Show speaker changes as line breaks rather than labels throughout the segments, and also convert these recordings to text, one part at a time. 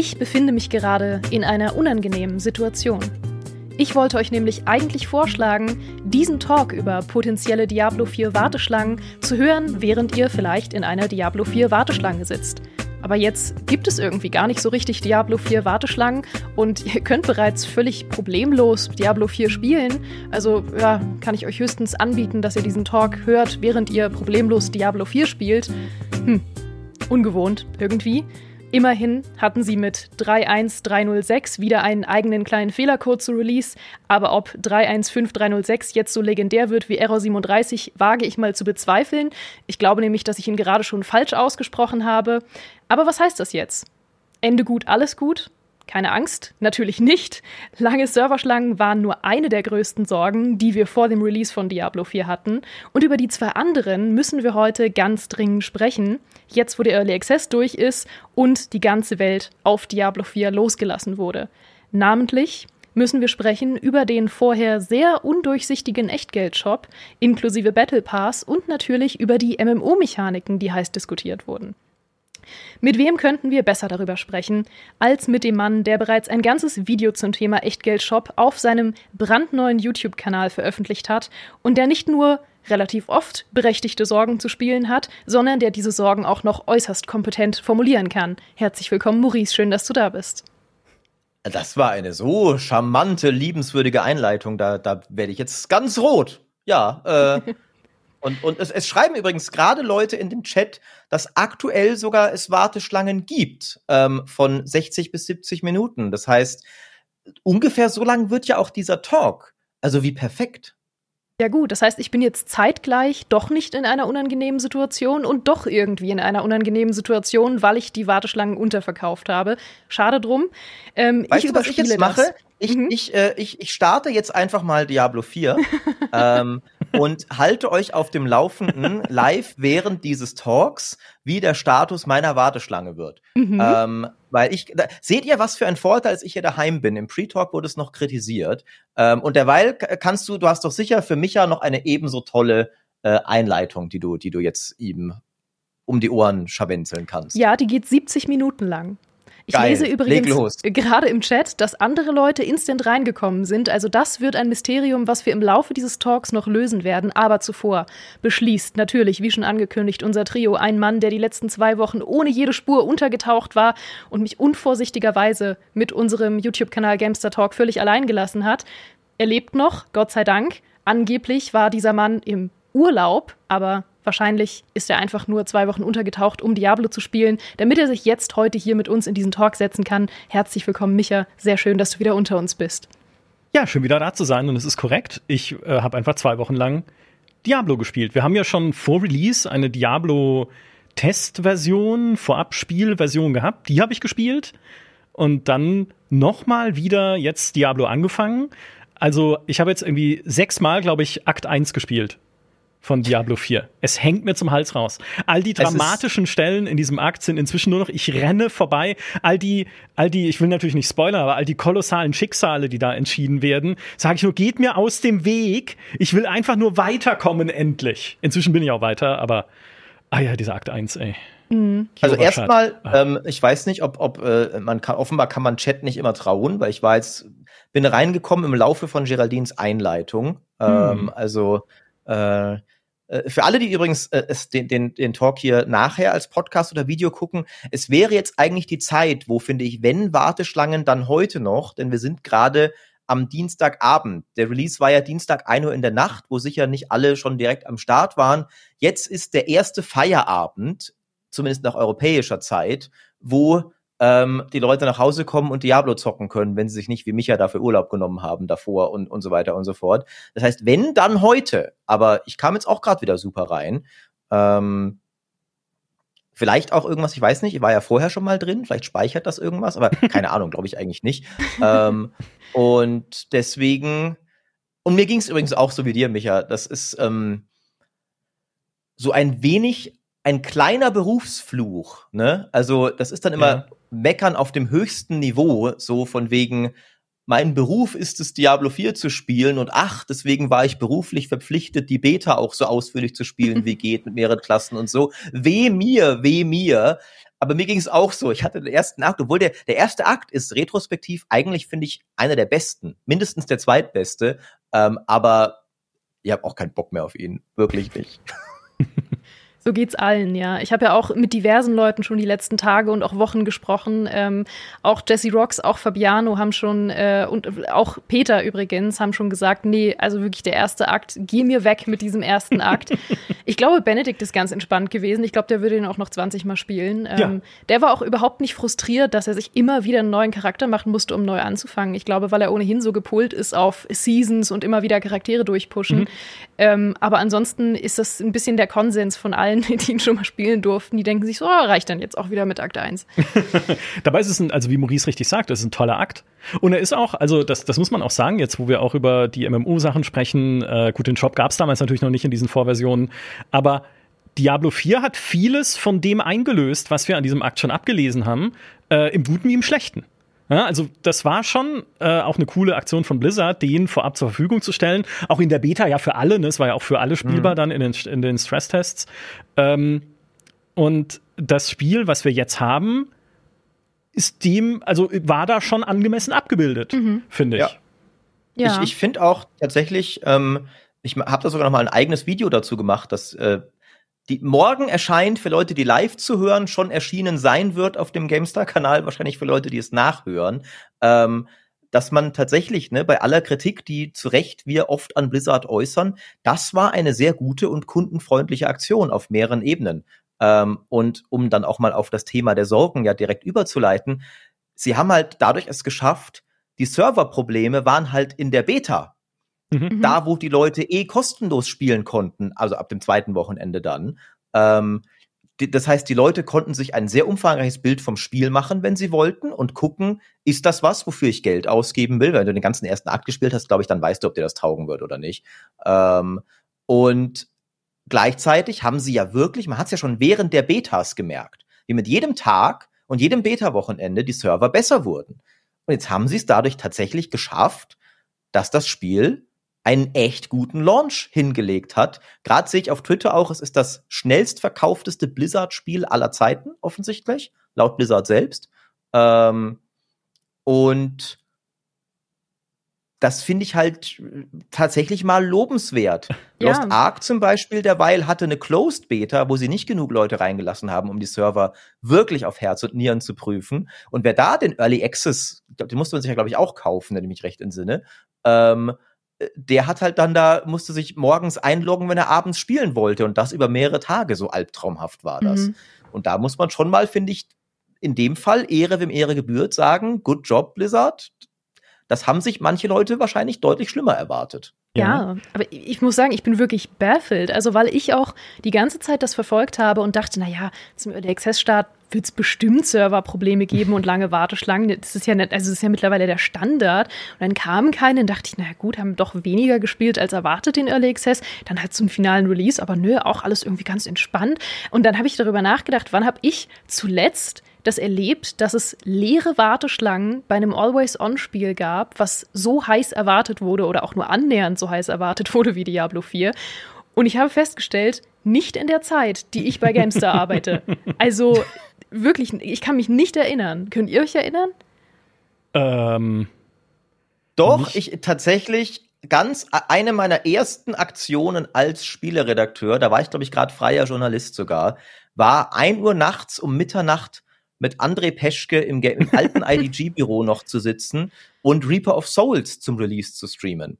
Ich befinde mich gerade in einer unangenehmen Situation. Ich wollte euch nämlich eigentlich vorschlagen, diesen Talk über potenzielle Diablo 4 Warteschlangen zu hören, während ihr vielleicht in einer Diablo 4 Warteschlange sitzt. Aber jetzt gibt es irgendwie gar nicht so richtig Diablo 4 Warteschlangen und ihr könnt bereits völlig problemlos Diablo 4 spielen. Also ja, kann ich euch höchstens anbieten, dass ihr diesen Talk hört, während ihr problemlos Diablo 4 spielt. Hm, ungewohnt irgendwie. Immerhin hatten sie mit 31306 wieder einen eigenen kleinen Fehlercode zu Release, aber ob 315306 jetzt so legendär wird wie Error 37, wage ich mal zu bezweifeln. Ich glaube nämlich, dass ich ihn gerade schon falsch ausgesprochen habe. Aber was heißt das jetzt? Ende gut, alles gut? Keine Angst, natürlich nicht. Lange Serverschlangen waren nur eine der größten Sorgen, die wir vor dem Release von Diablo 4 hatten. Und über die zwei anderen müssen wir heute ganz dringend sprechen. Jetzt, wo der Early Access durch ist und die ganze Welt auf Diablo 4 losgelassen wurde. Namentlich müssen wir sprechen über den vorher sehr undurchsichtigen Echtgeldshop inklusive Battle Pass und natürlich über die MMO-Mechaniken, die heiß diskutiert wurden. Mit wem könnten wir besser darüber sprechen, als mit dem Mann, der bereits ein ganzes Video zum Thema Echtgeldshop auf seinem brandneuen YouTube-Kanal veröffentlicht hat und der nicht nur relativ oft berechtigte Sorgen zu spielen hat, sondern der diese Sorgen auch noch äußerst kompetent formulieren kann. Herzlich willkommen, Maurice, schön, dass du da bist.
Das war eine so charmante, liebenswürdige Einleitung, da, da werde ich jetzt ganz rot. Ja, äh, Und, und es, es schreiben übrigens gerade Leute in dem Chat, dass aktuell sogar es Warteschlangen gibt ähm, von 60 bis 70 Minuten. Das heißt, ungefähr so lang wird ja auch dieser Talk. Also wie perfekt.
Ja gut, das heißt, ich bin jetzt zeitgleich doch nicht in einer unangenehmen Situation und doch irgendwie in einer unangenehmen Situation, weil ich die Warteschlangen unterverkauft habe. Schade drum.
Ähm, weißt ich du, was ich jetzt mache? Ich, mhm. ich, äh, ich, ich starte jetzt einfach mal Diablo 4 ähm, und halte euch auf dem Laufenden live während dieses Talks, wie der Status meiner Warteschlange wird. Mhm. Ähm, weil ich, da, seht ihr, was für ein Vorteil, als ich hier daheim bin? Im Pre-Talk wurde es noch kritisiert. Ähm, und derweil kannst du, du hast doch sicher für mich ja noch eine ebenso tolle äh, Einleitung, die du, die du jetzt ihm um die Ohren scharwenzeln kannst.
Ja, die geht 70 Minuten lang. Ich Geil. lese übrigens gerade im Chat, dass andere Leute instant reingekommen sind. Also das wird ein Mysterium, was wir im Laufe dieses Talks noch lösen werden. Aber zuvor beschließt natürlich, wie schon angekündigt, unser Trio ein Mann, der die letzten zwei Wochen ohne jede Spur untergetaucht war und mich unvorsichtigerweise mit unserem YouTube-Kanal Gamester Talk völlig allein gelassen hat. Er lebt noch, Gott sei Dank. Angeblich war dieser Mann im Urlaub, aber Wahrscheinlich ist er einfach nur zwei Wochen untergetaucht, um Diablo zu spielen, damit er sich jetzt heute hier mit uns in diesen Talk setzen kann. Herzlich willkommen, Micha. Sehr schön, dass du wieder unter uns bist.
Ja, schön wieder da zu sein und es ist korrekt. Ich äh, habe einfach zwei Wochen lang Diablo gespielt. Wir haben ja schon vor Release eine Diablo Testversion, Vorabspielversion gehabt. Die habe ich gespielt und dann nochmal wieder jetzt Diablo angefangen. Also ich habe jetzt irgendwie sechsmal, glaube ich, Akt 1 gespielt von Diablo 4. Es hängt mir zum Hals raus. All die dramatischen Stellen in diesem Akt sind inzwischen nur noch, ich renne vorbei. All die, all die, ich will natürlich nicht spoilern, aber all die kolossalen Schicksale, die da entschieden werden, sage ich nur, geht mir aus dem Weg. Ich will einfach nur weiterkommen endlich. Inzwischen bin ich auch weiter, aber ah ja, dieser Akt 1, ey.
Mhm. Also erstmal, ah. ähm, ich weiß nicht, ob, ob äh, man kann, offenbar kann man Chat nicht immer trauen, weil ich war jetzt, bin reingekommen im Laufe von Geraldines Einleitung. Ähm, mhm. Also äh, für alle, die übrigens äh, den, den, den Talk hier nachher als Podcast oder Video gucken, es wäre jetzt eigentlich die Zeit, wo finde ich, wenn Warteschlangen, dann heute noch, denn wir sind gerade am Dienstagabend. Der Release war ja Dienstag 1 Uhr in der Nacht, wo sicher nicht alle schon direkt am Start waren. Jetzt ist der erste Feierabend, zumindest nach europäischer Zeit, wo ähm, die Leute nach Hause kommen und Diablo zocken können, wenn sie sich nicht wie Micha dafür Urlaub genommen haben davor und, und so weiter und so fort. Das heißt, wenn, dann heute. Aber ich kam jetzt auch gerade wieder super rein. Ähm, vielleicht auch irgendwas, ich weiß nicht, ich war ja vorher schon mal drin, vielleicht speichert das irgendwas, aber keine Ahnung, glaube ich eigentlich nicht. ähm, und deswegen, und mir ging es übrigens auch so wie dir, Micha, das ist ähm, so ein wenig ein kleiner Berufsfluch, ne? Also, das ist dann immer ja. Meckern auf dem höchsten Niveau, so von wegen, mein Beruf ist es, Diablo 4 zu spielen und ach, deswegen war ich beruflich verpflichtet, die Beta auch so ausführlich zu spielen, wie geht, mit mehreren Klassen und so. Weh mir, weh mir. Aber mir ging es auch so. Ich hatte den ersten Akt, obwohl der, der erste Akt ist retrospektiv eigentlich, finde ich, einer der besten. Mindestens der zweitbeste. Ähm, aber ich habe auch keinen Bock mehr auf ihn. Wirklich nicht.
So geht's allen, ja. Ich habe ja auch mit diversen Leuten schon die letzten Tage und auch Wochen gesprochen. Ähm, auch Jesse Rocks, auch Fabiano haben schon äh, und auch Peter übrigens haben schon gesagt, nee, also wirklich der erste Akt, geh mir weg mit diesem ersten Akt. ich glaube, Benedikt ist ganz entspannt gewesen. Ich glaube, der würde ihn auch noch 20 Mal spielen. Ähm, ja. Der war auch überhaupt nicht frustriert, dass er sich immer wieder einen neuen Charakter machen musste, um neu anzufangen. Ich glaube, weil er ohnehin so gepolt ist auf Seasons und immer wieder Charaktere durchpushen. Mhm. Ähm, aber ansonsten ist das ein bisschen der Konsens von allen allen, die ihn schon mal spielen durften, die denken sich so, oh, reicht dann jetzt auch wieder mit Akt 1.
Dabei ist es ein, also wie Maurice richtig sagt, es ist ein toller Akt. Und er ist auch, also das, das muss man auch sagen, jetzt wo wir auch über die MMO-Sachen sprechen, äh, gut, den Shop gab es damals natürlich noch nicht in diesen Vorversionen, aber Diablo 4 hat vieles von dem eingelöst, was wir an diesem Akt schon abgelesen haben, äh, im Guten wie im Schlechten. Ja, also das war schon äh, auch eine coole Aktion von Blizzard, den vorab zur Verfügung zu stellen. Auch in der Beta ja für alle, ne? es war ja auch für alle spielbar mhm. dann in den, in den Stresstests. Ähm, und das Spiel, was wir jetzt haben, ist dem, also war da schon angemessen abgebildet, mhm. finde ich. Ja.
ja. Ich, ich finde auch tatsächlich, ähm, ich habe da sogar noch mal ein eigenes Video dazu gemacht, das äh, die morgen erscheint für Leute, die live zu hören, schon erschienen sein wird auf dem GameStar-Kanal, wahrscheinlich für Leute, die es nachhören, ähm, dass man tatsächlich, ne, bei aller Kritik, die zu Recht wir oft an Blizzard äußern, das war eine sehr gute und kundenfreundliche Aktion auf mehreren Ebenen. Ähm, und um dann auch mal auf das Thema der Sorgen ja direkt überzuleiten, sie haben halt dadurch es geschafft, die Serverprobleme waren halt in der Beta Mhm. Da, wo die Leute eh kostenlos spielen konnten, also ab dem zweiten Wochenende dann. Ähm, das heißt, die Leute konnten sich ein sehr umfangreiches Bild vom Spiel machen, wenn sie wollten, und gucken, ist das was, wofür ich Geld ausgeben will? Wenn du den ganzen ersten Akt gespielt hast, glaube ich, dann weißt du, ob dir das taugen wird oder nicht. Ähm, und gleichzeitig haben sie ja wirklich, man hat es ja schon während der Betas gemerkt, wie mit jedem Tag und jedem Beta-Wochenende die Server besser wurden. Und jetzt haben sie es dadurch tatsächlich geschafft, dass das Spiel einen echt guten Launch hingelegt hat. Gerade sehe ich auf Twitter auch, es ist das schnellst verkaufteste Blizzard-Spiel aller Zeiten, offensichtlich, laut Blizzard selbst. Ähm, und das finde ich halt tatsächlich mal lobenswert. Ja. Lost Ark zum Beispiel derweil hatte eine Closed Beta, wo sie nicht genug Leute reingelassen haben, um die Server wirklich auf Herz und Nieren zu prüfen. Und wer da den Early Access, den musste man sich ja, glaube ich, auch kaufen, wenn ich mich recht entsinne, ähm, der hat halt dann da, musste sich morgens einloggen, wenn er abends spielen wollte. Und das über mehrere Tage. So albtraumhaft war das. Mhm. Und da muss man schon mal, finde ich, in dem Fall Ehre, wem Ehre gebührt, sagen, good job, Blizzard. Das haben sich manche Leute wahrscheinlich deutlich schlimmer erwartet.
Ja. ja, aber ich muss sagen, ich bin wirklich baffled. Also, weil ich auch die ganze Zeit das verfolgt habe und dachte, naja, zum Early Access Start wird es bestimmt Serverprobleme geben und lange Warteschlangen. Das ist ja nicht, also das ist ja mittlerweile der Standard. Und dann kamen keine, dann dachte ich, na gut, haben doch weniger gespielt als erwartet den Early Access. Dann halt zum finalen Release, aber nö, auch alles irgendwie ganz entspannt. Und dann habe ich darüber nachgedacht, wann habe ich zuletzt das erlebt, dass es leere Warteschlangen bei einem Always-On-Spiel gab, was so heiß erwartet wurde oder auch nur annähernd so heiß erwartet wurde wie Diablo 4. Und ich habe festgestellt, nicht in der Zeit, die ich bei GameStar arbeite. Also wirklich, ich kann mich nicht erinnern. Könnt ihr euch erinnern?
Ähm. Doch, ich tatsächlich ganz eine meiner ersten Aktionen als Spieleredakteur, da war ich glaube ich gerade freier Journalist sogar, war ein Uhr nachts um Mitternacht mit André Peschke im, im alten IDG-Büro noch zu sitzen und Reaper of Souls zum Release zu streamen.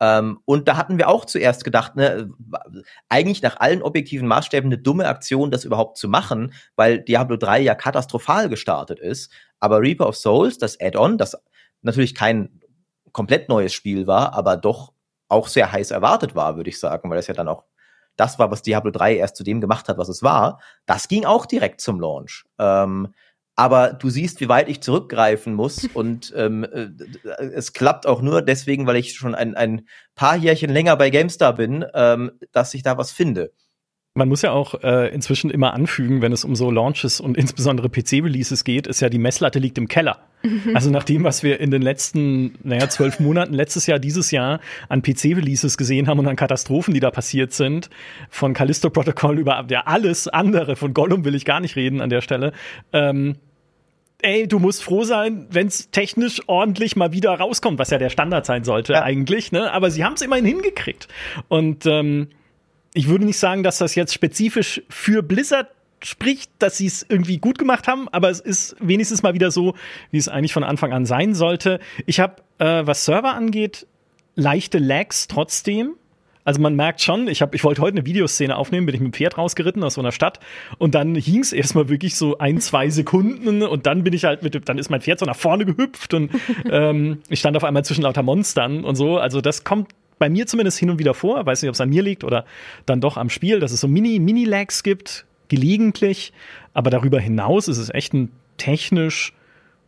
Ähm, und da hatten wir auch zuerst gedacht, ne, eigentlich nach allen objektiven Maßstäben eine dumme Aktion, das überhaupt zu machen, weil Diablo 3 ja katastrophal gestartet ist. Aber Reaper of Souls, das Add-on, das natürlich kein komplett neues Spiel war, aber doch auch sehr heiß erwartet war, würde ich sagen, weil es ja dann auch das war, was Diablo 3 erst zu dem gemacht hat, was es war, das ging auch direkt zum Launch. Ähm, aber du siehst, wie weit ich zurückgreifen muss und ähm, äh, es klappt auch nur deswegen, weil ich schon ein, ein paar Jährchen länger bei GameStar bin, ähm, dass ich da was finde.
Man muss ja auch äh, inzwischen immer anfügen, wenn es um so Launches und insbesondere PC-Releases geht, ist ja die Messlatte liegt im Keller. Mhm. Also nach dem, was wir in den letzten, naja, zwölf Monaten, letztes Jahr, dieses Jahr an PC-Releases gesehen haben und an Katastrophen, die da passiert sind, von Callisto Protocol über ja, alles andere, von Gollum will ich gar nicht reden an der Stelle. Ähm, ey, du musst froh sein, wenn es technisch ordentlich mal wieder rauskommt, was ja der Standard sein sollte ja. eigentlich, ne? Aber sie haben es immerhin hingekriegt. Und ähm, ich würde nicht sagen, dass das jetzt spezifisch für Blizzard spricht, dass sie es irgendwie gut gemacht haben, aber es ist wenigstens mal wieder so, wie es eigentlich von Anfang an sein sollte. Ich habe, äh, was Server angeht, leichte Lags trotzdem. Also man merkt schon, ich, hab, ich wollte heute eine Videoszene aufnehmen, bin ich mit dem Pferd rausgeritten aus so einer Stadt und dann hing es erstmal wirklich so ein, zwei Sekunden und dann bin ich halt mit, dann ist mein Pferd so nach vorne gehüpft und ähm, ich stand auf einmal zwischen lauter Monstern und so. Also das kommt bei mir zumindest hin und wieder vor. Weiß nicht, ob es an mir liegt oder dann doch am Spiel, dass es so Mini-Mini-Lags gibt, gelegentlich. Aber darüber hinaus ist es echt ein technisch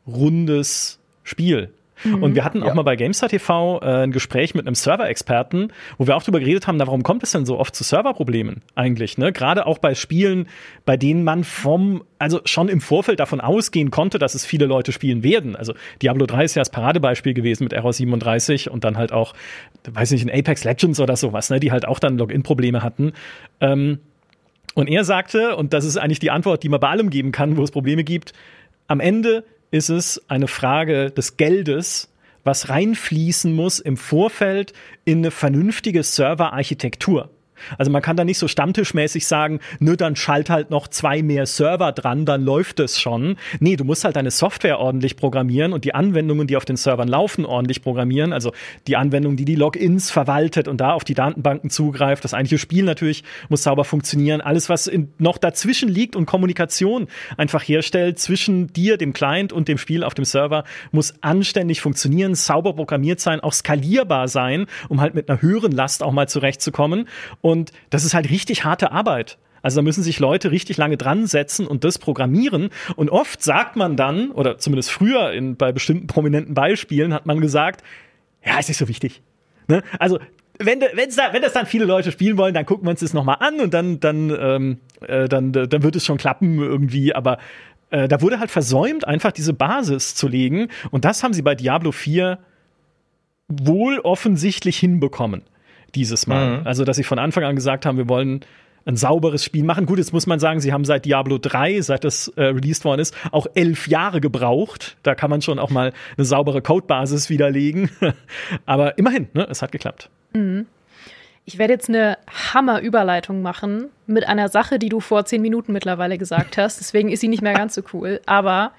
rundes Spiel. Mhm. Und wir hatten auch ja. mal bei GameStar TV äh, ein Gespräch mit einem Server-Experten, wo wir auch darüber geredet haben, na, warum kommt es denn so oft zu Serverproblemen eigentlich? Ne? Gerade auch bei Spielen, bei denen man vom, also schon im Vorfeld davon ausgehen konnte, dass es viele Leute spielen werden. Also Diablo 3 ist ja das Paradebeispiel gewesen mit Error 37 und dann halt auch, weiß nicht, in Apex Legends oder sowas, ne? die halt auch dann Login-Probleme hatten. Ähm, und er sagte, und das ist eigentlich die Antwort, die man bei allem geben kann, wo es Probleme gibt, am Ende ist es eine Frage des Geldes, was reinfließen muss im Vorfeld in eine vernünftige Serverarchitektur. Also man kann da nicht so stammtischmäßig sagen, nö, dann schalt halt noch zwei mehr Server dran, dann läuft es schon. Nee, du musst halt deine Software ordentlich programmieren und die Anwendungen, die auf den Servern laufen, ordentlich programmieren. Also die Anwendung, die die Logins verwaltet und da auf die Datenbanken zugreift. Das eigentliche Spiel natürlich muss sauber funktionieren. Alles, was in, noch dazwischen liegt und Kommunikation einfach herstellt zwischen dir, dem Client und dem Spiel auf dem Server, muss anständig funktionieren, sauber programmiert sein, auch skalierbar sein, um halt mit einer höheren Last auch mal zurechtzukommen. Und das ist halt richtig harte Arbeit. Also da müssen sich Leute richtig lange dran setzen und das programmieren. Und oft sagt man dann, oder zumindest früher in, bei bestimmten prominenten Beispielen hat man gesagt, ja, ist nicht so wichtig. Ne? Also wenn, wenn's da, wenn das dann viele Leute spielen wollen, dann gucken wir uns das nochmal an und dann, dann, ähm, äh, dann, dann wird es schon klappen irgendwie. Aber äh, da wurde halt versäumt, einfach diese Basis zu legen. Und das haben sie bei Diablo 4 wohl offensichtlich hinbekommen dieses Mal. Mhm. Also, dass sie von Anfang an gesagt haben, wir wollen ein sauberes Spiel machen. Gut, jetzt muss man sagen, sie haben seit Diablo 3, seit das äh, released worden ist, auch elf Jahre gebraucht. Da kann man schon auch mal eine saubere Codebasis widerlegen. Aber immerhin, ne, es hat geklappt. Mhm.
Ich werde jetzt eine Hammer-Überleitung machen mit einer Sache, die du vor zehn Minuten mittlerweile gesagt hast. Deswegen ist sie nicht mehr ganz so cool. Aber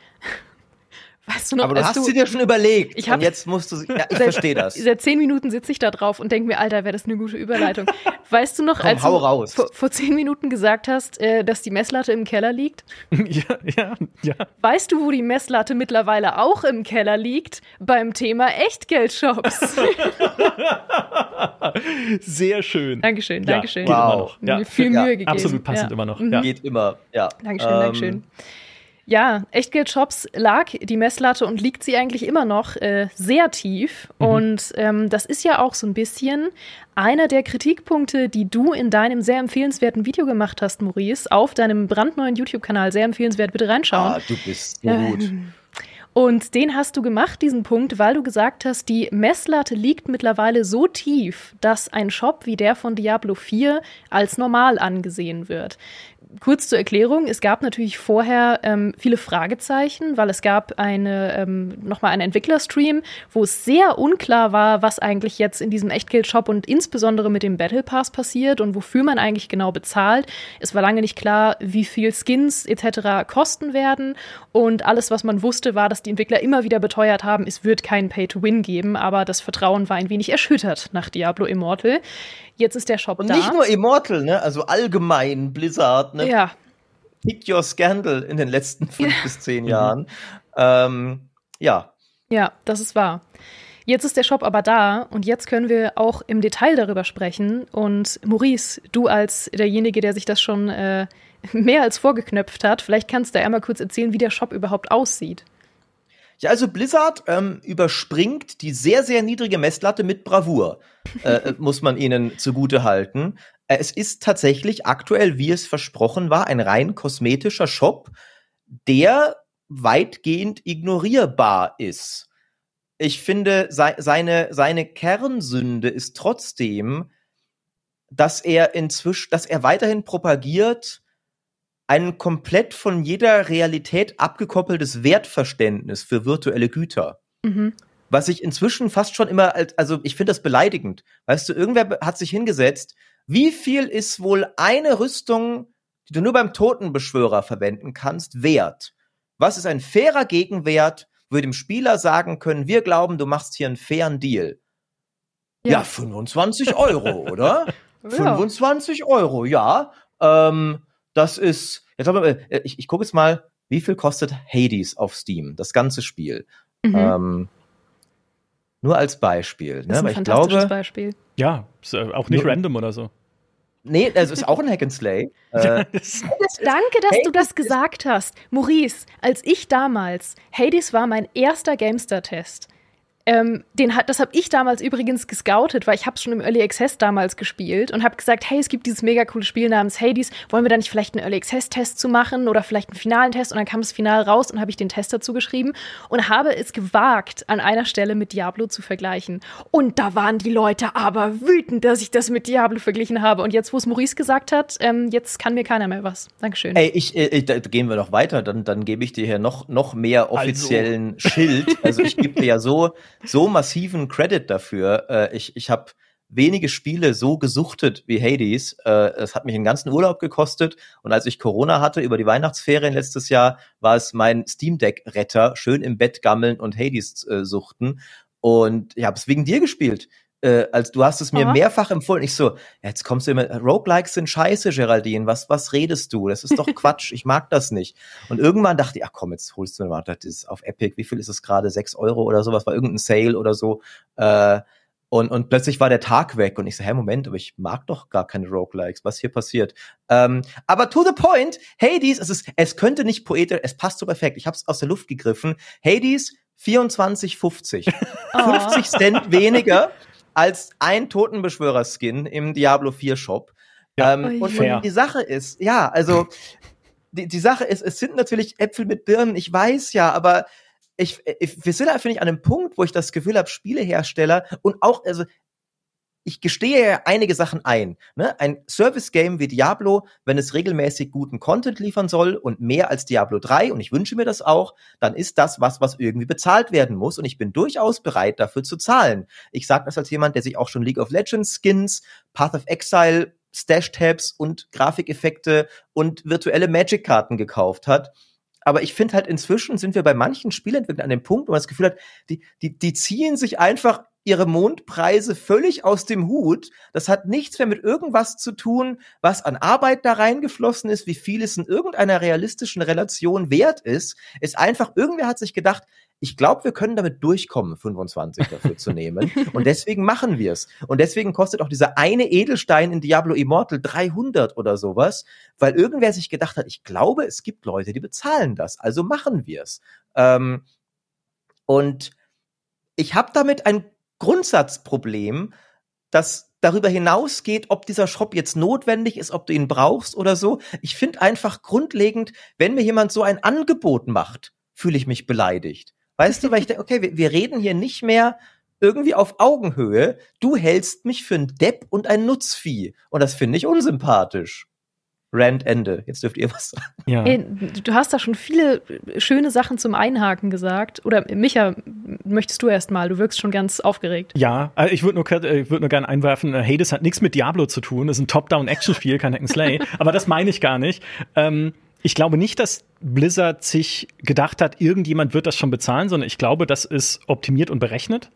Weißt du noch, Aber du hast du, sie dir schon überlegt.
Ich hab,
und jetzt musst du, ja, ich verstehe das.
Seit zehn Minuten sitze ich da drauf und denke mir, Alter, wäre das eine gute Überleitung. Weißt du noch,
Komm, als du
raus. Vor, vor, zehn Minuten gesagt hast, äh, dass die Messlatte im Keller liegt?
ja, ja, ja.
Weißt du, wo die Messlatte mittlerweile auch im Keller liegt? Beim Thema Echtgeldshops.
Sehr schön.
Dankeschön, Dankeschön.
Ja, wow. Immer noch. Ja.
Viel Mühe gegeben.
Absolut passend immer noch. Ja.
Geht immer, ja.
Dankeschön, ähm, Dankeschön. Ja, Echtgeldshops lag die Messlatte und liegt sie eigentlich immer noch äh, sehr tief. Mhm. Und ähm, das ist ja auch so ein bisschen einer der Kritikpunkte, die du in deinem sehr empfehlenswerten Video gemacht hast, Maurice, auf deinem brandneuen YouTube-Kanal. Sehr empfehlenswert, bitte reinschauen. Ah,
du bist so gut. Ähm,
und den hast du gemacht, diesen Punkt, weil du gesagt hast, die Messlatte liegt mittlerweile so tief, dass ein Shop wie der von Diablo 4 als normal angesehen wird kurz zur Erklärung, es gab natürlich vorher ähm, viele Fragezeichen, weil es gab eine, ähm, nochmal einen Entwicklerstream, wo es sehr unklar war, was eigentlich jetzt in diesem Echtgeld-Shop und insbesondere mit dem Battle Pass passiert und wofür man eigentlich genau bezahlt. Es war lange nicht klar, wie viel Skins etc. kosten werden und alles, was man wusste, war, dass die Entwickler immer wieder beteuert haben, es wird keinen Pay-to-Win geben, aber das Vertrauen war ein wenig erschüttert nach Diablo Immortal. Jetzt ist der Shop
und
da.
Und nicht nur Immortal, ne? Also allgemein Blizzard, ne?
Ja.
Pick your Scandal in den letzten fünf ja. bis zehn Jahren. ähm, ja.
Ja, das ist wahr. Jetzt ist der Shop aber da und jetzt können wir auch im Detail darüber sprechen. Und Maurice, du als derjenige, der sich das schon äh, mehr als vorgeknöpft hat, vielleicht kannst du einmal kurz erzählen, wie der Shop überhaupt aussieht.
Ja, also Blizzard ähm, überspringt die sehr, sehr niedrige Messlatte mit Bravour, äh, äh muss man ihnen zugute halten. Es ist tatsächlich aktuell, wie es versprochen war, ein rein kosmetischer Shop, der weitgehend ignorierbar ist. Ich finde, se seine, seine Kernsünde ist trotzdem, dass er inzwischen, dass er weiterhin propagiert, ein komplett von jeder Realität abgekoppeltes Wertverständnis für virtuelle Güter. Mhm. Was ich inzwischen fast schon immer als, also ich finde das beleidigend. Weißt du, irgendwer hat sich hingesetzt, wie viel ist wohl eine Rüstung, die du nur beim Totenbeschwörer verwenden kannst, wert? Was ist ein fairer Gegenwert, wo wir dem Spieler sagen können, wir glauben, du machst hier einen fairen Deal? Ja, ja 25 Euro, oder? Ja. 25 Euro, ja. Ähm, das ist, jetzt mal, äh, ich, ich gucke jetzt mal, wie viel kostet Hades auf Steam, das ganze Spiel. Mhm. Ähm, nur als Beispiel.
Ne? Das ist ein Weil fantastisches glaube, Beispiel.
Ja, äh, auch nicht nur, random oder so.
Nee, also ist auch ein Hack and Slay.
äh, Danke, dass du das gesagt hast. Maurice, als ich damals, Hades war mein erster Gamestar-Test. Ähm, den hat, das habe ich damals übrigens gescoutet, weil ich habe es schon im Early Access damals gespielt und habe gesagt, hey, es gibt dieses mega coole Spiel namens Hades, wollen wir da nicht vielleicht einen Early Access Test zu machen oder vielleicht einen finalen Test und dann kam das Final raus und habe ich den Test dazu geschrieben und habe es gewagt, an einer Stelle mit Diablo zu vergleichen. Und da waren die Leute aber wütend, dass ich das mit Diablo verglichen habe. Und jetzt, wo es Maurice gesagt hat, ähm, jetzt kann mir keiner mehr was. Dankeschön.
Ey, ich, äh, da gehen wir noch weiter, dann, dann gebe ich dir hier noch, noch mehr also. offiziellen also. Schild. Also ich gebe dir ja so so massiven Credit dafür. Äh, ich ich habe wenige Spiele so gesuchtet wie Hades. Äh, es hat mich einen ganzen Urlaub gekostet und als ich Corona hatte über die Weihnachtsferien letztes Jahr, war es mein Steam Deck Retter, schön im Bett gammeln und Hades äh, suchten und ich habe es wegen dir gespielt äh, als du hast es mir Aha. mehrfach empfohlen. Ich so, jetzt kommst du immer, Roguelikes sind scheiße, Geraldine. Was, was redest du? Das ist doch Quatsch. Ich mag das nicht. Und irgendwann dachte ich, ach komm, jetzt holst du mir mal, das ist auf Epic. Wie viel ist es gerade? Sechs Euro oder sowas? War irgendein Sale oder so. Äh, und, und plötzlich war der Tag weg und ich so, hä, Moment, aber ich mag doch gar keine Roguelikes. Was hier passiert? Ähm, aber to the point, Hades, es ist, es könnte nicht poetisch, es passt so perfekt. Ich habe es aus der Luft gegriffen. Hades 24,50. Oh. 50 Cent weniger als ein Totenbeschwörer-Skin im Diablo 4 Shop. Ja, ähm, und, und, die Sache ist, ja, also die, die Sache ist, es sind natürlich Äpfel mit Birnen, ich weiß ja, aber ich, ich wir sind da, finde ich, an einem Punkt, wo ich das Gefühl habe, Spielehersteller und auch, also ich gestehe ja einige Sachen ein. Ne? Ein Service-Game wie Diablo, wenn es regelmäßig guten Content liefern soll und mehr als Diablo 3, und ich wünsche mir das auch, dann ist das was, was irgendwie bezahlt werden muss. Und ich bin durchaus bereit, dafür zu zahlen. Ich sage das als jemand, der sich auch schon League of Legends Skins, Path of Exile, Stash-Tabs und Grafikeffekte und virtuelle Magic-Karten gekauft hat. aber ich finde halt inzwischen sind wir bei manchen Spielentwicklern an dem Punkt, wo man das Gefühl hat, die, die, die ziehen sich einfach ihre Mondpreise völlig aus dem Hut. Das hat nichts mehr mit irgendwas zu tun, was an Arbeit da reingeflossen ist, wie viel es in irgendeiner realistischen Relation wert ist. Ist einfach, irgendwer hat sich gedacht, ich glaube, wir können damit durchkommen, 25 dafür zu nehmen. Und deswegen machen wir es. Und deswegen kostet auch dieser eine Edelstein in Diablo Immortal 300 oder sowas, weil irgendwer sich gedacht hat, ich glaube, es gibt Leute, die bezahlen das. Also machen wir es. Ähm, und ich habe damit ein Grundsatzproblem, das darüber hinausgeht, ob dieser Shop jetzt notwendig ist, ob du ihn brauchst oder so. Ich finde einfach grundlegend, wenn mir jemand so ein Angebot macht, fühle ich mich beleidigt. Weißt du, weil ich denke, okay, wir, wir reden hier nicht mehr irgendwie auf Augenhöhe. Du hältst mich für ein Depp und ein Nutzvieh. Und das finde ich unsympathisch. Rand Ende. Jetzt dürft ihr was sagen.
Ja. Ey, du hast da schon viele schöne Sachen zum Einhaken gesagt. Oder Micha, möchtest du erst mal? Du wirkst schon ganz aufgeregt.
Ja, also ich würde nur, würd nur gerne einwerfen, äh, Hades hat nichts mit Diablo zu tun. Das ist ein Top-Down-Action-Spiel, kein Hack'n'Slay. Aber das meine ich gar nicht. Ähm, ich glaube nicht, dass Blizzard sich gedacht hat, irgendjemand wird das schon bezahlen, sondern ich glaube, das ist optimiert und berechnet.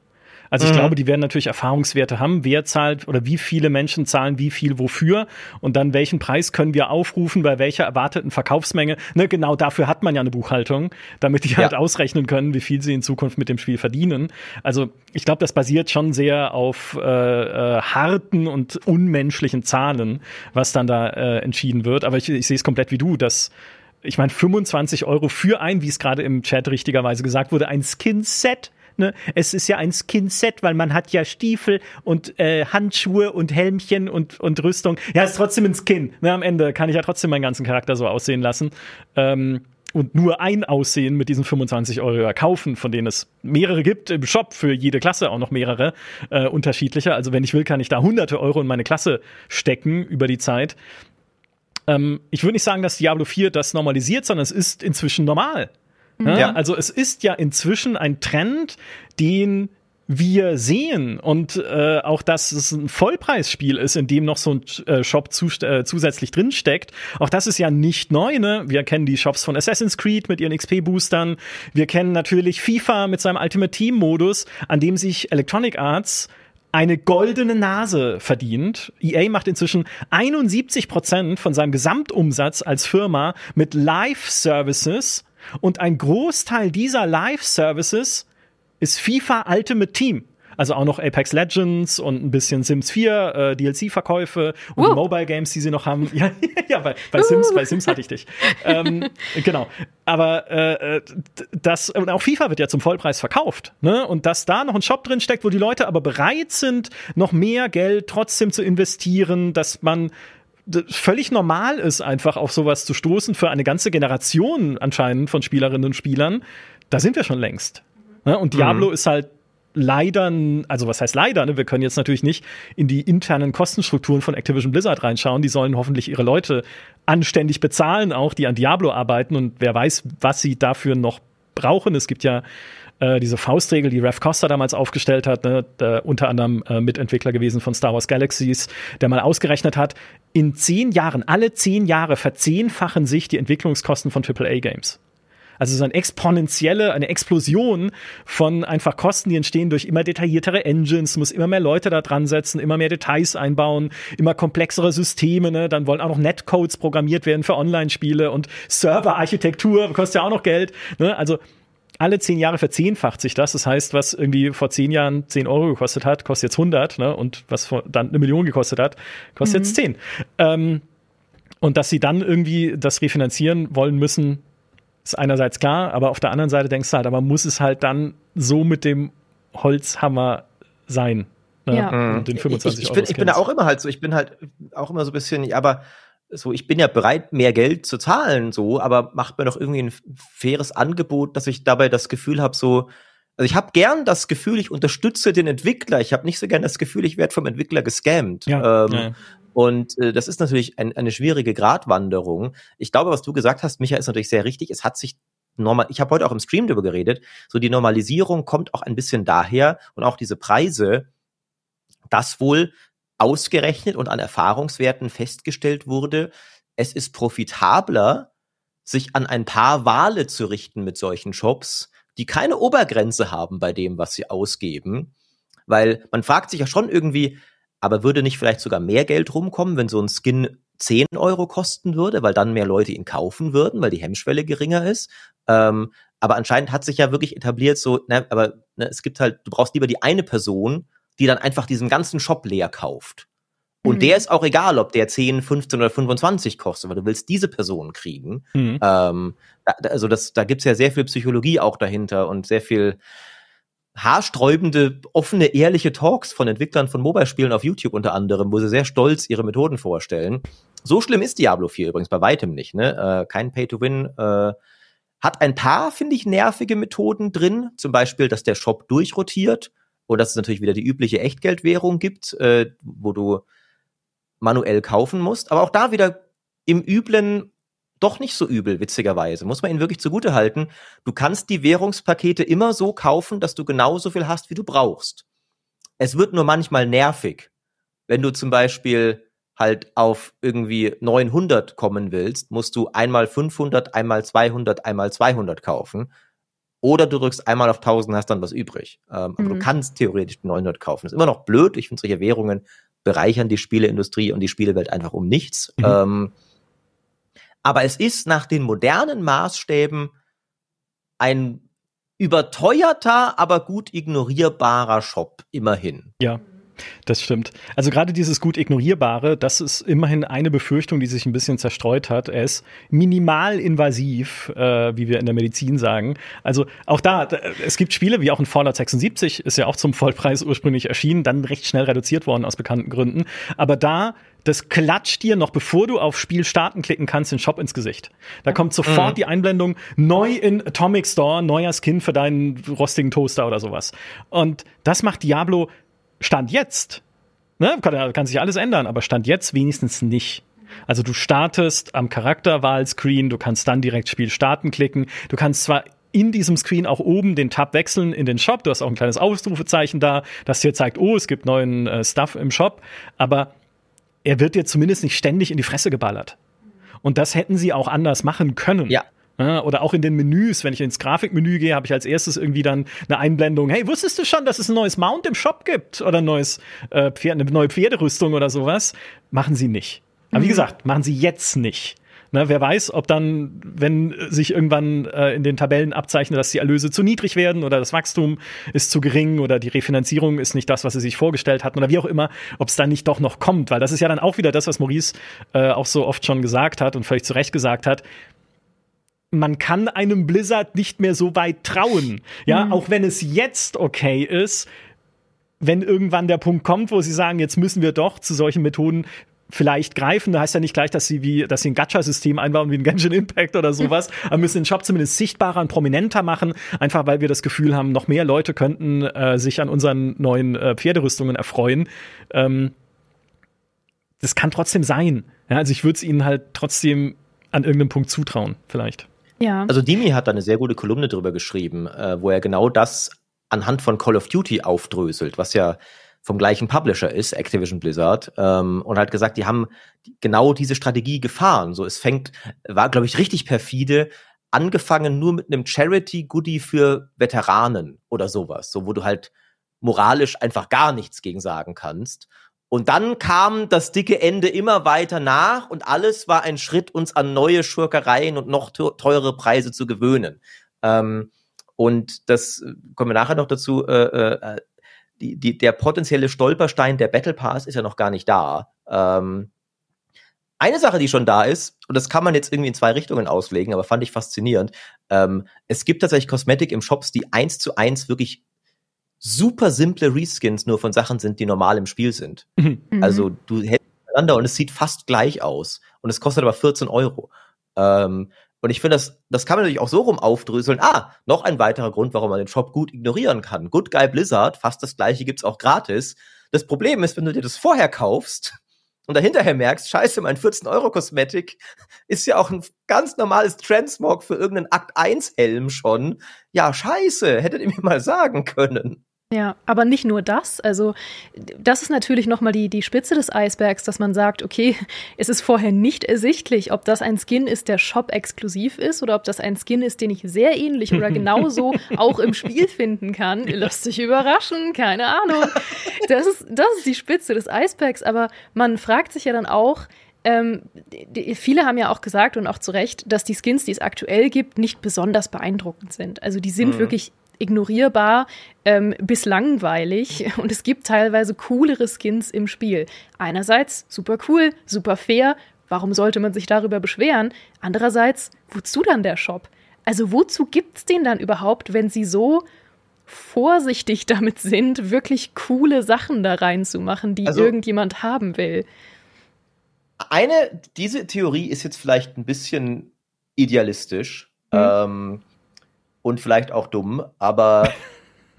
Also ich mhm. glaube, die werden natürlich Erfahrungswerte haben, wer zahlt oder wie viele Menschen zahlen wie viel wofür und dann welchen Preis können wir aufrufen bei welcher erwarteten Verkaufsmenge. Ne, genau dafür hat man ja eine Buchhaltung, damit die halt ausrechnen können, wie viel sie in Zukunft mit dem Spiel verdienen. Also ich glaube, das basiert schon sehr auf äh, äh, harten und unmenschlichen Zahlen, was dann da äh, entschieden wird. Aber ich, ich sehe es komplett wie du, dass ich meine, 25 Euro für ein, wie es gerade im Chat richtigerweise gesagt wurde, ein Skin-Set Ne? Es ist ja ein Skin-Set, weil man hat ja Stiefel und äh, Handschuhe und Helmchen und, und Rüstung. Ja, ist trotzdem ein Skin. Ne? Am Ende kann ich ja trotzdem meinen ganzen Charakter so aussehen lassen. Ähm, und nur ein Aussehen mit diesen 25 Euro kaufen, von denen es mehrere gibt im Shop, für jede Klasse auch noch mehrere äh, unterschiedliche. Also wenn ich will, kann ich da hunderte Euro in meine Klasse stecken über die Zeit. Ähm, ich würde nicht sagen, dass Diablo 4 das normalisiert, sondern es ist inzwischen normal. Mhm. Ja. Also es ist ja inzwischen ein Trend, den wir sehen und äh, auch, dass es ein Vollpreisspiel ist, in dem noch so ein äh, Shop zu, äh, zusätzlich drinsteckt. Auch das ist ja nicht neu, ne? Wir kennen die Shops von Assassin's Creed mit ihren XP-Boostern. Wir kennen natürlich FIFA mit seinem Ultimate Team-Modus, an dem sich Electronic Arts eine goldene Nase verdient. EA macht inzwischen 71 Prozent von seinem Gesamtumsatz als Firma mit Live-Services und ein Großteil dieser Live-Services ist FIFA Ultimate Team. Also auch noch Apex Legends und ein bisschen Sims 4 äh, DLC-Verkäufe und uh. die Mobile Games, die sie noch haben. ja, ja bei, bei uh. Sims, bei Sims hatte ich dich. ähm, genau. Aber äh, äh das und auch FIFA wird ja zum Vollpreis verkauft, ne? Und dass da noch ein Shop drin steckt, wo die Leute aber bereit sind, noch mehr Geld trotzdem zu investieren, dass man völlig normal ist, einfach auf sowas zu stoßen für eine ganze Generation anscheinend von Spielerinnen und Spielern, da sind wir schon längst. Ne? Und Diablo mhm. ist halt leider, also was heißt leider, ne? wir können jetzt natürlich nicht in die internen Kostenstrukturen von Activision Blizzard reinschauen, die sollen hoffentlich ihre Leute anständig bezahlen, auch die an Diablo arbeiten und wer weiß, was sie dafür noch brauchen. Es gibt ja äh, diese Faustregel, die Rev Costa damals aufgestellt hat, ne, der, unter anderem äh, Mitentwickler gewesen von Star Wars Galaxies, der mal ausgerechnet hat, in zehn Jahren, alle zehn Jahre verzehnfachen sich die Entwicklungskosten von AAA-Games. Also so eine exponentielle, eine Explosion von einfach Kosten, die entstehen durch immer detailliertere Engines, muss immer mehr Leute da dran setzen, immer mehr Details einbauen, immer komplexere Systeme, ne? Dann wollen auch noch Netcodes programmiert werden für Online-Spiele und Serverarchitektur kostet ja auch noch Geld. Ne? Also alle zehn Jahre verzehnfacht sich das. Das heißt, was irgendwie vor zehn Jahren zehn Euro gekostet hat, kostet jetzt 100, ne? Und was vor, dann eine Million gekostet hat, kostet mhm. jetzt zehn. Ähm, und dass sie dann irgendwie das refinanzieren wollen müssen, ist einerseits klar, aber auf der anderen Seite denkst du halt, aber muss es halt dann so mit dem Holzhammer sein?
Ne? Ja. Und den 25 ich, ich, bin, ich bin da auch immer halt so, ich bin halt auch immer so ein bisschen, aber so, ich bin ja bereit, mehr Geld zu zahlen, so, aber macht mir doch irgendwie ein faires Angebot, dass ich dabei das Gefühl habe, so, also ich habe gern das Gefühl, ich unterstütze den Entwickler. Ich habe nicht so gern das Gefühl, ich werde vom Entwickler gescammt. Ja, ähm, ja. Und äh, das ist natürlich ein, eine schwierige Gratwanderung. Ich glaube, was du gesagt hast, Micha, ist natürlich sehr richtig. Es hat sich normal, ich habe heute auch im Stream darüber geredet, so die Normalisierung kommt auch ein bisschen daher und auch diese Preise, dass wohl ausgerechnet und an Erfahrungswerten festgestellt wurde, es ist profitabler, sich an ein paar Wale zu richten mit solchen Shops, die keine Obergrenze haben bei dem, was sie ausgeben. Weil man fragt sich ja schon irgendwie, aber würde nicht vielleicht sogar mehr Geld rumkommen, wenn so ein Skin 10 Euro kosten würde, weil dann mehr Leute ihn kaufen würden, weil die Hemmschwelle geringer ist. Ähm, aber anscheinend hat sich ja wirklich etabliert, so, ne, aber ne, es gibt halt, du brauchst lieber die eine Person, die dann einfach diesen ganzen Shop leer kauft. Und mhm. der ist auch egal, ob der 10, 15 oder 25 kostet, weil du willst diese Person kriegen. Mhm. Ähm, da, also das, da gibt's ja sehr viel Psychologie auch dahinter und sehr viel haarsträubende, offene, ehrliche Talks von Entwicklern von Mobile-Spielen auf YouTube unter anderem, wo sie sehr stolz ihre Methoden vorstellen. So schlimm ist Diablo 4 übrigens bei weitem nicht. Ne? Äh, kein Pay-to-Win. Äh, hat ein paar, finde ich, nervige Methoden drin. Zum Beispiel, dass der Shop durchrotiert und dass es natürlich wieder die übliche Echtgeldwährung gibt, äh, wo du manuell kaufen musst. Aber auch da wieder im üblen doch nicht so übel, witzigerweise. Muss man ihnen wirklich zugute halten. Du kannst die Währungspakete immer so kaufen, dass du genauso viel hast, wie du brauchst. Es wird nur manchmal nervig, wenn du zum Beispiel halt auf irgendwie 900 kommen willst, musst du einmal 500, einmal 200, einmal 200 kaufen. Oder du drückst einmal auf 1000, hast dann was übrig. Ähm, mhm. Aber du mhm. kannst theoretisch 900 kaufen. Das ist immer noch blöd. Ich finde, solche Währungen bereichern die Spieleindustrie und die Spielewelt einfach um nichts. Mhm. Ähm, aber es ist nach den modernen Maßstäben ein überteuerter, aber gut ignorierbarer Shop immerhin.
Ja. Das stimmt. Also gerade dieses gut ignorierbare, das ist immerhin eine Befürchtung, die sich ein bisschen zerstreut hat. Er ist minimal invasiv, äh, wie wir in der Medizin sagen. Also auch da, es gibt Spiele wie auch in Fallout 76, ist ja auch zum Vollpreis ursprünglich erschienen, dann recht schnell reduziert worden aus bekannten Gründen. Aber da das klatscht dir noch, bevor du auf Spiel starten klicken kannst, den Shop ins Gesicht. Da kommt sofort mhm. die Einblendung, neu in Atomic Store, neuer Skin für deinen rostigen Toaster oder sowas. Und das macht Diablo Stand jetzt, ne, kann, kann sich alles ändern, aber Stand jetzt wenigstens nicht. Also du startest am Charakterwahlscreen, du kannst dann direkt Spiel starten klicken, du kannst zwar in diesem Screen auch oben den Tab wechseln in den Shop. Du hast auch ein kleines Ausrufezeichen da, das dir zeigt, oh, es gibt neuen äh, Stuff im Shop. Aber er wird dir zumindest nicht ständig in die Fresse geballert. Und das hätten sie auch anders machen können.
Ja.
Oder auch in den Menüs, wenn ich ins Grafikmenü gehe, habe ich als erstes irgendwie dann eine Einblendung. Hey, wusstest du schon, dass es ein neues Mount im Shop gibt? Oder ein neues, äh, Pferd, eine neue Pferderüstung oder sowas? Machen sie nicht. Aber wie mhm. gesagt, machen sie jetzt nicht. Na, wer weiß, ob dann, wenn sich irgendwann äh, in den Tabellen abzeichnet, dass die Erlöse zu niedrig werden oder das Wachstum ist zu gering oder die Refinanzierung ist nicht das, was sie sich vorgestellt hatten oder wie auch immer, ob es dann nicht doch noch kommt. Weil das ist ja dann auch wieder das, was Maurice äh, auch so oft schon gesagt hat und völlig zu Recht gesagt hat man kann einem Blizzard nicht mehr so weit trauen. Ja, mhm. auch wenn es jetzt okay ist, wenn irgendwann der Punkt kommt, wo sie sagen, jetzt müssen wir doch zu solchen Methoden vielleicht greifen. Da heißt ja nicht gleich, dass sie wie, dass sie ein Gacha-System einbauen wie ein Genshin Impact oder sowas, aber müssen den Shop zumindest sichtbarer und prominenter machen, einfach weil wir das Gefühl haben, noch mehr Leute könnten äh, sich an unseren neuen äh, Pferderüstungen erfreuen. Ähm, das kann trotzdem sein. Ja, also ich würde es ihnen halt trotzdem an irgendeinem Punkt zutrauen, vielleicht.
Ja. Also Dimi hat da eine sehr gute Kolumne drüber geschrieben, äh, wo er genau das anhand von Call of Duty aufdröselt, was ja vom gleichen Publisher ist, Activision Blizzard, ähm, und hat gesagt, die haben genau diese Strategie gefahren. So, es fängt, war, glaube ich, richtig perfide, angefangen nur mit einem Charity-Goodie für Veteranen oder sowas, so wo du halt moralisch einfach gar nichts gegen sagen kannst. Und dann kam das dicke Ende immer weiter nach und alles war ein Schritt, uns an neue Schurkereien und noch teure Preise zu gewöhnen. Ähm, und das äh, kommen wir nachher noch dazu. Äh, äh, die, die, der potenzielle Stolperstein der Battle Pass ist ja noch gar nicht da. Ähm, eine Sache, die schon da ist, und das kann man jetzt irgendwie in zwei Richtungen auslegen, aber fand ich faszinierend. Ähm, es gibt tatsächlich Kosmetik im Shops, die eins zu eins wirklich super simple Reskins nur von Sachen sind, die normal im Spiel sind. Mhm. Also du hältst miteinander und es sieht fast gleich aus. Und es kostet aber 14 Euro. Ähm, und ich finde, das, das kann man natürlich auch so rum aufdröseln. Ah, noch ein weiterer Grund, warum man den Shop gut ignorieren kann. Good Guy Blizzard, fast das gleiche gibt's auch gratis. Das Problem ist, wenn du dir das vorher kaufst und dahinterher merkst, scheiße, mein 14 Euro Kosmetik ist ja auch ein ganz normales Transmog für irgendeinen Akt 1 Helm schon. Ja, scheiße, hättet ihr mir mal sagen können.
Ja, aber nicht nur das. Also das ist natürlich nochmal die, die Spitze des Eisbergs, dass man sagt, okay, es ist vorher nicht ersichtlich, ob das ein Skin ist, der Shop-exklusiv ist oder ob das ein Skin ist, den ich sehr ähnlich oder genauso auch im Spiel finden kann. Lasst sich überraschen, keine Ahnung. Das ist, das ist die Spitze des Eisbergs, aber man fragt sich ja dann auch, ähm, die, viele haben ja auch gesagt und auch zu Recht, dass die Skins, die es aktuell gibt, nicht besonders beeindruckend sind. Also die sind mhm. wirklich ignorierbar ähm, bis langweilig und es gibt teilweise coolere Skins im Spiel. Einerseits super cool, super fair, warum sollte man sich darüber beschweren? Andererseits, wozu dann der Shop? Also wozu gibt's den dann überhaupt, wenn sie so vorsichtig damit sind, wirklich coole Sachen da reinzumachen, die also, irgendjemand haben will?
Eine, diese Theorie ist jetzt vielleicht ein bisschen idealistisch. Hm. Ähm, und vielleicht auch dumm, aber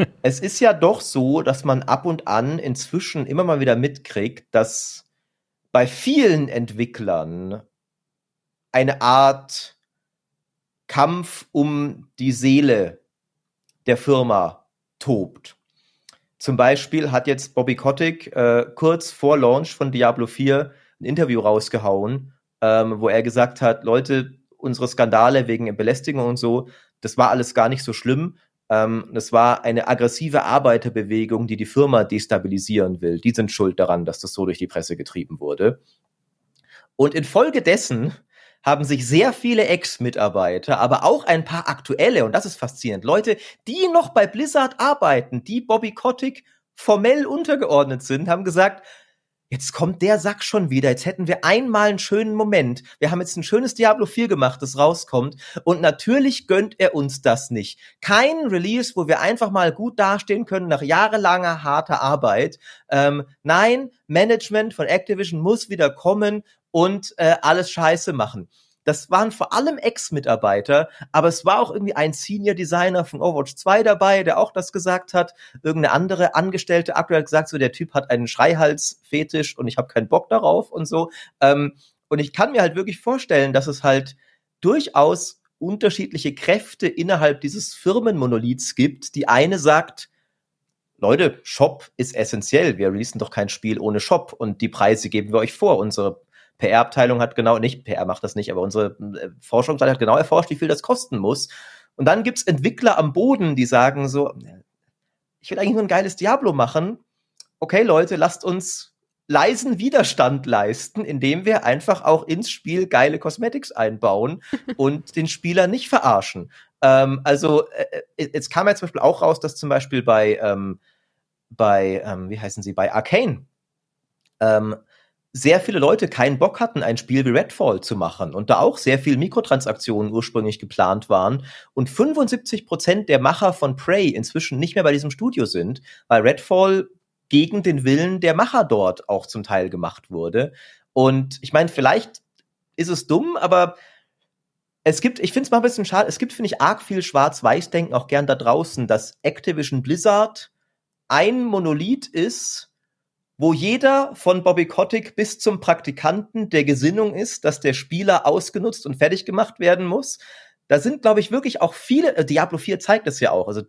es ist ja doch so, dass man ab und an inzwischen immer mal wieder mitkriegt, dass bei vielen Entwicklern eine Art Kampf um die Seele der Firma tobt. Zum Beispiel hat jetzt Bobby Kotick äh, kurz vor Launch von Diablo 4 ein Interview rausgehauen, ähm, wo er gesagt hat, Leute, unsere Skandale wegen Belästigung und so, das war alles gar nicht so schlimm. Ähm, das war eine aggressive Arbeiterbewegung, die die Firma destabilisieren will. Die sind schuld daran, dass das so durch die Presse getrieben wurde. Und infolgedessen haben sich sehr viele Ex-Mitarbeiter, aber auch ein paar aktuelle, und das ist faszinierend, Leute, die noch bei Blizzard arbeiten, die Bobby Kotick formell untergeordnet sind, haben gesagt, jetzt kommt der Sack schon wieder. Jetzt hätten wir einmal einen schönen Moment. Wir haben jetzt ein schönes Diablo 4 gemacht, das rauskommt. Und natürlich gönnt er uns das nicht. Kein Release, wo wir einfach mal gut dastehen können nach jahrelanger harter Arbeit. Ähm, nein, Management von Activision muss wieder kommen und äh, alles scheiße machen. Das waren vor allem Ex-Mitarbeiter, aber es war auch irgendwie ein Senior Designer von Overwatch 2 dabei, der auch das gesagt hat. Irgendeine andere Angestellte aktuell hat gesagt, so der Typ hat einen Schreihals-Fetisch und ich habe keinen Bock darauf und so. Ähm, und ich kann mir halt wirklich vorstellen, dass es halt durchaus unterschiedliche Kräfte innerhalb dieses Firmenmonoliths gibt. Die eine sagt, Leute, Shop ist essentiell. Wir releasen doch kein Spiel ohne Shop und die Preise geben wir euch vor. Unsere PR-Abteilung hat genau, nicht PR macht das nicht, aber unsere äh, Forschungsseite hat genau erforscht, wie viel das kosten muss. Und dann gibt's Entwickler am Boden, die sagen so, ich will eigentlich nur ein geiles Diablo machen. Okay, Leute, lasst uns leisen Widerstand leisten, indem wir einfach auch ins Spiel geile Cosmetics einbauen und den Spieler nicht verarschen. Ähm, also, äh, äh, jetzt kam ja zum Beispiel auch raus, dass zum Beispiel bei, ähm, bei, ähm, wie heißen sie, bei Arcane, ähm, sehr viele Leute keinen Bock hatten, ein Spiel wie Redfall zu machen und da auch sehr viel Mikrotransaktionen ursprünglich geplant waren und 75 Prozent der Macher von Prey inzwischen nicht mehr bei diesem Studio sind, weil Redfall gegen den Willen der Macher dort auch zum Teil gemacht wurde. Und ich meine, vielleicht ist es dumm, aber es gibt, ich finde es mal ein bisschen schade, es gibt, finde ich, arg viel Schwarz-Weiß-Denken auch gern da draußen, dass Activision Blizzard ein Monolith ist, wo jeder von Bobby Kotick bis zum Praktikanten der Gesinnung ist, dass der Spieler ausgenutzt und fertig gemacht werden muss. Da sind, glaube ich, wirklich auch viele, äh, Diablo 4 zeigt es ja auch. Also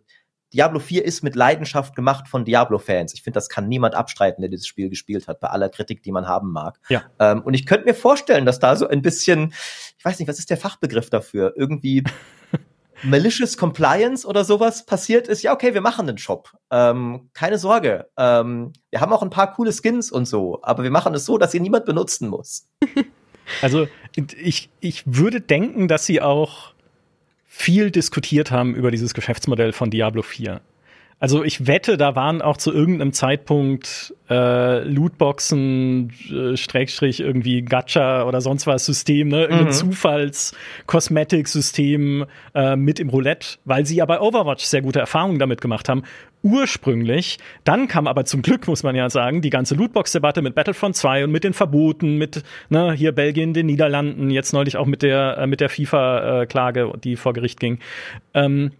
Diablo 4 ist mit Leidenschaft gemacht von Diablo-Fans. Ich finde, das kann niemand abstreiten, der dieses Spiel gespielt hat, bei aller Kritik, die man haben mag. Ja. Ähm, und ich könnte mir vorstellen, dass da so ein bisschen, ich weiß nicht, was ist der Fachbegriff dafür? Irgendwie Malicious Compliance oder sowas passiert ist, ja, okay, wir machen einen Shop. Ähm, keine Sorge. Ähm, wir haben auch ein paar coole Skins und so, aber wir machen es so, dass sie niemand benutzen muss.
Also ich, ich würde denken, dass sie auch viel diskutiert haben über dieses Geschäftsmodell von Diablo 4. Also ich wette, da waren auch zu irgendeinem Zeitpunkt äh, Lootboxen, äh, Streckstrich irgendwie Gacha oder sonst was System, ne? Irgendein mhm. Zufalls-Cosmetic-System äh, mit im Roulette, weil sie ja bei Overwatch sehr gute Erfahrungen damit gemacht haben. Ursprünglich. Dann kam aber zum Glück, muss man ja sagen, die ganze Lootbox-Debatte mit Battlefront 2 und mit den Verboten, mit ne, hier Belgien, den Niederlanden, jetzt neulich auch mit der, äh, mit der FIFA-Klage, die vor Gericht ging. Ähm,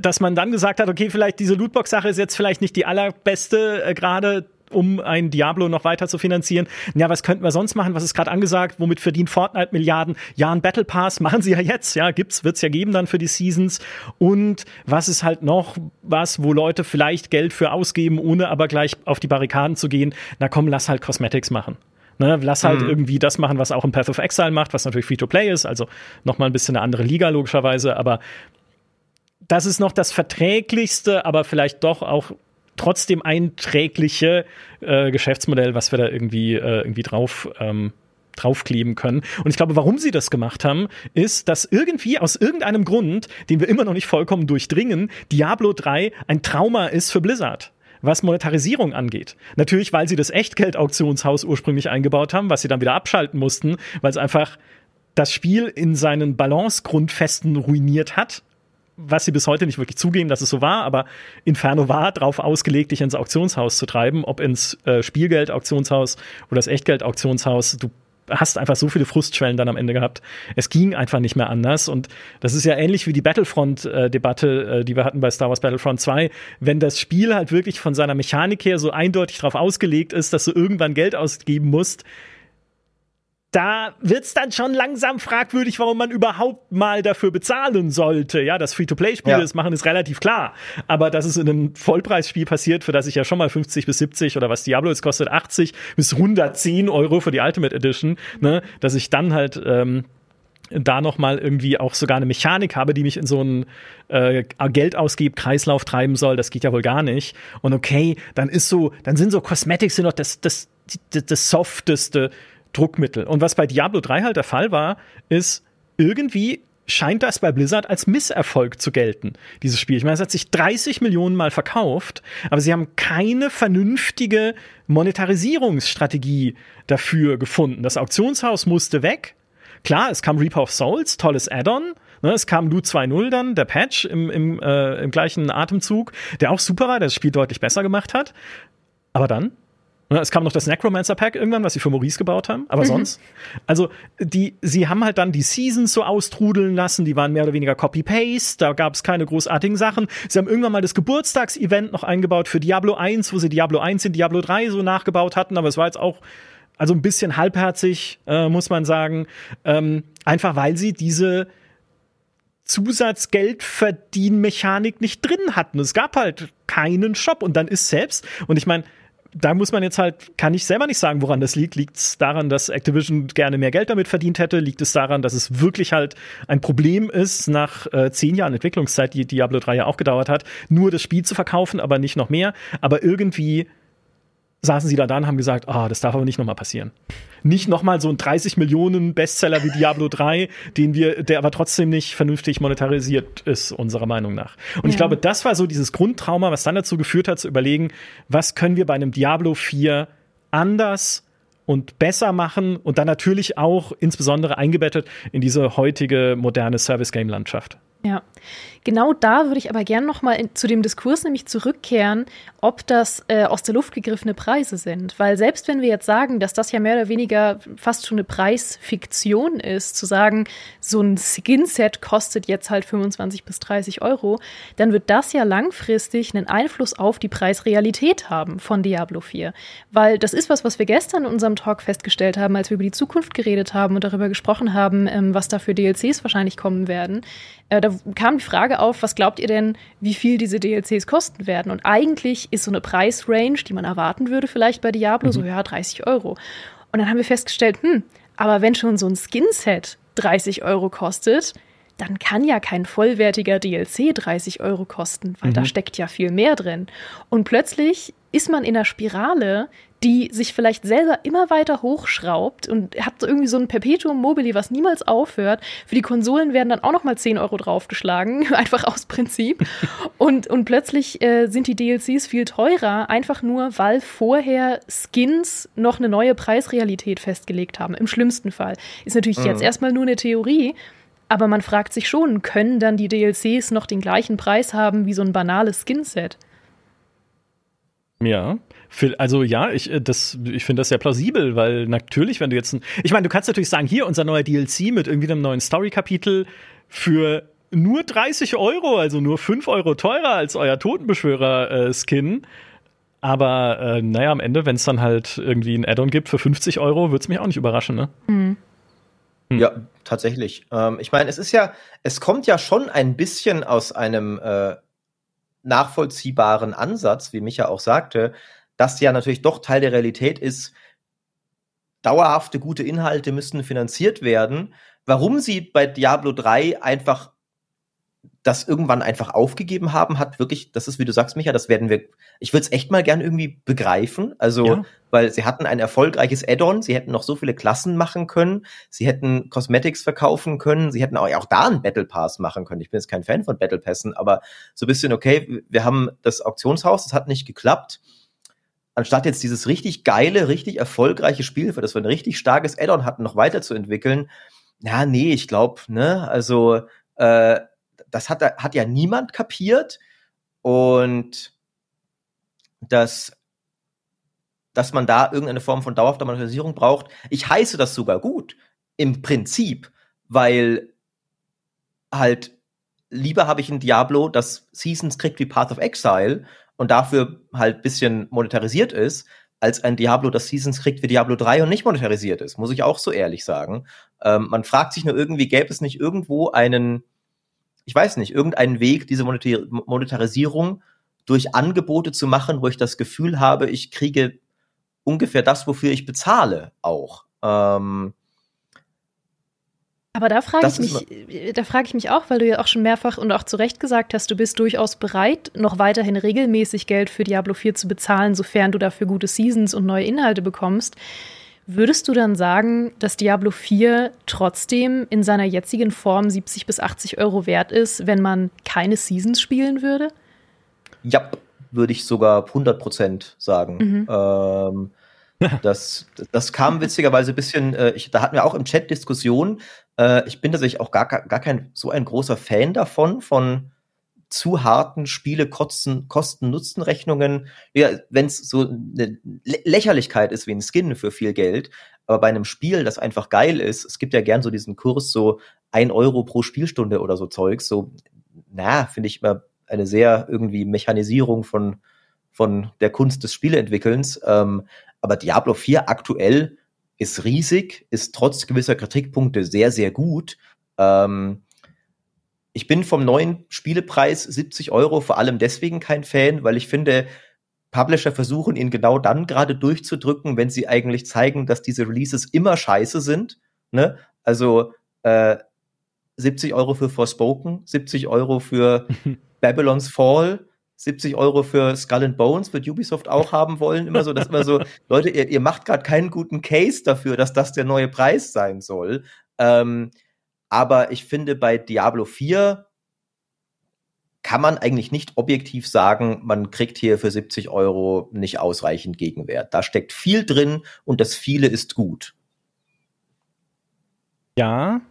dass man dann gesagt hat, okay, vielleicht diese Lootbox-Sache ist jetzt vielleicht nicht die allerbeste äh, gerade um ein Diablo noch weiter zu finanzieren. Ja, was könnten wir sonst machen? Was ist gerade angesagt? Womit verdient Fortnite Milliarden? Ja, ein Battle Pass machen sie ja jetzt. Ja, gibt's, wird's ja geben dann für die Seasons. Und was ist halt noch was, wo Leute vielleicht Geld für ausgeben, ohne aber gleich auf die Barrikaden zu gehen? Na komm, lass halt Cosmetics machen. Ne, lass halt mhm. irgendwie das machen, was auch ein Path of Exile macht, was natürlich Free-to-Play ist, also nochmal ein bisschen eine andere Liga logischerweise, aber das ist noch das verträglichste, aber vielleicht doch auch trotzdem einträgliche äh, Geschäftsmodell, was wir da irgendwie, äh, irgendwie drauf, ähm, draufkleben können. Und ich glaube, warum sie das gemacht haben, ist, dass irgendwie aus irgendeinem Grund, den wir immer noch nicht vollkommen durchdringen, Diablo 3 ein Trauma ist für Blizzard was Monetarisierung angeht. Natürlich, weil sie das Echtgeld-Auktionshaus ursprünglich eingebaut haben, was sie dann wieder abschalten mussten, weil es einfach das Spiel in seinen Balance-Grundfesten ruiniert hat was sie bis heute nicht wirklich zugeben, dass es so war, aber Inferno war darauf ausgelegt, dich ins Auktionshaus zu treiben, ob ins äh, Spielgeld-Auktionshaus oder das Echtgeld-Auktionshaus. Du hast einfach so viele Frustschwellen dann am Ende gehabt. Es ging einfach nicht mehr anders. Und das ist ja ähnlich wie die Battlefront-Debatte, äh, die wir hatten bei Star Wars Battlefront 2. Wenn das Spiel halt wirklich von seiner Mechanik her so eindeutig darauf ausgelegt ist, dass du irgendwann Geld ausgeben musst, da wird's dann schon langsam fragwürdig, warum man überhaupt mal dafür bezahlen sollte. Ja, dass Free-to-Play-Spiele ja. das machen, ist relativ klar. Aber dass es in einem Vollpreisspiel passiert, für das ich ja schon mal 50 bis 70 oder was Diablo jetzt kostet, 80 bis 110 Euro für die Ultimate Edition, ne, dass ich dann halt ähm, da noch mal irgendwie auch sogar eine Mechanik habe, die mich in so einen äh, Geldausgeb-Kreislauf treiben soll, das geht ja wohl gar nicht. Und okay, dann ist so, dann sind so Cosmetics noch das, das, das, das softeste Druckmittel. Und was bei Diablo 3 halt der Fall war, ist irgendwie scheint das bei Blizzard als Misserfolg zu gelten, dieses Spiel. Ich meine, es hat sich 30 Millionen Mal verkauft, aber sie haben keine vernünftige Monetarisierungsstrategie dafür gefunden. Das Auktionshaus musste weg. Klar, es kam Reaper of Souls, tolles Add-on. Ne, es kam Loot 2.0 dann, der Patch im, im, äh, im gleichen Atemzug, der auch super war, der das Spiel deutlich besser gemacht hat. Aber dann es kam noch das Necromancer Pack irgendwann, was sie für Maurice gebaut haben, aber mhm. sonst. Also, die, sie haben halt dann die Seasons so austrudeln lassen, die waren mehr oder weniger Copy-Paste, da gab es keine großartigen Sachen. Sie haben irgendwann mal das Geburtstagsevent noch eingebaut für Diablo 1, wo sie Diablo 1 in Diablo 3 so nachgebaut hatten, aber es war jetzt auch also ein bisschen halbherzig, äh, muss man sagen. Ähm, einfach weil sie diese Zusatzgeldverdienmechanik nicht drin hatten. Es gab halt keinen Shop und dann ist selbst, und ich meine, da muss man jetzt halt, kann ich selber nicht sagen, woran das liegt. Liegt es daran, dass Activision gerne mehr Geld damit verdient hätte? Liegt es daran, dass es wirklich halt ein Problem ist, nach äh, zehn Jahren Entwicklungszeit, die Diablo 3 ja auch gedauert hat, nur das Spiel zu verkaufen, aber nicht noch mehr? Aber irgendwie saßen sie da dann und haben gesagt, ah, oh, das darf aber nicht nochmal passieren. Nicht nochmal so ein 30 Millionen Bestseller wie Diablo 3, den wir, der aber trotzdem nicht vernünftig monetarisiert ist, unserer Meinung nach. Und ja. ich glaube, das war so dieses Grundtrauma, was dann dazu geführt hat, zu überlegen, was können wir bei einem Diablo 4 anders und besser machen und dann natürlich auch insbesondere eingebettet in diese heutige moderne Service-Game-Landschaft.
Ja, genau da würde ich aber gerne noch mal in, zu dem Diskurs nämlich zurückkehren, ob das äh, aus der Luft gegriffene Preise sind. Weil selbst wenn wir jetzt sagen, dass das ja mehr oder weniger fast schon eine Preisfiktion ist, zu sagen, so ein Skin-Set kostet jetzt halt 25 bis 30 Euro, dann wird das ja langfristig einen Einfluss auf die Preisrealität haben von Diablo 4. Weil das ist was, was wir gestern in unserem Talk festgestellt haben, als wir über die Zukunft geredet haben und darüber gesprochen haben, ähm, was da für DLCs wahrscheinlich kommen werden äh, da kam die Frage auf, was glaubt ihr denn, wie viel diese DLCs kosten werden? Und eigentlich ist so eine Preisrange, die man erwarten würde, vielleicht bei Diablo, mhm. so ja, 30 Euro. Und dann haben wir festgestellt, hm, aber wenn schon so ein Skinset 30 Euro kostet, dann kann ja kein vollwertiger DLC 30 Euro kosten, weil mhm. da steckt ja viel mehr drin. Und plötzlich ist man in einer Spirale, die sich vielleicht selber immer weiter hochschraubt und hat so irgendwie so ein Perpetuum mobile, was niemals aufhört. Für die Konsolen werden dann auch noch mal 10 Euro draufgeschlagen, einfach aus Prinzip. und, und plötzlich äh, sind die DLCs viel teurer, einfach nur, weil vorher Skins noch eine neue Preisrealität festgelegt haben. Im schlimmsten Fall. Ist natürlich mhm. jetzt erstmal nur eine Theorie. Aber man fragt sich schon, können dann die DLCs noch den gleichen Preis haben wie so ein banales Skinset?
Ja, also ja, ich, äh, ich finde das sehr plausibel, weil natürlich, wenn du jetzt ein, ich meine, du kannst natürlich sagen, hier unser neuer DLC mit irgendwie einem neuen Story-Kapitel für nur 30 Euro, also nur 5 Euro teurer als euer Totenbeschwörer-Skin. Aber äh, naja, am Ende, wenn es dann halt irgendwie ein Add-on gibt für 50 Euro, würde es mich auch nicht überraschen, ne? Mhm.
Hm. Ja, tatsächlich. Ähm, ich meine, es ist ja, es kommt ja schon ein bisschen aus einem äh, nachvollziehbaren Ansatz, wie Micha auch sagte, dass ja natürlich doch Teil der Realität ist, dauerhafte gute Inhalte müssten finanziert werden. Warum sie bei Diablo 3 einfach das irgendwann einfach aufgegeben haben, hat wirklich, das ist, wie du sagst, Micha, das werden wir, ich würde es echt mal gern irgendwie begreifen. Also, ja. weil sie hatten ein erfolgreiches Add-on, sie hätten noch so viele Klassen machen können, sie hätten Cosmetics verkaufen können, sie hätten auch, auch da einen Battle Pass machen können. Ich bin jetzt kein Fan von Battle Passen, aber so ein bisschen, okay, wir haben das Auktionshaus, das hat nicht geklappt. Anstatt jetzt dieses richtig geile, richtig erfolgreiche Spiel, für das wir ein richtig starkes Add-on hatten, noch weiterzuentwickeln, ja, nee, ich glaube, ne, also äh, das hat, hat ja niemand kapiert und dass, dass man da irgendeine Form von dauerhafter Monetarisierung braucht. Ich heiße das sogar gut, im Prinzip, weil halt lieber habe ich ein Diablo, das Seasons kriegt wie Path of Exile und dafür halt bisschen monetarisiert ist, als ein Diablo, das Seasons kriegt wie Diablo 3 und nicht monetarisiert ist, muss ich auch so ehrlich sagen. Ähm, man fragt sich nur irgendwie, gäbe es nicht irgendwo einen, ich weiß nicht, irgendeinen Weg, diese Monetarisierung durch Angebote zu machen, wo ich das Gefühl habe, ich kriege ungefähr das, wofür ich bezahle, auch. Ähm,
aber da frage ich mich, da frage ich mich auch, weil du ja auch schon mehrfach und auch zu Recht gesagt hast, du bist durchaus bereit, noch weiterhin regelmäßig Geld für Diablo 4 zu bezahlen, sofern du dafür gute Seasons und neue Inhalte bekommst. Würdest du dann sagen, dass Diablo 4 trotzdem in seiner jetzigen Form 70 bis 80 Euro wert ist, wenn man keine Seasons spielen würde?
Ja, würde ich sogar 100 Prozent sagen. Mhm. Ähm, das, das kam witzigerweise ein bisschen, äh, ich, da hatten wir auch im Chat Diskussionen. Äh, ich bin tatsächlich auch gar, gar kein so ein großer Fan davon, von zu harten Spiele Kosten-Nutzen-Rechnungen, ja, wenn es so eine Lächerlichkeit ist wie ein Skin für viel Geld, aber bei einem Spiel, das einfach geil ist, es gibt ja gern so diesen Kurs, so ein Euro pro Spielstunde oder so Zeugs, so, na, finde ich immer eine sehr irgendwie Mechanisierung von, von der Kunst des Spieleentwickelns. Ähm, aber Diablo 4 aktuell ist riesig, ist trotz gewisser Kritikpunkte sehr, sehr gut. Ähm, ich bin vom neuen Spielepreis 70 Euro vor allem deswegen kein Fan, weil ich finde, Publisher versuchen ihn genau dann gerade durchzudrücken, wenn sie eigentlich zeigen, dass diese Releases immer scheiße sind. Ne? Also äh, 70 Euro für Forspoken, 70 Euro für Babylon's Fall, 70 Euro für Skull and Bones wird Ubisoft auch haben wollen. Immer so, dass immer so, Leute, ihr, ihr macht gerade keinen guten Case dafür, dass das der neue Preis sein soll. Ähm, aber ich finde, bei Diablo 4 kann man eigentlich nicht objektiv sagen, man kriegt hier für 70 Euro nicht ausreichend Gegenwert. Da steckt viel drin und das viele ist gut.
Ja,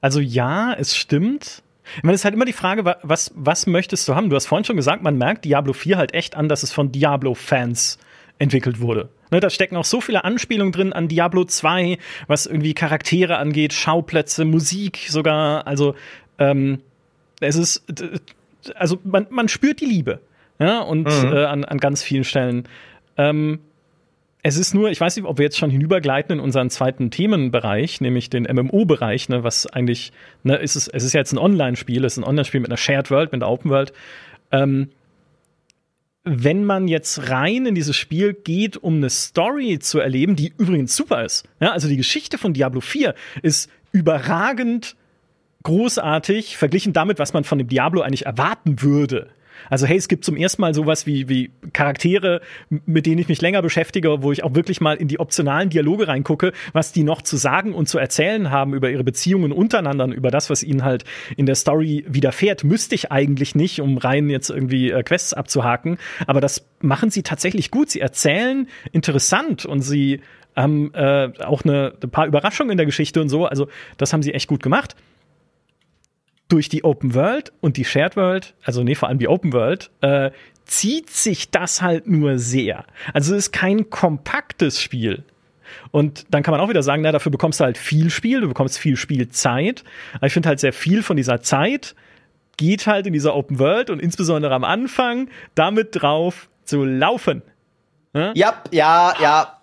also ja, es stimmt. Ich meine, es ist halt immer die Frage, was, was möchtest du haben? Du hast vorhin schon gesagt, man merkt Diablo 4 halt echt an, dass es von Diablo-Fans entwickelt wurde. Ne, da stecken auch so viele Anspielungen drin an Diablo 2, was irgendwie Charaktere angeht, Schauplätze, Musik sogar. Also ähm, es ist, also man, man spürt die Liebe, ja, und mhm. äh, an, an ganz vielen Stellen. Ähm, es ist nur, ich weiß nicht, ob wir jetzt schon hinübergleiten in unseren zweiten Themenbereich, nämlich den MMO-Bereich, ne, was eigentlich, ne, ist es, es ist ja jetzt ein Online-Spiel, es ist ein Online-Spiel mit einer Shared World, mit einer Open World. Ähm, wenn man jetzt rein in dieses Spiel geht, um eine Story zu erleben, die übrigens super ist. Ja, also die Geschichte von Diablo 4 ist überragend großartig verglichen damit, was man von dem Diablo eigentlich erwarten würde. Also hey, es gibt zum ersten Mal sowas wie, wie Charaktere, mit denen ich mich länger beschäftige, wo ich auch wirklich mal in die optionalen Dialoge reingucke, was die noch zu sagen und zu erzählen haben über ihre Beziehungen untereinander, über das, was ihnen halt in der Story widerfährt. Müsste ich eigentlich nicht, um rein jetzt irgendwie äh, Quests abzuhaken. Aber das machen sie tatsächlich gut. Sie erzählen interessant und sie haben äh, auch eine, ein paar Überraschungen in der Geschichte und so. Also das haben sie echt gut gemacht durch die Open World und die Shared World, also nee, vor allem die Open World, äh, zieht sich das halt nur sehr. Also es ist kein kompaktes Spiel. Und dann kann man auch wieder sagen, na, dafür bekommst du halt viel Spiel, du bekommst viel Spielzeit. Aber ich finde halt sehr viel von dieser Zeit geht halt in dieser Open World und insbesondere am Anfang damit drauf zu laufen.
Ja, ja, ja. ja.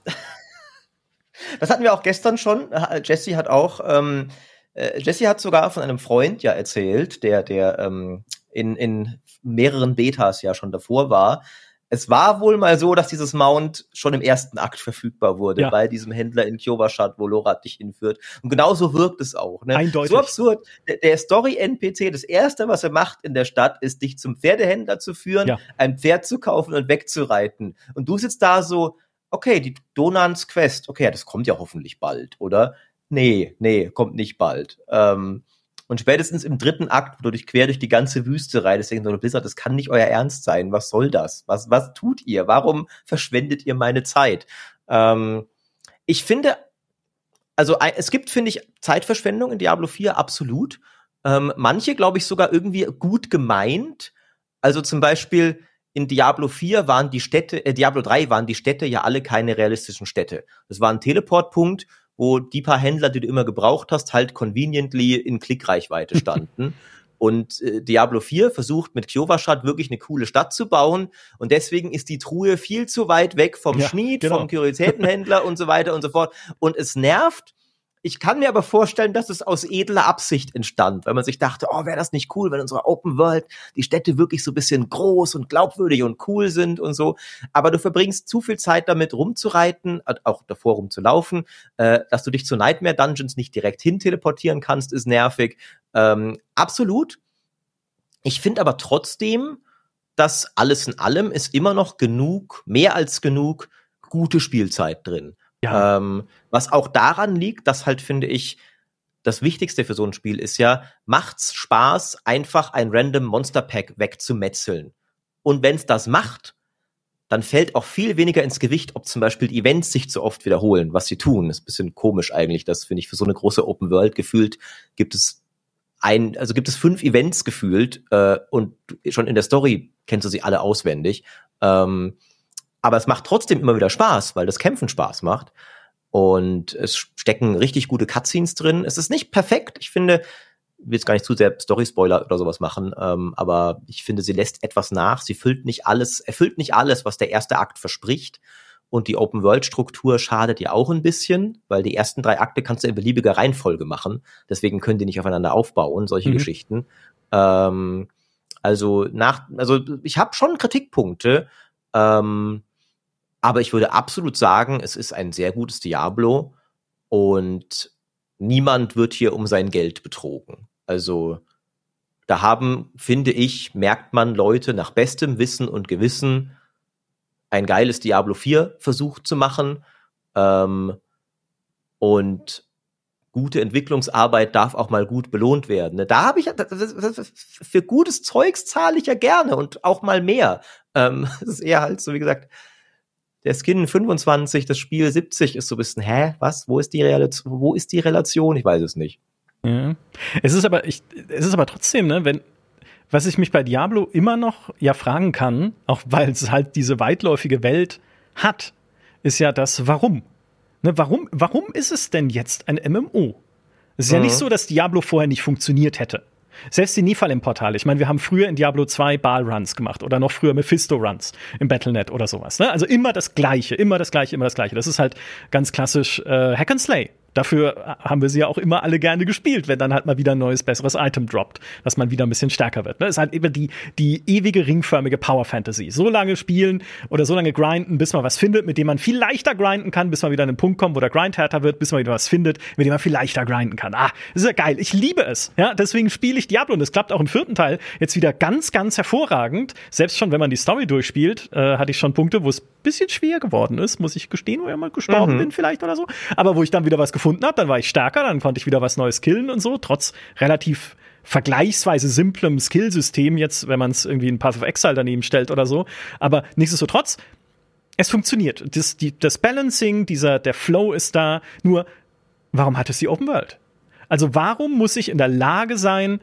Das hatten wir auch gestern schon. Jesse hat auch, ähm, äh, Jesse hat sogar von einem Freund ja erzählt, der, der ähm, in, in mehreren Betas ja schon davor war. Es war wohl mal so, dass dieses Mount schon im ersten Akt verfügbar wurde ja. bei diesem Händler in Kyovashad, wo Lorat dich hinführt. Und genauso wirkt es auch. Ne?
Eindeutig.
So absurd. Der, der Story-NPC, das erste, was er macht in der Stadt, ist, dich zum Pferdehändler zu führen, ja. ein Pferd zu kaufen und wegzureiten. Und du sitzt da so, okay, die Donans Quest, okay, das kommt ja hoffentlich bald, oder? Nee, nee, kommt nicht bald. Ähm, und spätestens im dritten Akt, wo du dich quer durch die ganze Wüste reitest, denkst du, Blizzard, das kann nicht euer Ernst sein. Was soll das? Was, was tut ihr? Warum verschwendet ihr meine Zeit? Ähm, ich finde, also es gibt, finde ich, Zeitverschwendung in Diablo 4, absolut. Ähm, manche, glaube ich, sogar irgendwie gut gemeint. Also zum Beispiel, in Diablo 4 waren die Städte, äh, Diablo 3 waren die Städte ja alle keine realistischen Städte. Das war ein Teleportpunkt, wo die paar Händler, die du immer gebraucht hast, halt conveniently in Klickreichweite standen. Und äh, Diablo 4 versucht mit Kyovashad wirklich eine coole Stadt zu bauen. Und deswegen ist die Truhe viel zu weit weg vom ja, Schmied, genau. vom Kuriositätenhändler und so weiter und so fort. Und es nervt, ich kann mir aber vorstellen, dass es aus edler Absicht entstand, weil man sich dachte, oh, wäre das nicht cool, wenn unsere Open World die Städte wirklich so ein bisschen groß und glaubwürdig und cool sind und so. Aber du verbringst zu viel Zeit damit rumzureiten, auch davor rumzulaufen, äh, dass du dich zu Nightmare Dungeons nicht direkt hin teleportieren kannst, ist nervig. Ähm, absolut. Ich finde aber trotzdem, dass alles in allem ist immer noch genug, mehr als genug gute Spielzeit drin. Ja. Ähm, was auch daran liegt, dass halt, finde ich, das Wichtigste für so ein Spiel ist ja, macht's Spaß, einfach ein random Monster Pack wegzumetzeln. Und wenn's das macht, dann fällt auch viel weniger ins Gewicht, ob zum Beispiel Events sich zu oft wiederholen, was sie tun. Das ist ein bisschen komisch eigentlich. Das finde ich für so eine große Open World gefühlt gibt es ein, also gibt es fünf Events gefühlt äh, und schon in der Story kennst du sie alle auswendig. Ähm, aber es macht trotzdem immer wieder Spaß, weil das Kämpfen Spaß macht. Und es stecken richtig gute Cutscenes drin. Es ist nicht perfekt. Ich finde, ich will jetzt gar nicht zu sehr Story-Spoiler oder sowas machen, ähm, aber ich finde, sie lässt etwas nach. Sie füllt nicht alles, erfüllt nicht alles, was der erste Akt verspricht. Und die Open-World-Struktur schadet ja auch ein bisschen, weil die ersten drei Akte kannst du in beliebiger Reihenfolge machen. Deswegen können die nicht aufeinander aufbauen, solche mhm. Geschichten. Ähm, also nach, also ich habe schon Kritikpunkte. Ähm, aber ich würde absolut sagen, es ist ein sehr gutes Diablo und niemand wird hier um sein Geld betrogen. Also da haben, finde ich, merkt man Leute nach bestem Wissen und Gewissen ein geiles Diablo 4 versucht zu machen. Ähm, und gute Entwicklungsarbeit darf auch mal gut belohnt werden. Ne? Da habe ich für gutes Zeugs zahle ich ja gerne und auch mal mehr. Ähm, das ist eher halt so, wie gesagt, der Skin 25, das Spiel 70 ist so ein bisschen, hä, was? Wo ist die Relation? Wo ist die Relation? Ich weiß es nicht.
Ja. Es ist aber, ich, es ist aber trotzdem, ne, wenn, was ich mich bei Diablo immer noch ja fragen kann, auch weil es halt diese weitläufige Welt hat, ist ja das Warum. Ne, warum, warum ist es denn jetzt ein MMO? Es ist mhm. ja nicht mhm. so, dass Diablo vorher nicht funktioniert hätte. Selbst die Nifalem-Portale. Ich meine, wir haben früher in Diablo 2 Baal-Runs gemacht oder noch früher Mephisto-Runs im Battlenet oder sowas. Ne? Also immer das Gleiche, immer das Gleiche, immer das Gleiche. Das ist halt ganz klassisch äh, Hack and Slay. Dafür haben wir sie ja auch immer alle gerne gespielt, wenn dann halt mal wieder ein neues, besseres Item droppt, dass man wieder ein bisschen stärker wird. Ne? ist halt immer die, die ewige ringförmige Power Fantasy. So lange spielen oder so lange grinden, bis man was findet, mit dem man viel leichter grinden kann, bis man wieder an den Punkt kommt, wo der Grind härter wird, bis man wieder was findet, mit dem man viel leichter grinden kann. Ah, das ist ja geil. Ich liebe es. Ja, deswegen spiele ich Diablo und es klappt auch im vierten Teil jetzt wieder ganz, ganz hervorragend. Selbst schon, wenn man die Story durchspielt, äh, hatte ich schon Punkte, wo es bisschen schwer geworden ist, muss ich gestehen, wo ich mal gestorben mhm. bin vielleicht oder so. Aber wo ich dann wieder was gefunden habe, dann war ich stärker, dann konnte ich wieder was Neues killen und so, trotz relativ vergleichsweise simplem Skillsystem jetzt, wenn man es irgendwie in Path of Exile daneben stellt oder so. Aber nichtsdestotrotz, es funktioniert. Das, die, das Balancing, dieser, der Flow ist da. Nur, warum hat es die Open World? Also warum muss ich in der Lage sein,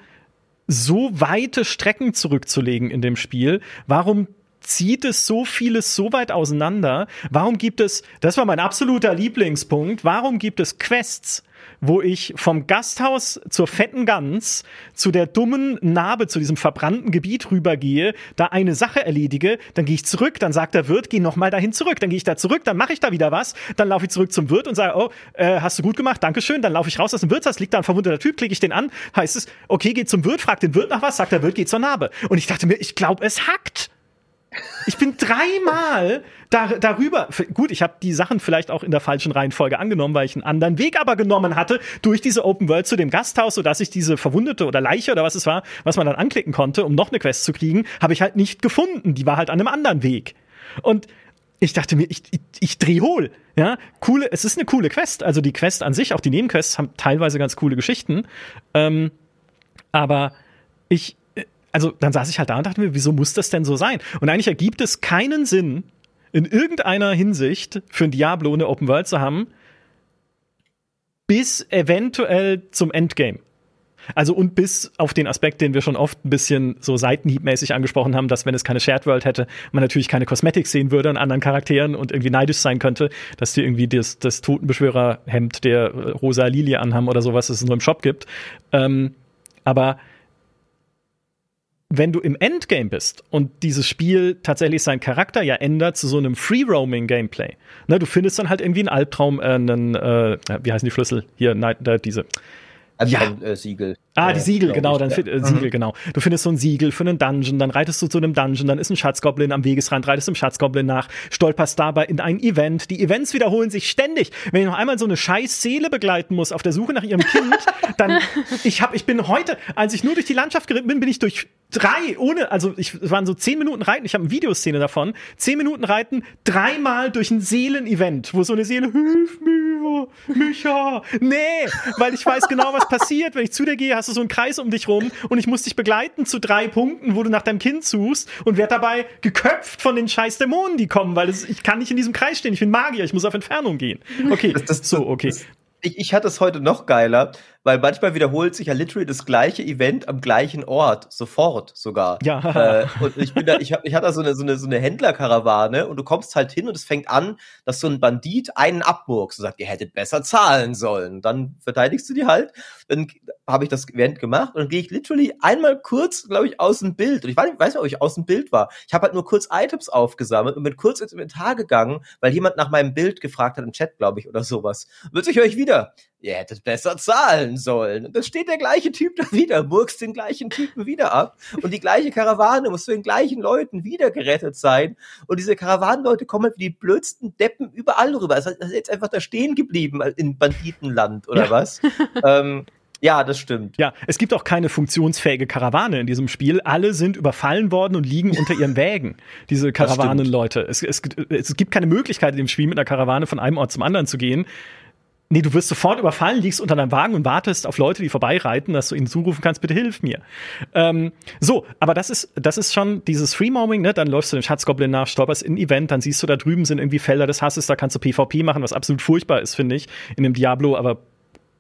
so weite Strecken zurückzulegen in dem Spiel? Warum zieht es so vieles so weit auseinander? Warum gibt es, das war mein absoluter Lieblingspunkt, warum gibt es Quests, wo ich vom Gasthaus zur fetten Gans zu der dummen Narbe, zu diesem verbrannten Gebiet rübergehe, da eine Sache erledige, dann gehe ich zurück, dann sagt der Wirt, geh nochmal dahin zurück, dann gehe ich da zurück, dann mache ich da wieder was, dann laufe ich zurück zum Wirt und sage, oh, äh, hast du gut gemacht, Dankeschön, dann laufe ich raus aus dem Wirtshaus, liegt da ein verwundeter Typ, klicke ich den an, heißt es, okay, geh zum Wirt, frag den Wirt nach was, sagt der Wirt, geh zur Narbe. Und ich dachte mir, ich glaube, es hackt. Ich bin dreimal da, darüber. Gut, ich habe die Sachen vielleicht auch in der falschen Reihenfolge angenommen, weil ich einen anderen Weg aber genommen hatte durch diese Open World zu dem Gasthaus, sodass ich diese Verwundete oder Leiche oder was es war, was man dann anklicken konnte, um noch eine Quest zu kriegen, habe ich halt nicht gefunden. Die war halt an einem anderen Weg. Und ich dachte mir, ich, ich, ich dreh hohl. Ja, coole, es ist eine coole Quest. Also die Quest an sich, auch die Nebenquests haben teilweise ganz coole Geschichten. Ähm, aber ich, also dann saß ich halt da und dachte mir, wieso muss das denn so sein? Und eigentlich ergibt es keinen Sinn, in irgendeiner Hinsicht für ein Diablo eine Open World zu haben, bis eventuell zum Endgame. Also und bis auf den Aspekt, den wir schon oft ein bisschen so seitenhiebmäßig angesprochen haben, dass wenn es keine Shared World hätte, man natürlich keine Cosmetics sehen würde an anderen Charakteren und irgendwie neidisch sein könnte, dass die irgendwie das, das Totenbeschwörerhemd der rosa Lilie anhaben oder sowas, das es nur im Shop gibt. Ähm, aber wenn du im Endgame bist und dieses Spiel tatsächlich seinen Charakter ja ändert zu so einem Free-Roaming-Gameplay, ne, du findest dann halt irgendwie einen Albtraum, äh, einen, äh, wie heißen die Schlüssel? Hier, nein, äh, diese
ja. ein äh, Siegel.
Ah, die Siegel, genau, dann ja. äh, Siegel, mhm. genau. Du findest so ein Siegel für einen Dungeon, dann reitest du zu einem Dungeon, dann ist ein Schatzgoblin am Wegesrand, reitest dem Schatzgoblin nach, stolperst dabei in ein Event. Die Events wiederholen sich ständig. Wenn ich noch einmal so eine scheiß Seele begleiten muss auf der Suche nach ihrem Kind, dann ich hab, ich bin heute, als ich nur durch die Landschaft geritten bin, bin ich durch drei ohne, also ich es waren so zehn Minuten Reiten, ich habe eine Videoszene davon, zehn Minuten Reiten, dreimal durch ein Seelen-Event, wo so eine Seele, hilf mir, Micha, nee, weil ich weiß genau, was passiert, wenn ich zu dir gehe, hast du so einen Kreis um dich rum und ich muss dich begleiten zu drei Punkten, wo du nach deinem Kind suchst und werde dabei geköpft von den scheiß Dämonen, die kommen, weil das, ich kann nicht in diesem Kreis stehen, ich bin Magier, ich muss auf Entfernung gehen. Okay, das, das, so, okay. Das,
ich, ich hatte es heute noch geiler, weil manchmal wiederholt sich ja literally das gleiche Event am gleichen Ort, sofort sogar. Ja. Äh, und ich bin da, ich, hab, ich hatte da so eine, so eine, so eine Händlerkarawane und du kommst halt hin und es fängt an, dass so ein Bandit einen abmurkst und sagt, ihr hättet besser zahlen sollen. Dann verteidigst du die halt. Dann habe ich das Event gemacht und dann gehe ich literally einmal kurz, glaube ich, aus dem Bild. Und ich weiß nicht, ob ich aus dem Bild war. Ich habe halt nur kurz Items aufgesammelt und bin kurz ins Inventar gegangen, weil jemand nach meinem Bild gefragt hat im Chat, glaube ich, oder sowas. Wird sich euch wieder ihr hättet besser zahlen sollen. Und dann steht der gleiche Typ da wieder, burgst den gleichen Typen wieder ab. Und die gleiche Karawane muss für den gleichen Leuten wieder gerettet sein. Und diese Karawanenleute kommen halt wie die blödsten Deppen überall rüber. Das ist jetzt einfach da stehen geblieben in Banditenland oder ja. was. ähm, ja, das stimmt.
Ja, es gibt auch keine funktionsfähige Karawane in diesem Spiel. Alle sind überfallen worden und liegen unter ihren Wägen, diese Karawanenleute. Es, es, es gibt keine Möglichkeit in dem Spiel mit einer Karawane von einem Ort zum anderen zu gehen. Nee, du wirst sofort überfallen, liegst unter deinem Wagen und wartest auf Leute, die vorbeireiten, dass du ihnen zurufen kannst, bitte hilf mir. Ähm, so, aber das ist, das ist schon dieses Free-Moming, ne? Dann läufst du dem Schatzgoblin nach, stolperst in ein Event, dann siehst du, da drüben sind irgendwie Felder des Hasses, da kannst du PvP machen, was absolut furchtbar ist, finde ich, in dem Diablo, aber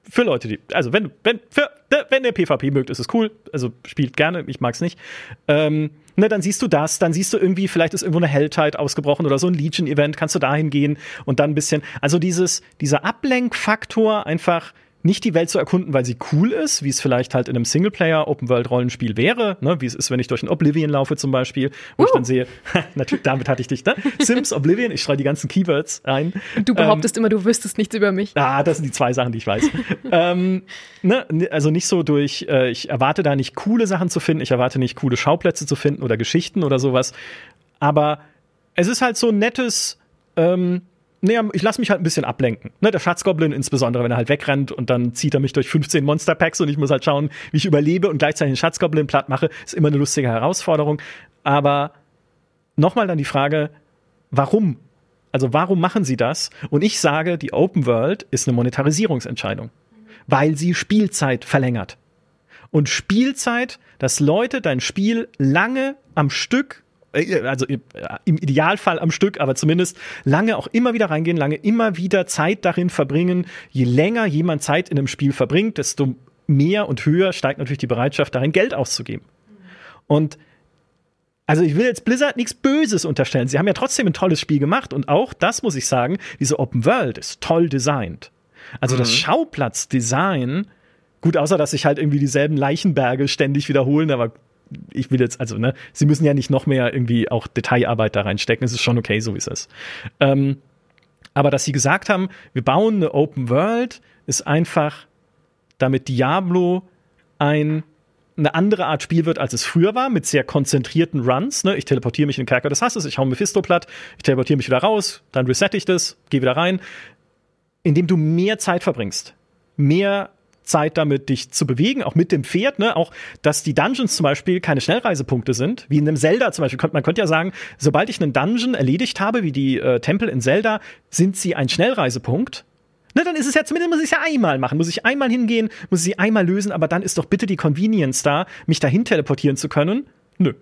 für Leute, die, also wenn, wenn, für, wenn ihr PvP mögt, ist es cool. Also spielt gerne, ich mag's nicht. Ähm, ne, dann siehst du das, dann siehst du irgendwie, vielleicht ist irgendwo eine Helltide ausgebrochen oder so ein Legion-Event, kannst du dahin gehen und dann ein bisschen, also dieses, dieser Ablenkfaktor einfach nicht die Welt zu erkunden, weil sie cool ist, wie es vielleicht halt in einem Singleplayer-Open-World-Rollenspiel wäre, ne? wie es ist, wenn ich durch ein Oblivion laufe zum Beispiel, wo uh. ich dann sehe, natürlich, damit hatte ich dich, ne? Sims, Oblivion, ich streue die ganzen Keywords ein.
Du behauptest ähm, immer, du wüsstest nichts über mich.
Ah, das sind die zwei Sachen, die ich weiß. ähm, ne? Also nicht so durch, äh, ich erwarte da nicht coole Sachen zu finden, ich erwarte nicht coole Schauplätze zu finden oder Geschichten oder sowas, aber es ist halt so ein nettes, ähm, nee, ich lasse mich halt ein bisschen ablenken. Ne, der Schatzgoblin insbesondere, wenn er halt wegrennt und dann zieht er mich durch 15 Monsterpacks und ich muss halt schauen, wie ich überlebe und gleichzeitig den Schatzgoblin platt mache, ist immer eine lustige Herausforderung. Aber nochmal dann die Frage, warum? Also warum machen sie das? Und ich sage, die Open World ist eine Monetarisierungsentscheidung, weil sie Spielzeit verlängert. Und Spielzeit, dass Leute dein Spiel lange am Stück also äh, im Idealfall am Stück, aber zumindest lange auch immer wieder reingehen, lange immer wieder Zeit darin verbringen. Je länger jemand Zeit in einem Spiel verbringt, desto mehr und höher steigt natürlich die Bereitschaft darin, Geld auszugeben. Und Also ich will jetzt Blizzard nichts Böses unterstellen. Sie haben ja trotzdem ein tolles Spiel gemacht und auch das muss ich sagen, diese Open World ist toll designt. Also mhm. das Schauplatzdesign, gut, außer dass sich halt irgendwie dieselben Leichenberge ständig wiederholen, aber ich will jetzt, also, ne, sie müssen ja nicht noch mehr irgendwie auch Detailarbeit da reinstecken. Es ist schon okay, so wie es ist. Ähm, aber dass sie gesagt haben, wir bauen eine Open World, ist einfach, damit Diablo ein eine andere Art Spiel wird, als es früher war, mit sehr konzentrierten Runs. Ne? Ich teleportiere mich in den Kerker des Hasses, ich hau Mephisto platt, ich teleportiere mich wieder raus, dann resette ich das, gehe wieder rein. Indem du mehr Zeit verbringst, mehr Zeit damit, dich zu bewegen, auch mit dem Pferd, ne? Auch, dass die Dungeons zum Beispiel keine Schnellreisepunkte sind, wie in einem Zelda zum Beispiel. Man könnte ja sagen, sobald ich einen Dungeon erledigt habe, wie die äh, Tempel in Zelda, sind sie ein Schnellreisepunkt. Ne, dann ist es ja zumindest, muss ich es ja einmal machen. Muss ich einmal hingehen, muss ich sie einmal lösen, aber dann ist doch bitte die Convenience da, mich dahin teleportieren zu können. Nö.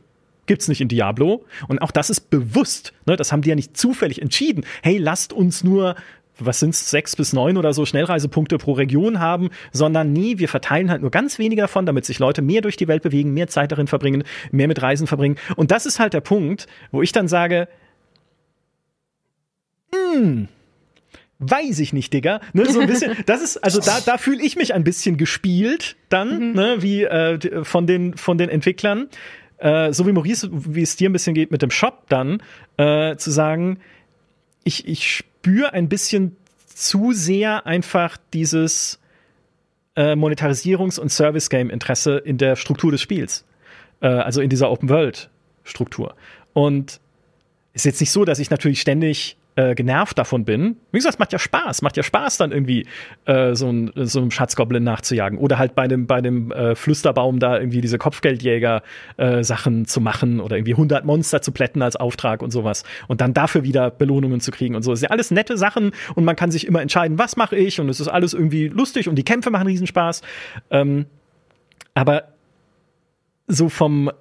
Gibt's nicht in Diablo. Und auch das ist bewusst. Ne? Das haben die ja nicht zufällig entschieden. Hey, lasst uns nur was sind's, sechs bis neun oder so Schnellreisepunkte pro Region haben, sondern nee, wir verteilen halt nur ganz wenige davon, damit sich Leute mehr durch die Welt bewegen, mehr Zeit darin verbringen, mehr mit Reisen verbringen. Und das ist halt der Punkt, wo ich dann sage, hm, weiß ich nicht, Digga. Ne, so ein bisschen, das ist, also da, da fühle ich mich ein bisschen gespielt dann, mhm. ne, wie äh, von, den, von den Entwicklern. Äh, so wie Maurice, wie es dir ein bisschen geht mit dem Shop dann, äh, zu sagen, ich, ich spüre ein bisschen zu sehr einfach dieses äh, Monetarisierungs- und Service-Game-Interesse in der Struktur des Spiels. Äh, also in dieser Open-World-Struktur. Und ist jetzt nicht so, dass ich natürlich ständig äh, genervt davon bin. Wie gesagt, es macht ja Spaß, macht ja Spaß, dann irgendwie äh, so, ein, so einem Schatzgoblin nachzujagen. Oder halt bei dem, bei dem äh, Flüsterbaum da irgendwie diese Kopfgeldjäger-Sachen äh, zu machen oder irgendwie 100 Monster zu plätten als Auftrag und sowas. Und dann dafür wieder Belohnungen zu kriegen und so. Das sind ja alles nette Sachen und man kann sich immer entscheiden, was mache ich und es ist alles irgendwie lustig und die Kämpfe machen Riesenspaß. Ähm, aber so vom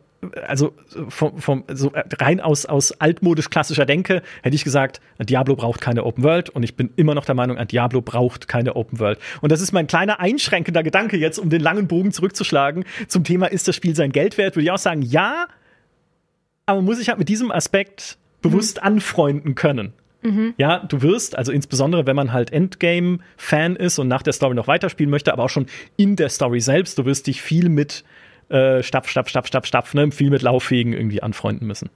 also vom, vom, so rein aus, aus altmodisch klassischer Denke hätte ich gesagt, Diablo braucht keine Open World und ich bin immer noch der Meinung, Diablo braucht keine Open World. Und das ist mein kleiner einschränkender Gedanke jetzt, um den langen Bogen zurückzuschlagen zum Thema, ist das Spiel sein Geld wert? Würde ich auch sagen, ja, aber muss ich halt mit diesem Aspekt bewusst mhm. anfreunden können. Mhm. Ja, du wirst, also insbesondere wenn man halt Endgame-Fan ist und nach der Story noch weiterspielen möchte, aber auch schon in der Story selbst, du wirst dich viel mit äh, Stapf, Stapf, Stapf, Stapf, Stapf, ne, viel mit Lauffegen irgendwie anfreunden müssen.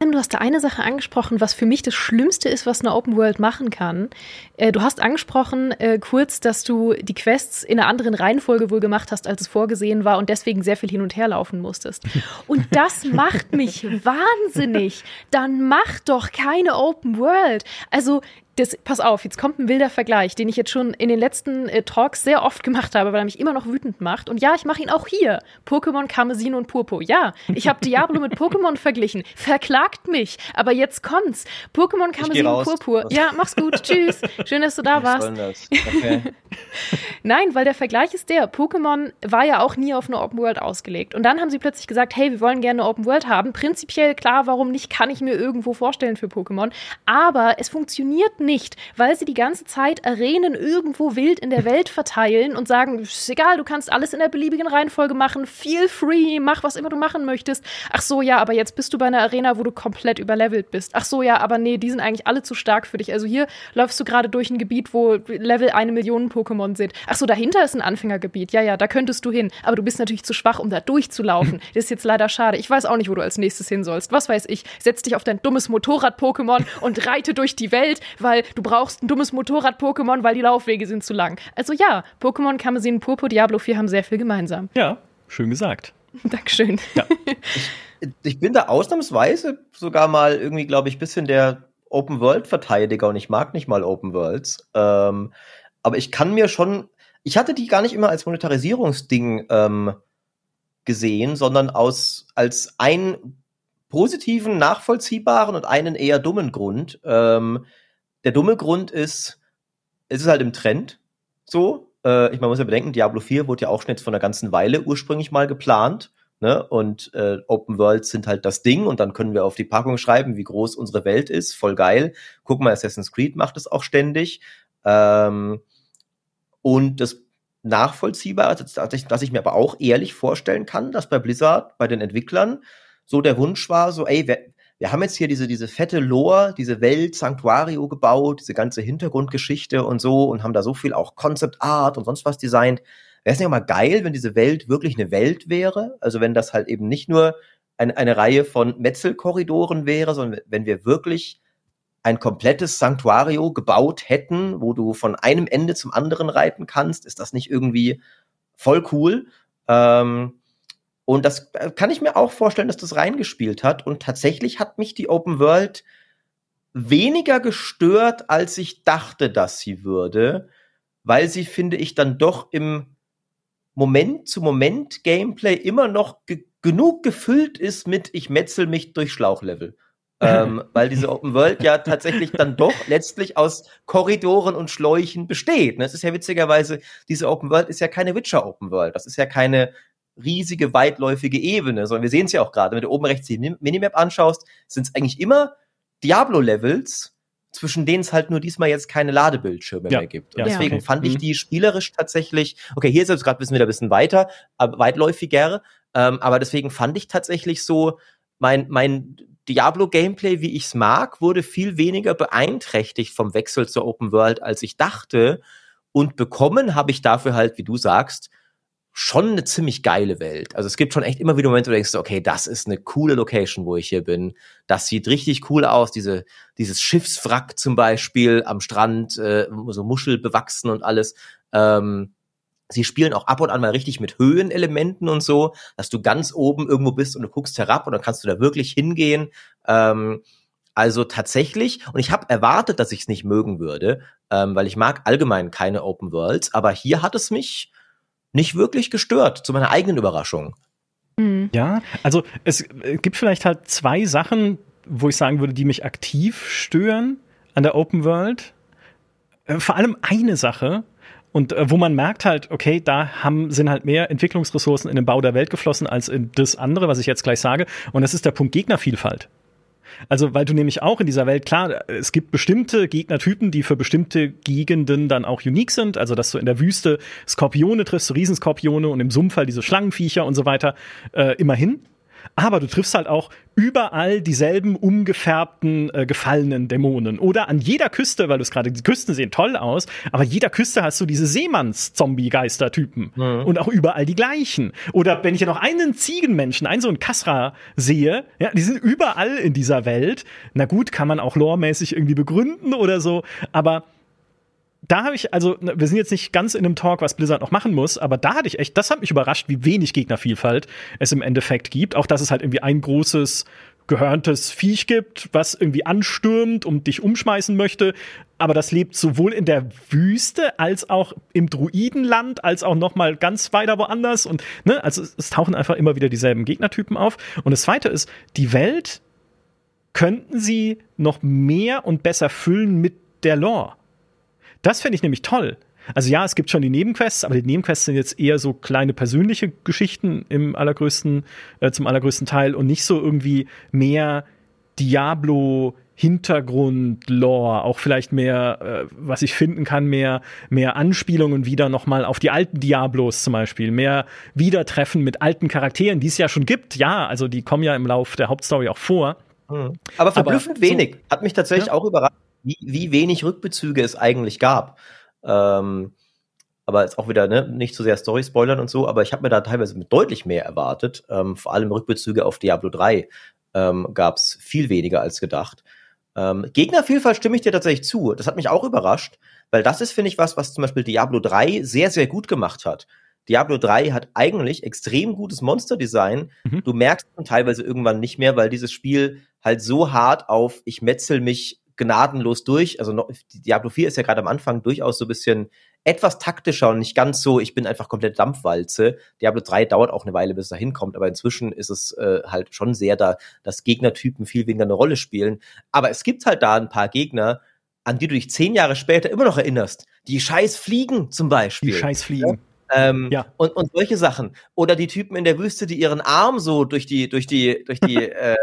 Du hast da eine Sache angesprochen, was für mich das Schlimmste ist, was eine Open World machen kann. Äh, du hast angesprochen äh, kurz, dass du die Quests in einer anderen Reihenfolge wohl gemacht hast, als es vorgesehen war und deswegen sehr viel hin und her laufen musstest. Und das macht mich wahnsinnig. Dann mach doch keine Open World. Also das, pass auf, jetzt kommt ein wilder Vergleich, den ich jetzt schon in den letzten äh, Talks sehr oft gemacht habe, weil er mich immer noch wütend macht. Und ja, ich mache ihn auch hier. Pokémon Karmesin und Purpur. Ja, ich habe Diablo mit Pokémon verglichen. Verklagt mich. Aber jetzt kommt's. Pokémon Karmesin und Purpur. Ja, mach's gut. Tschüss. Schön, dass du da warst. Okay. Nein, weil der Vergleich ist der. Pokémon war ja auch nie auf eine Open World ausgelegt. Und dann haben sie plötzlich gesagt, hey, wir wollen gerne eine Open World haben. Prinzipiell klar, warum nicht, kann ich mir irgendwo vorstellen für Pokémon. Aber es funktioniert nicht, weil sie die ganze Zeit Arenen irgendwo wild in der Welt verteilen und sagen, ist egal, du kannst alles in der beliebigen Reihenfolge machen, feel free, mach was immer du machen möchtest. Ach so, ja, aber jetzt bist du bei einer Arena, wo du komplett überlevelt bist. Ach so, ja, aber nee, die sind eigentlich alle zu stark für dich. Also hier läufst du gerade durch ein Gebiet, wo Level eine Million Pokémon sind. Ach so, dahinter ist ein Anfängergebiet. Ja, ja, da könntest du hin. Aber du bist natürlich zu schwach, um da durchzulaufen. Das ist jetzt leider schade. Ich weiß auch nicht, wo du als nächstes hin sollst. Was weiß ich. Setz dich auf dein dummes Motorrad-Pokémon und reite durch die Welt, weil du brauchst ein dummes Motorrad-Pokémon, weil die Laufwege sind zu lang. Also ja, Pokémon Kamezin Purpur Diablo 4 haben sehr viel gemeinsam.
Ja, schön gesagt.
Dankeschön.
Ja. Ich, ich, bin da ausnahmsweise sogar mal irgendwie, glaube ich, bisschen der Open-World-Verteidiger und ich mag nicht mal Open Worlds. Ähm, aber ich kann mir schon, ich hatte die gar nicht immer als Monetarisierungsding ähm, gesehen, sondern aus, als einen positiven, nachvollziehbaren und einen eher dummen Grund. Ähm, der dumme Grund ist, es ist halt im Trend so. Äh, ich man muss ja bedenken, Diablo 4 wurde ja auch schon jetzt von einer ganzen Weile ursprünglich mal geplant. Ne? Und äh, Open Worlds sind halt das Ding und dann können wir auf die Packung schreiben, wie groß unsere Welt ist. Voll geil. Guck mal, Assassin's Creed macht es auch ständig. Ähm, und das Nachvollziehbare, dass ich, ich mir aber auch ehrlich vorstellen kann, dass bei Blizzard, bei den Entwicklern, so der Wunsch war, so, ey, wir, haben jetzt hier diese, diese fette Lore, diese Welt Sanctuario gebaut, diese ganze Hintergrundgeschichte und so und haben da so viel auch Concept Art und sonst was designt. Wäre es nicht auch mal geil, wenn diese Welt wirklich eine Welt wäre? Also wenn das halt eben nicht nur eine, eine Reihe von Metzelkorridoren wäre, sondern wenn wir wirklich ein komplettes Sanctuario gebaut hätten, wo du von einem Ende zum anderen reiten kannst, ist das nicht irgendwie voll cool? Ähm, und das äh, kann ich mir auch vorstellen, dass das reingespielt hat. Und tatsächlich hat mich die Open World weniger gestört, als ich dachte, dass sie würde, weil sie, finde ich, dann doch im Moment zu Moment Gameplay immer noch ge genug gefüllt ist mit ich metzel mich durch Schlauchlevel. ähm, weil diese Open World ja tatsächlich dann doch letztlich aus Korridoren und Schläuchen besteht. Es ist ja witzigerweise, diese Open World ist ja keine Witcher Open World. Das ist ja keine riesige, weitläufige Ebene, sondern wir sehen es ja auch gerade, wenn du oben rechts die Minimap anschaust, sind es eigentlich immer Diablo-Levels, zwischen denen es halt nur diesmal jetzt keine Ladebildschirme ja. mehr gibt. Und ja, deswegen okay. fand ich mhm. die spielerisch tatsächlich, okay, hier ist jetzt gerade wissen wir da ein bisschen weiter, aber weitläufiger, ähm, aber deswegen fand ich tatsächlich so, mein, mein Diablo-Gameplay, wie ich es mag, wurde viel weniger beeinträchtigt vom Wechsel zur Open World, als ich dachte. Und bekommen habe ich dafür halt, wie du sagst, schon eine ziemlich geile Welt. Also es gibt schon echt immer wieder Momente, wo du denkst, okay, das ist eine coole Location, wo ich hier bin. Das sieht richtig cool aus. Diese, dieses Schiffswrack zum Beispiel am Strand, äh, so Muschel bewachsen und alles. Ähm, sie spielen auch ab und an mal richtig mit Höhenelementen und so, dass du ganz oben irgendwo bist und du guckst herab und dann kannst du da wirklich hingehen. Ähm, also tatsächlich, und ich habe erwartet, dass ich es nicht mögen würde, ähm, weil ich mag allgemein keine Open Worlds, aber hier hat es mich nicht wirklich gestört, zu meiner eigenen Überraschung.
Mhm. Ja, also es gibt vielleicht halt zwei Sachen, wo ich sagen würde, die mich aktiv stören an der Open World. Äh, vor allem eine Sache, und äh, wo man merkt halt, okay, da haben, sind halt mehr Entwicklungsressourcen in den Bau der Welt geflossen als in das andere, was ich jetzt gleich sage. Und das ist der Punkt Gegnervielfalt. Also, weil du nämlich auch in dieser Welt, klar, es gibt bestimmte Gegnertypen, die für bestimmte Gegenden dann auch unique sind. Also, dass du in der Wüste Skorpione triffst, Riesenskorpione und im Sumpf halt diese Schlangenviecher und so weiter, äh, immerhin. Aber du triffst halt auch überall dieselben umgefärbten, äh, gefallenen Dämonen. Oder an jeder Küste, weil du es gerade, die Küsten sehen toll aus, aber jeder Küste hast du diese Seemanns-Zombie-Geister-Typen. Mhm. Und auch überall die gleichen. Oder wenn ich ja noch einen Ziegenmenschen, einen so einen Kasra sehe, ja, die sind überall in dieser Welt. Na gut, kann man auch loremäßig irgendwie begründen oder so, aber da habe ich, also, ne, wir sind jetzt nicht ganz in einem Talk, was Blizzard noch machen muss, aber da hatte ich echt, das hat mich überrascht, wie wenig Gegnervielfalt es im Endeffekt gibt. Auch, dass es halt irgendwie ein großes, gehörntes Viech gibt, was irgendwie anstürmt und dich umschmeißen möchte. Aber das lebt sowohl in der Wüste als auch im Druidenland, als auch noch mal ganz weiter woanders. Und, ne, also es tauchen einfach immer wieder dieselben Gegnertypen auf. Und das zweite ist, die Welt könnten sie noch mehr und besser füllen mit der Lore. Das fände ich nämlich toll. Also ja, es gibt schon die Nebenquests, aber die Nebenquests sind jetzt eher so kleine persönliche Geschichten im allergrößten, äh, zum allergrößten Teil und nicht so irgendwie mehr Diablo Hintergrund, Lore, auch vielleicht mehr, äh, was ich finden kann, mehr, mehr Anspielungen wieder nochmal auf die alten Diablos zum Beispiel, mehr Wiedertreffen mit alten Charakteren, die es ja schon gibt. Ja, also die kommen ja im Lauf der Hauptstory auch vor.
Mhm. Aber verblüffend Aber, wenig. Hat mich tatsächlich ja. auch überrascht wie, wie wenig Rückbezüge es eigentlich gab. Ähm, aber jetzt auch wieder ne, nicht zu so sehr Story spoilern und so, aber ich habe mir da teilweise mit deutlich mehr erwartet. Ähm, vor allem Rückbezüge auf Diablo 3 ähm, gab es viel weniger als gedacht. Ähm, Gegnervielfalt stimme ich dir tatsächlich zu. Das hat mich auch überrascht, weil das ist, finde ich, was, was zum Beispiel Diablo 3 sehr, sehr gut gemacht hat. Diablo 3 hat eigentlich extrem gutes Monsterdesign. Mhm. Du merkst teilweise irgendwann nicht mehr, weil dieses Spiel halt so hart auf ich metzel mich gnadenlos durch. Also noch, Diablo 4 ist ja gerade am Anfang durchaus so ein bisschen etwas taktischer und nicht ganz so, ich bin einfach komplett Dampfwalze. Diablo 3 dauert auch eine Weile, bis es da hinkommt, aber inzwischen ist es äh, halt schon sehr da, dass Gegnertypen viel weniger eine Rolle spielen. Aber es gibt halt da ein paar Gegner, an die du dich zehn Jahre später immer noch erinnerst. Die scheiß Fliegen zum Beispiel.
Die scheiß Fliegen.
Ähm, ja. und, und solche Sachen. Oder die Typen in der Wüste, die ihren Arm so durch die, durch die, durch die, äh,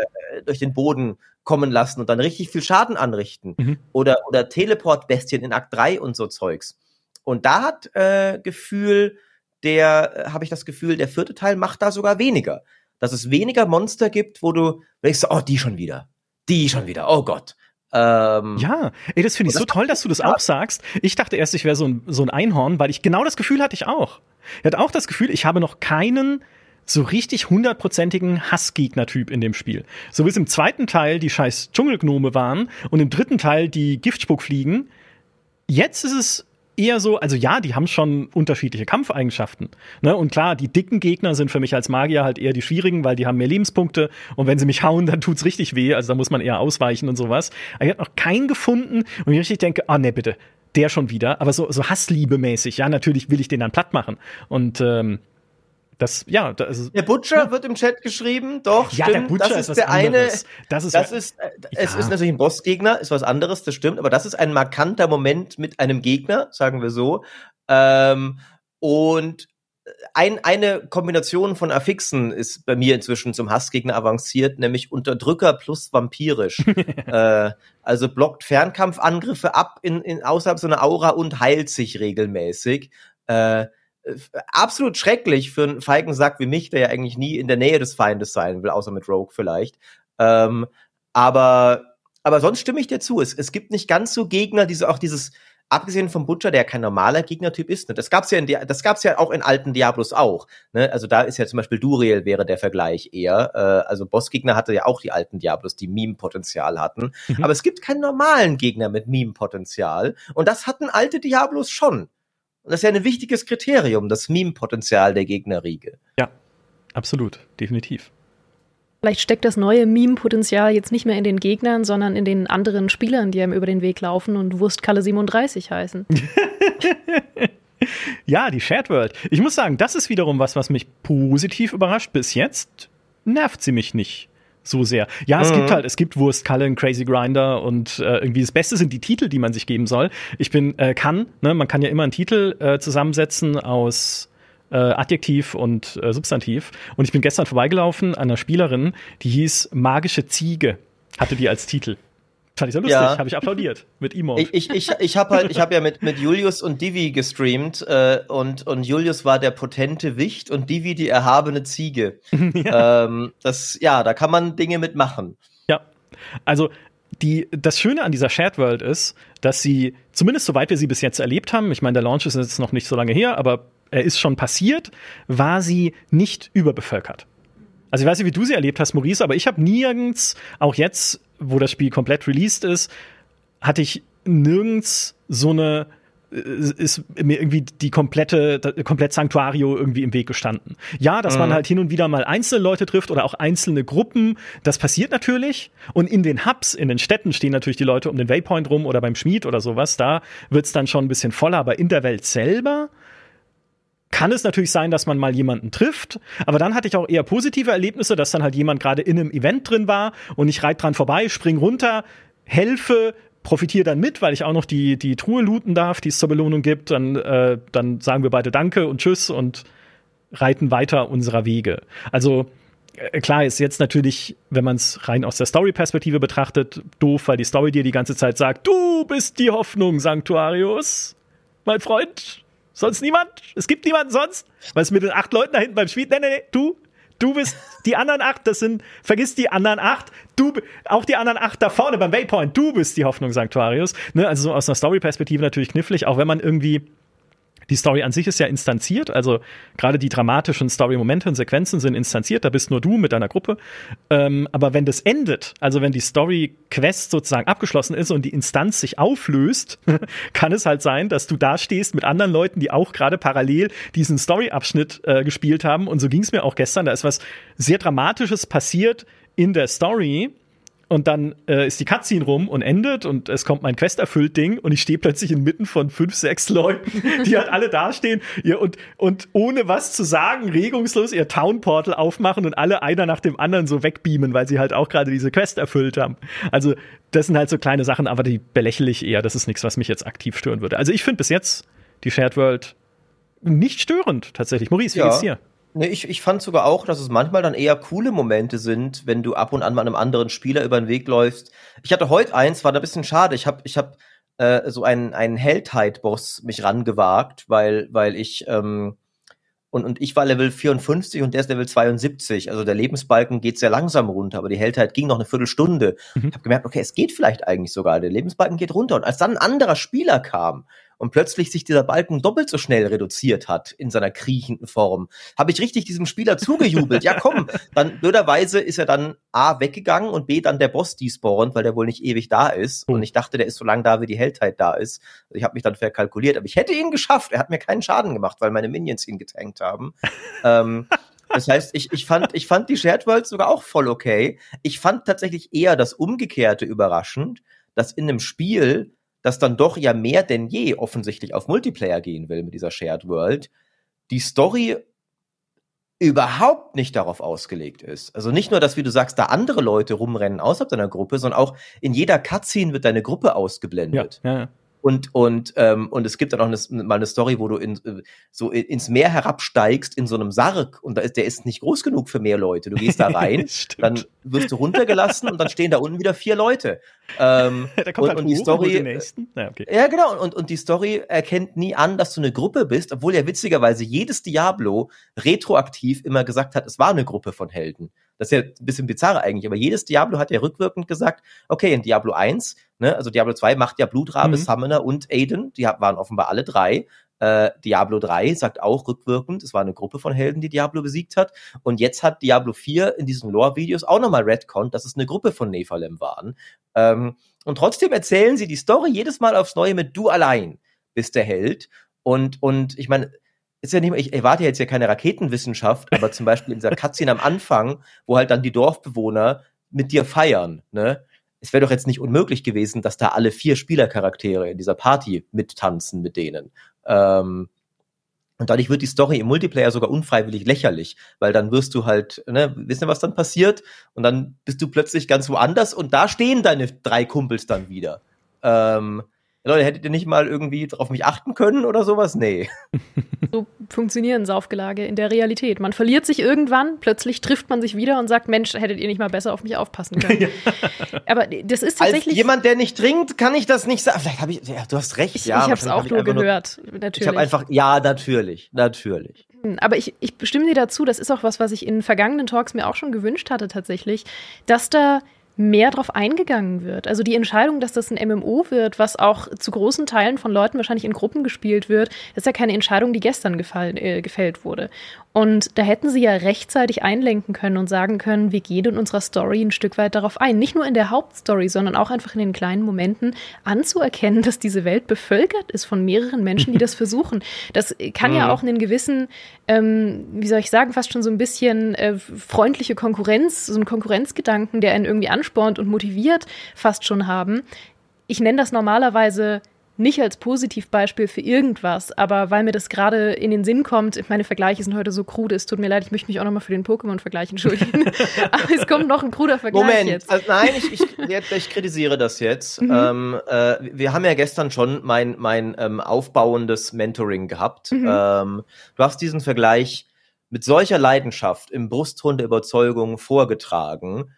durch den Boden kommen lassen und dann richtig viel Schaden anrichten. Mhm. Oder, oder Teleportbestien in Akt 3 und so Zeugs. Und da hat äh, Gefühl, der, äh, habe ich das Gefühl, der vierte Teil macht da sogar weniger. dass es weniger Monster gibt, wo du denkst, oh, die schon wieder. Die schon wieder. Oh Gott.
Ähm, ja, ey, das finde ich so toll, dass du das auch sagst. Ich dachte erst, ich wäre so ein, so ein Einhorn, weil ich genau das Gefühl hatte ich auch. Ich hatte auch das Gefühl, ich habe noch keinen so richtig hundertprozentigen Hassgegner-Typ in dem Spiel. So wie es im zweiten Teil die scheiß Dschungelgnome waren und im dritten Teil die Giftspuckfliegen. Jetzt ist es eher so, also ja, die haben schon unterschiedliche Kampfeigenschaften. Ne? Und klar, die dicken Gegner sind für mich als Magier halt eher die schwierigen, weil die haben mehr Lebenspunkte und wenn sie mich hauen, dann tut's richtig weh. Also da muss man eher ausweichen und sowas. Aber ich habe noch keinen gefunden und ich richtig denke, ah oh, ne, bitte, der schon wieder. Aber so, so Hassliebe-mäßig, ja, natürlich will ich den dann platt machen. Und ähm, das, ja, das
der Butcher ja. wird im Chat geschrieben, doch,
ja, stimmt. Der Butcher das ist, ist der
anderes. eine. Das ist, das ist, äh, es ist natürlich ein Bossgegner, ist was anderes, das stimmt, aber das ist ein markanter Moment mit einem Gegner, sagen wir so. Ähm, und ein, eine Kombination von Affixen ist bei mir inzwischen zum Hassgegner avanciert, nämlich Unterdrücker plus vampirisch. äh, also blockt Fernkampfangriffe ab in, in außerhalb so einer Aura und heilt sich regelmäßig. Äh, äh, absolut schrecklich für einen feigen Sack wie mich, der ja eigentlich nie in der Nähe des Feindes sein will, außer mit Rogue vielleicht. Ähm, aber, aber sonst stimme ich dir zu. Es, es gibt nicht ganz so Gegner, die so auch dieses, abgesehen vom Butcher, der kein normaler Gegnertyp ist, ne? das gab's ja in das gab's ja auch in alten Diablos auch. Ne? Also da ist ja zum Beispiel Duriel wäre der Vergleich eher. Äh, also Bossgegner hatte ja auch die alten Diablos, die Meme-Potenzial hatten. Mhm. Aber es gibt keinen normalen Gegner mit Meme-Potenzial. Und das hatten alte Diablos schon. Und das ist ja ein wichtiges Kriterium, das Meme-Potenzial der Gegnerriege.
Ja, absolut, definitiv.
Vielleicht steckt das neue Meme-Potenzial jetzt nicht mehr in den Gegnern, sondern in den anderen Spielern, die einem über den Weg laufen und Wurstkalle 37 heißen.
ja, die Shared World. Ich muss sagen, das ist wiederum was, was mich positiv überrascht. Bis jetzt nervt sie mich nicht so sehr. Ja, es mhm. gibt halt, es gibt Wurst, Cullen, Crazy Grinder und äh, irgendwie das Beste sind die Titel, die man sich geben soll. Ich bin, äh, kann, ne, man kann ja immer einen Titel äh, zusammensetzen aus äh, Adjektiv und äh, Substantiv. Und ich bin gestern vorbeigelaufen an einer Spielerin, die hieß Magische Ziege, hatte die als Titel. Fand ich so lustig, ja. habe ich applaudiert mit Emote.
Ich, ich, ich, ich habe halt, ich habe ja mit, mit Julius und Divi gestreamt äh, und, und Julius war der potente Wicht und Divi die erhabene Ziege. ja. Ähm, das, ja, da kann man Dinge mitmachen.
Ja, also die, das Schöne an dieser Shared World ist, dass sie, zumindest soweit wir sie bis jetzt erlebt haben, ich meine, der Launch ist jetzt noch nicht so lange her, aber er ist schon passiert, war sie nicht überbevölkert. Also ich weiß nicht, wie du sie erlebt hast, Maurice, aber ich habe nirgends, auch jetzt, wo das Spiel komplett released ist, hatte ich nirgends so eine äh, ist mir irgendwie die komplette, komplett Sanctuario irgendwie im Weg gestanden. Ja, dass mhm. man halt hin und wieder mal einzelne Leute trifft oder auch einzelne Gruppen, das passiert natürlich. Und in den Hubs, in den Städten stehen natürlich die Leute um den Waypoint rum oder beim Schmied oder sowas. Da wird's dann schon ein bisschen voller, aber in der Welt selber kann es natürlich sein, dass man mal jemanden trifft, aber dann hatte ich auch eher positive Erlebnisse, dass dann halt jemand gerade in einem Event drin war und ich reite dran vorbei, spring runter, helfe, profitiere dann mit, weil ich auch noch die, die Truhe looten darf, die es zur Belohnung gibt. Dann, äh, dann sagen wir beide Danke und Tschüss und reiten weiter unserer Wege. Also äh, klar ist jetzt natürlich, wenn man es rein aus der Story-Perspektive betrachtet, doof, weil die Story dir die ganze Zeit sagt, du bist die Hoffnung, Sanctuarius, mein Freund. Sonst niemand? Es gibt niemanden sonst? Was mit den acht Leuten da hinten beim Spiel? Nee, nee, nee, du, du bist die anderen acht, das sind, vergiss die anderen acht, du, auch die anderen acht da vorne beim Waypoint, du bist die Hoffnung Sanctuarius. Ne? Also so aus einer Story-Perspektive natürlich knifflig, auch wenn man irgendwie die Story an sich ist ja instanziert, also gerade die dramatischen Story-Momente und Sequenzen sind instanziert, da bist nur du mit deiner Gruppe. Ähm, aber wenn das endet, also wenn die Story-Quest sozusagen abgeschlossen ist und die Instanz sich auflöst, kann es halt sein, dass du da stehst mit anderen Leuten, die auch gerade parallel diesen Story-Abschnitt äh, gespielt haben. Und so ging es mir auch gestern. Da ist was sehr Dramatisches passiert in der Story und dann äh, ist die Cutscene rum und endet und es kommt mein Quest erfüllt Ding und ich stehe plötzlich inmitten von fünf, sechs Leuten, die halt alle dastehen ja, und, und ohne was zu sagen, regungslos ihr Town Portal aufmachen und alle einer nach dem anderen so wegbeamen, weil sie halt auch gerade diese Quest erfüllt haben. Also das sind halt so kleine Sachen, aber die belächle ich eher. Das ist nichts, was mich jetzt aktiv stören würde. Also ich finde bis jetzt die Shared World nicht störend tatsächlich. Maurice, wie ja. geht's dir?
Nee, ich, ich fand sogar auch, dass es manchmal dann eher coole Momente sind, wenn du ab und an mal einem anderen Spieler über den Weg läufst. Ich hatte heute eins, war da ein bisschen schade. Ich habe ich hab, äh, so einen, einen Heldheit-Boss mich rangewagt, weil, weil ich ähm, und, und ich war Level 54 und der ist Level 72. Also der Lebensbalken geht sehr langsam runter, aber die Hältheit ging noch eine Viertelstunde. Mhm. Ich habe gemerkt, okay, es geht vielleicht eigentlich sogar. Der Lebensbalken geht runter. Und als dann ein anderer Spieler kam und plötzlich sich dieser Balken doppelt so schnell reduziert hat in seiner kriechenden Form, habe ich richtig diesem Spieler zugejubelt. ja, komm, dann blöderweise ist er dann A weggegangen und B dann der Boss despawnt, weil der wohl nicht ewig da ist. Mhm. Und ich dachte, der ist so lange da, wie die Heldheit da ist. Also ich habe mich dann verkalkuliert, aber ich hätte ihn geschafft. Er hat mir keinen Schaden gemacht, weil meine Minions ihn getankt haben. ähm, das heißt, ich, ich, fand, ich fand die Shared Worlds sogar auch voll okay. Ich fand tatsächlich eher das Umgekehrte überraschend, dass in einem Spiel das dann doch ja mehr denn je offensichtlich auf Multiplayer gehen will mit dieser Shared World, die Story überhaupt nicht darauf ausgelegt ist. Also nicht nur, dass, wie du sagst, da andere Leute rumrennen außerhalb deiner Gruppe, sondern auch in jeder Cutscene wird deine Gruppe ausgeblendet. Ja, ja, ja. Und, und, ähm, und es gibt dann auch eine, mal eine Story, wo du in, äh, so ins Meer herabsteigst in so einem Sarg und da ist, der ist nicht groß genug für mehr Leute. Du gehst da rein, dann wirst du runtergelassen und dann stehen da unten wieder vier Leute. Ähm, da kommt und, halt und die Story. Äh, ja, okay. ja, genau. Und, und die Story erkennt nie an, dass du eine Gruppe bist, obwohl ja witzigerweise jedes Diablo retroaktiv immer gesagt hat, es war eine Gruppe von Helden. Das ist ja ein bisschen bizarr eigentlich, aber jedes Diablo hat ja rückwirkend gesagt, okay, in Diablo 1, ne, also Diablo 2 macht ja Blutrabe, mhm. Summoner und Aiden, die waren offenbar alle drei. Äh, Diablo 3 sagt auch rückwirkend, es war eine Gruppe von Helden, die Diablo besiegt hat. Und jetzt hat Diablo 4 in diesen Lore-Videos auch nochmal Redcon, dass es eine Gruppe von Nephalem waren. Ähm, und trotzdem erzählen sie die Story jedes Mal aufs Neue mit du allein bist der Held. Und, und ich meine, ist ja nicht, ich erwarte jetzt ja keine Raketenwissenschaft, aber zum Beispiel in dieser Cutscene am Anfang, wo halt dann die Dorfbewohner mit dir feiern, ne? Es wäre doch jetzt nicht unmöglich gewesen, dass da alle vier Spielercharaktere in dieser Party mittanzen mit denen. Ähm, und dadurch wird die Story im Multiplayer sogar unfreiwillig lächerlich, weil dann wirst du halt, ne, wissen, was dann passiert? Und dann bist du plötzlich ganz woanders und da stehen deine drei Kumpels dann wieder. Ähm, Leute, hättet ihr nicht mal irgendwie auf mich achten können oder sowas? Nee.
So funktionieren Saufgelage in der Realität. Man verliert sich irgendwann, plötzlich trifft man sich wieder und sagt, Mensch, hättet ihr nicht mal besser auf mich aufpassen können. ja. Aber das ist tatsächlich.
Als jemand, der nicht trinkt, kann ich das nicht sagen. Vielleicht habe ich, ja, du hast recht.
Ich,
ja,
ich habe es auch nur gehört,
nur, natürlich. Ich habe einfach, ja, natürlich, natürlich.
Hm, aber ich, ich bestimme dir dazu, das ist auch was, was ich in vergangenen Talks mir auch schon gewünscht hatte tatsächlich, dass da mehr drauf eingegangen wird. Also die Entscheidung, dass das ein MMO wird, was auch zu großen Teilen von Leuten wahrscheinlich in Gruppen gespielt wird, ist ja keine Entscheidung, die gestern gefallen, äh, gefällt wurde. Und da hätten sie ja rechtzeitig einlenken können und sagen können, wir gehen in unserer Story ein Stück weit darauf ein. Nicht nur in der Hauptstory, sondern auch einfach in den kleinen Momenten anzuerkennen, dass diese Welt bevölkert ist von mehreren Menschen, die das versuchen. Das kann mhm. ja auch einen gewissen, ähm, wie soll ich sagen, fast schon so ein bisschen äh, freundliche Konkurrenz, so einen Konkurrenzgedanken, der einen irgendwie anspornt und motiviert, fast schon haben. Ich nenne das normalerweise nicht als Positivbeispiel für irgendwas, aber weil mir das gerade in den Sinn kommt, meine Vergleiche sind heute so krude, es tut mir leid, ich möchte mich auch nochmal für den Pokémon-Vergleich entschuldigen. aber es kommt noch ein kruder Vergleich
Moment,
jetzt.
Also nein, ich, ich, ich, kritisiere das jetzt. Mhm. Ähm, äh, wir haben ja gestern schon mein, mein ähm, aufbauendes Mentoring gehabt. Mhm. Ähm, du hast diesen Vergleich mit solcher Leidenschaft im Brustton der Überzeugung vorgetragen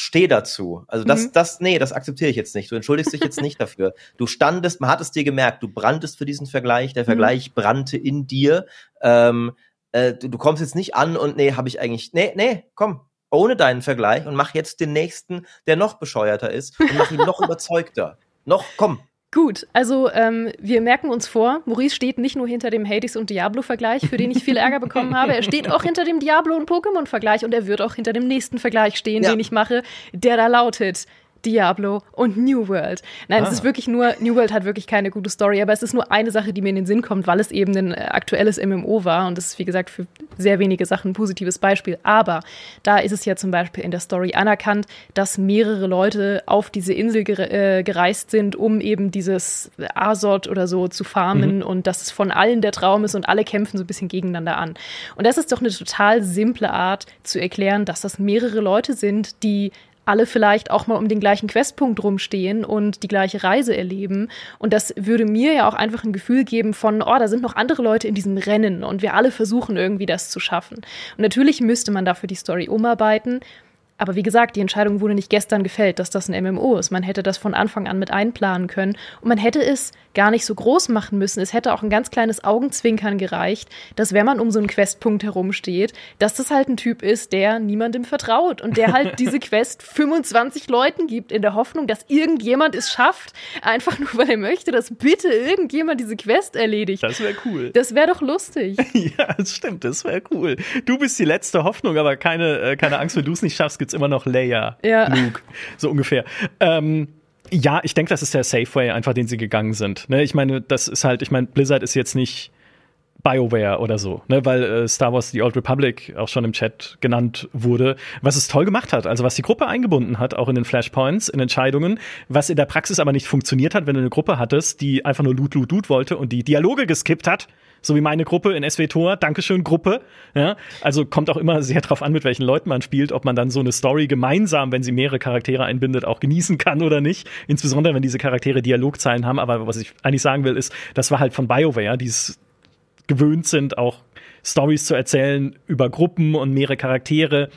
steh dazu. Also das, mhm. das, nee, das akzeptiere ich jetzt nicht. Du entschuldigst dich jetzt nicht dafür. Du standest, man hat es dir gemerkt, du branntest für diesen Vergleich, der mhm. Vergleich brannte in dir. Ähm, äh, du, du kommst jetzt nicht an und nee, habe ich eigentlich, nee, nee, komm, ohne deinen Vergleich und mach jetzt den nächsten, der noch bescheuerter ist und mach ihn noch überzeugter. Noch, komm,
Gut, also ähm, wir merken uns vor, Maurice steht nicht nur hinter dem Hades und Diablo-Vergleich, für den ich viel Ärger bekommen habe, er steht auch hinter dem Diablo- und Pokémon-Vergleich und er wird auch hinter dem nächsten Vergleich stehen, ja. den ich mache, der da lautet Diablo und New World. Nein, ah. es ist wirklich nur, New World hat wirklich keine gute Story, aber es ist nur eine Sache, die mir in den Sinn kommt, weil es eben ein äh, aktuelles MMO war und das ist, wie gesagt, für sehr wenige Sachen ein positives Beispiel. Aber da ist es ja zum Beispiel in der Story anerkannt, dass mehrere Leute auf diese Insel äh, gereist sind, um eben dieses Azot oder so zu farmen mhm. und dass es von allen der Traum ist und alle kämpfen so ein bisschen gegeneinander an. Und das ist doch eine total simple Art zu erklären, dass das mehrere Leute sind, die alle vielleicht auch mal um den gleichen Questpunkt rumstehen und die gleiche Reise erleben. Und das würde mir ja auch einfach ein Gefühl geben von, oh, da sind noch andere Leute in diesem Rennen und wir alle versuchen irgendwie das zu schaffen. Und natürlich müsste man dafür die Story umarbeiten. Aber wie gesagt, die Entscheidung wurde nicht gestern gefällt, dass das ein MMO ist. Man hätte das von Anfang an mit einplanen können. Und man hätte es gar nicht so groß machen müssen. Es hätte auch ein ganz kleines Augenzwinkern gereicht, dass wenn man um so einen Questpunkt herumsteht, dass das halt ein Typ ist, der niemandem vertraut und der halt diese Quest 25 Leuten gibt, in der Hoffnung, dass irgendjemand es schafft. Einfach nur, weil er möchte, dass bitte irgendjemand diese Quest erledigt.
Das wäre cool.
Das wäre doch lustig.
ja, das stimmt. Das wäre cool. Du bist die letzte Hoffnung, aber keine, äh, keine Angst, wenn du es nicht schaffst, gibt's immer noch Leia, ja. Luke, so ungefähr. Ähm, ja, ich denke, das ist der Safe Way, einfach den sie gegangen sind. Ne, ich meine, das ist halt, ich meine, Blizzard ist jetzt nicht BioWare oder so, ne, weil äh, Star Wars The Old Republic auch schon im Chat genannt wurde, was es toll gemacht hat, also was die Gruppe eingebunden hat, auch in den Flashpoints, in Entscheidungen, was in der Praxis aber nicht funktioniert hat, wenn du eine Gruppe hattest, die einfach nur Loot, Loot, Loot wollte und die Dialoge geskippt hat so wie meine Gruppe in SW Tor. Dankeschön, Gruppe. Ja, also kommt auch immer sehr drauf an, mit welchen Leuten man spielt, ob man dann so eine Story gemeinsam, wenn sie mehrere Charaktere einbindet, auch genießen kann oder nicht. Insbesondere, wenn diese Charaktere Dialogzeilen haben. Aber was ich eigentlich sagen will, ist, das war halt von BioWare, die es gewöhnt sind, auch Stories zu erzählen über Gruppen und mehrere Charaktere.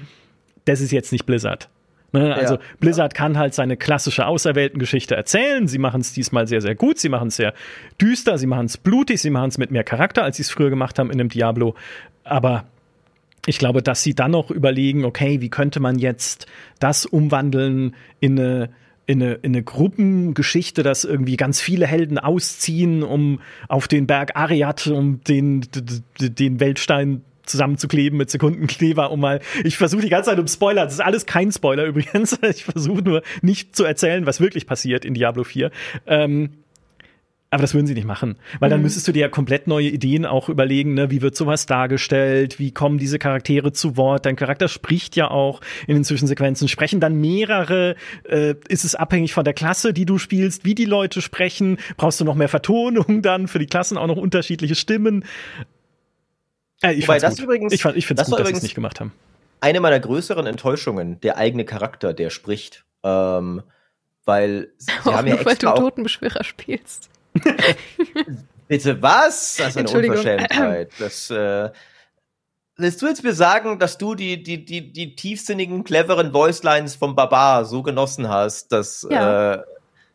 Das ist jetzt nicht Blizzard. Ne? Also ja. Blizzard kann halt seine klassische auserwählten Geschichte erzählen. Sie machen es diesmal sehr, sehr gut. Sie machen es sehr düster, sie machen es blutig, sie machen es mit mehr Charakter, als sie es früher gemacht haben in einem Diablo. Aber ich glaube, dass sie dann noch überlegen, okay, wie könnte man jetzt das umwandeln in eine in eine, in eine Gruppengeschichte, dass irgendwie ganz viele Helden ausziehen, um auf den Berg Ariat, um den, den Weltstein zusammenzukleben mit Sekundenkleber, um mal. Ich versuche die ganze Zeit um Spoiler. Das ist alles kein Spoiler übrigens. Ich versuche nur nicht zu erzählen, was wirklich passiert in Diablo 4. Ähm, aber das würden sie nicht machen, weil dann mhm. müsstest du dir ja komplett neue Ideen auch überlegen, ne? wie wird sowas dargestellt, wie kommen diese Charaktere zu Wort, dein Charakter spricht ja auch in den Zwischensequenzen, sprechen dann mehrere, äh, ist es abhängig von der Klasse, die du spielst, wie die Leute sprechen, brauchst du noch mehr Vertonung dann, für die Klassen auch noch unterschiedliche Stimmen.
Äh, ich Wobei das gut. übrigens,
ich, fand, ich finde es gut, dass sie es nicht gemacht haben.
Eine meiner größeren Enttäuschungen, der eigene Charakter, der spricht. Ähm, weil sie
auch haben ja nur, extra weil du Totenbeschwörer spielst.
Bitte was? Das ist eine Unverschämtheit. Das, äh, willst du jetzt mir sagen, dass du die, die, die, die tiefsinnigen, cleveren Voicelines vom Barbar so genossen hast, dass ja. äh,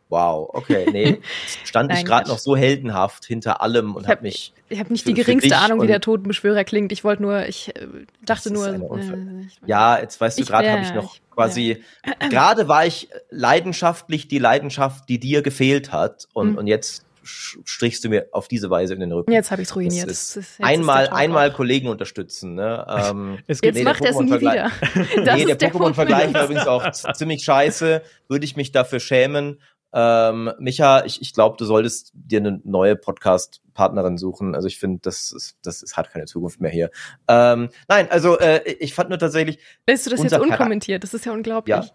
Wow, okay, nee, stand ich gerade noch so heldenhaft hinter allem und habe hab mich.
Ich habe nicht für, die geringste Ahnung, wie der Totenbeschwörer klingt. Ich wollte nur, ich äh, dachte nur. Äh,
ja, jetzt weißt du, gerade habe ich noch ich, quasi. Ja. Gerade war ich leidenschaftlich die Leidenschaft, die dir gefehlt hat, und, mhm. und jetzt strichst du mir auf diese Weise in den Rücken.
Jetzt habe ich es ruiniert.
Das ist, einmal, ist einmal Kollegen unterstützen. Ne?
Ähm, es gibt, jetzt nee, macht er es nie wieder.
nee, der, der Pokémon-Vergleich war übrigens auch ziemlich scheiße. Würde ich mich dafür schämen. Ähm, Micha, ich, ich glaube, du solltest dir eine neue Podcast-Partnerin suchen. Also ich finde, das, ist, das ist, hat keine Zukunft mehr hier. Ähm, nein, also äh, ich fand nur tatsächlich.
Lässt du das jetzt unkommentiert? Das ist ja unglaublich. Ja.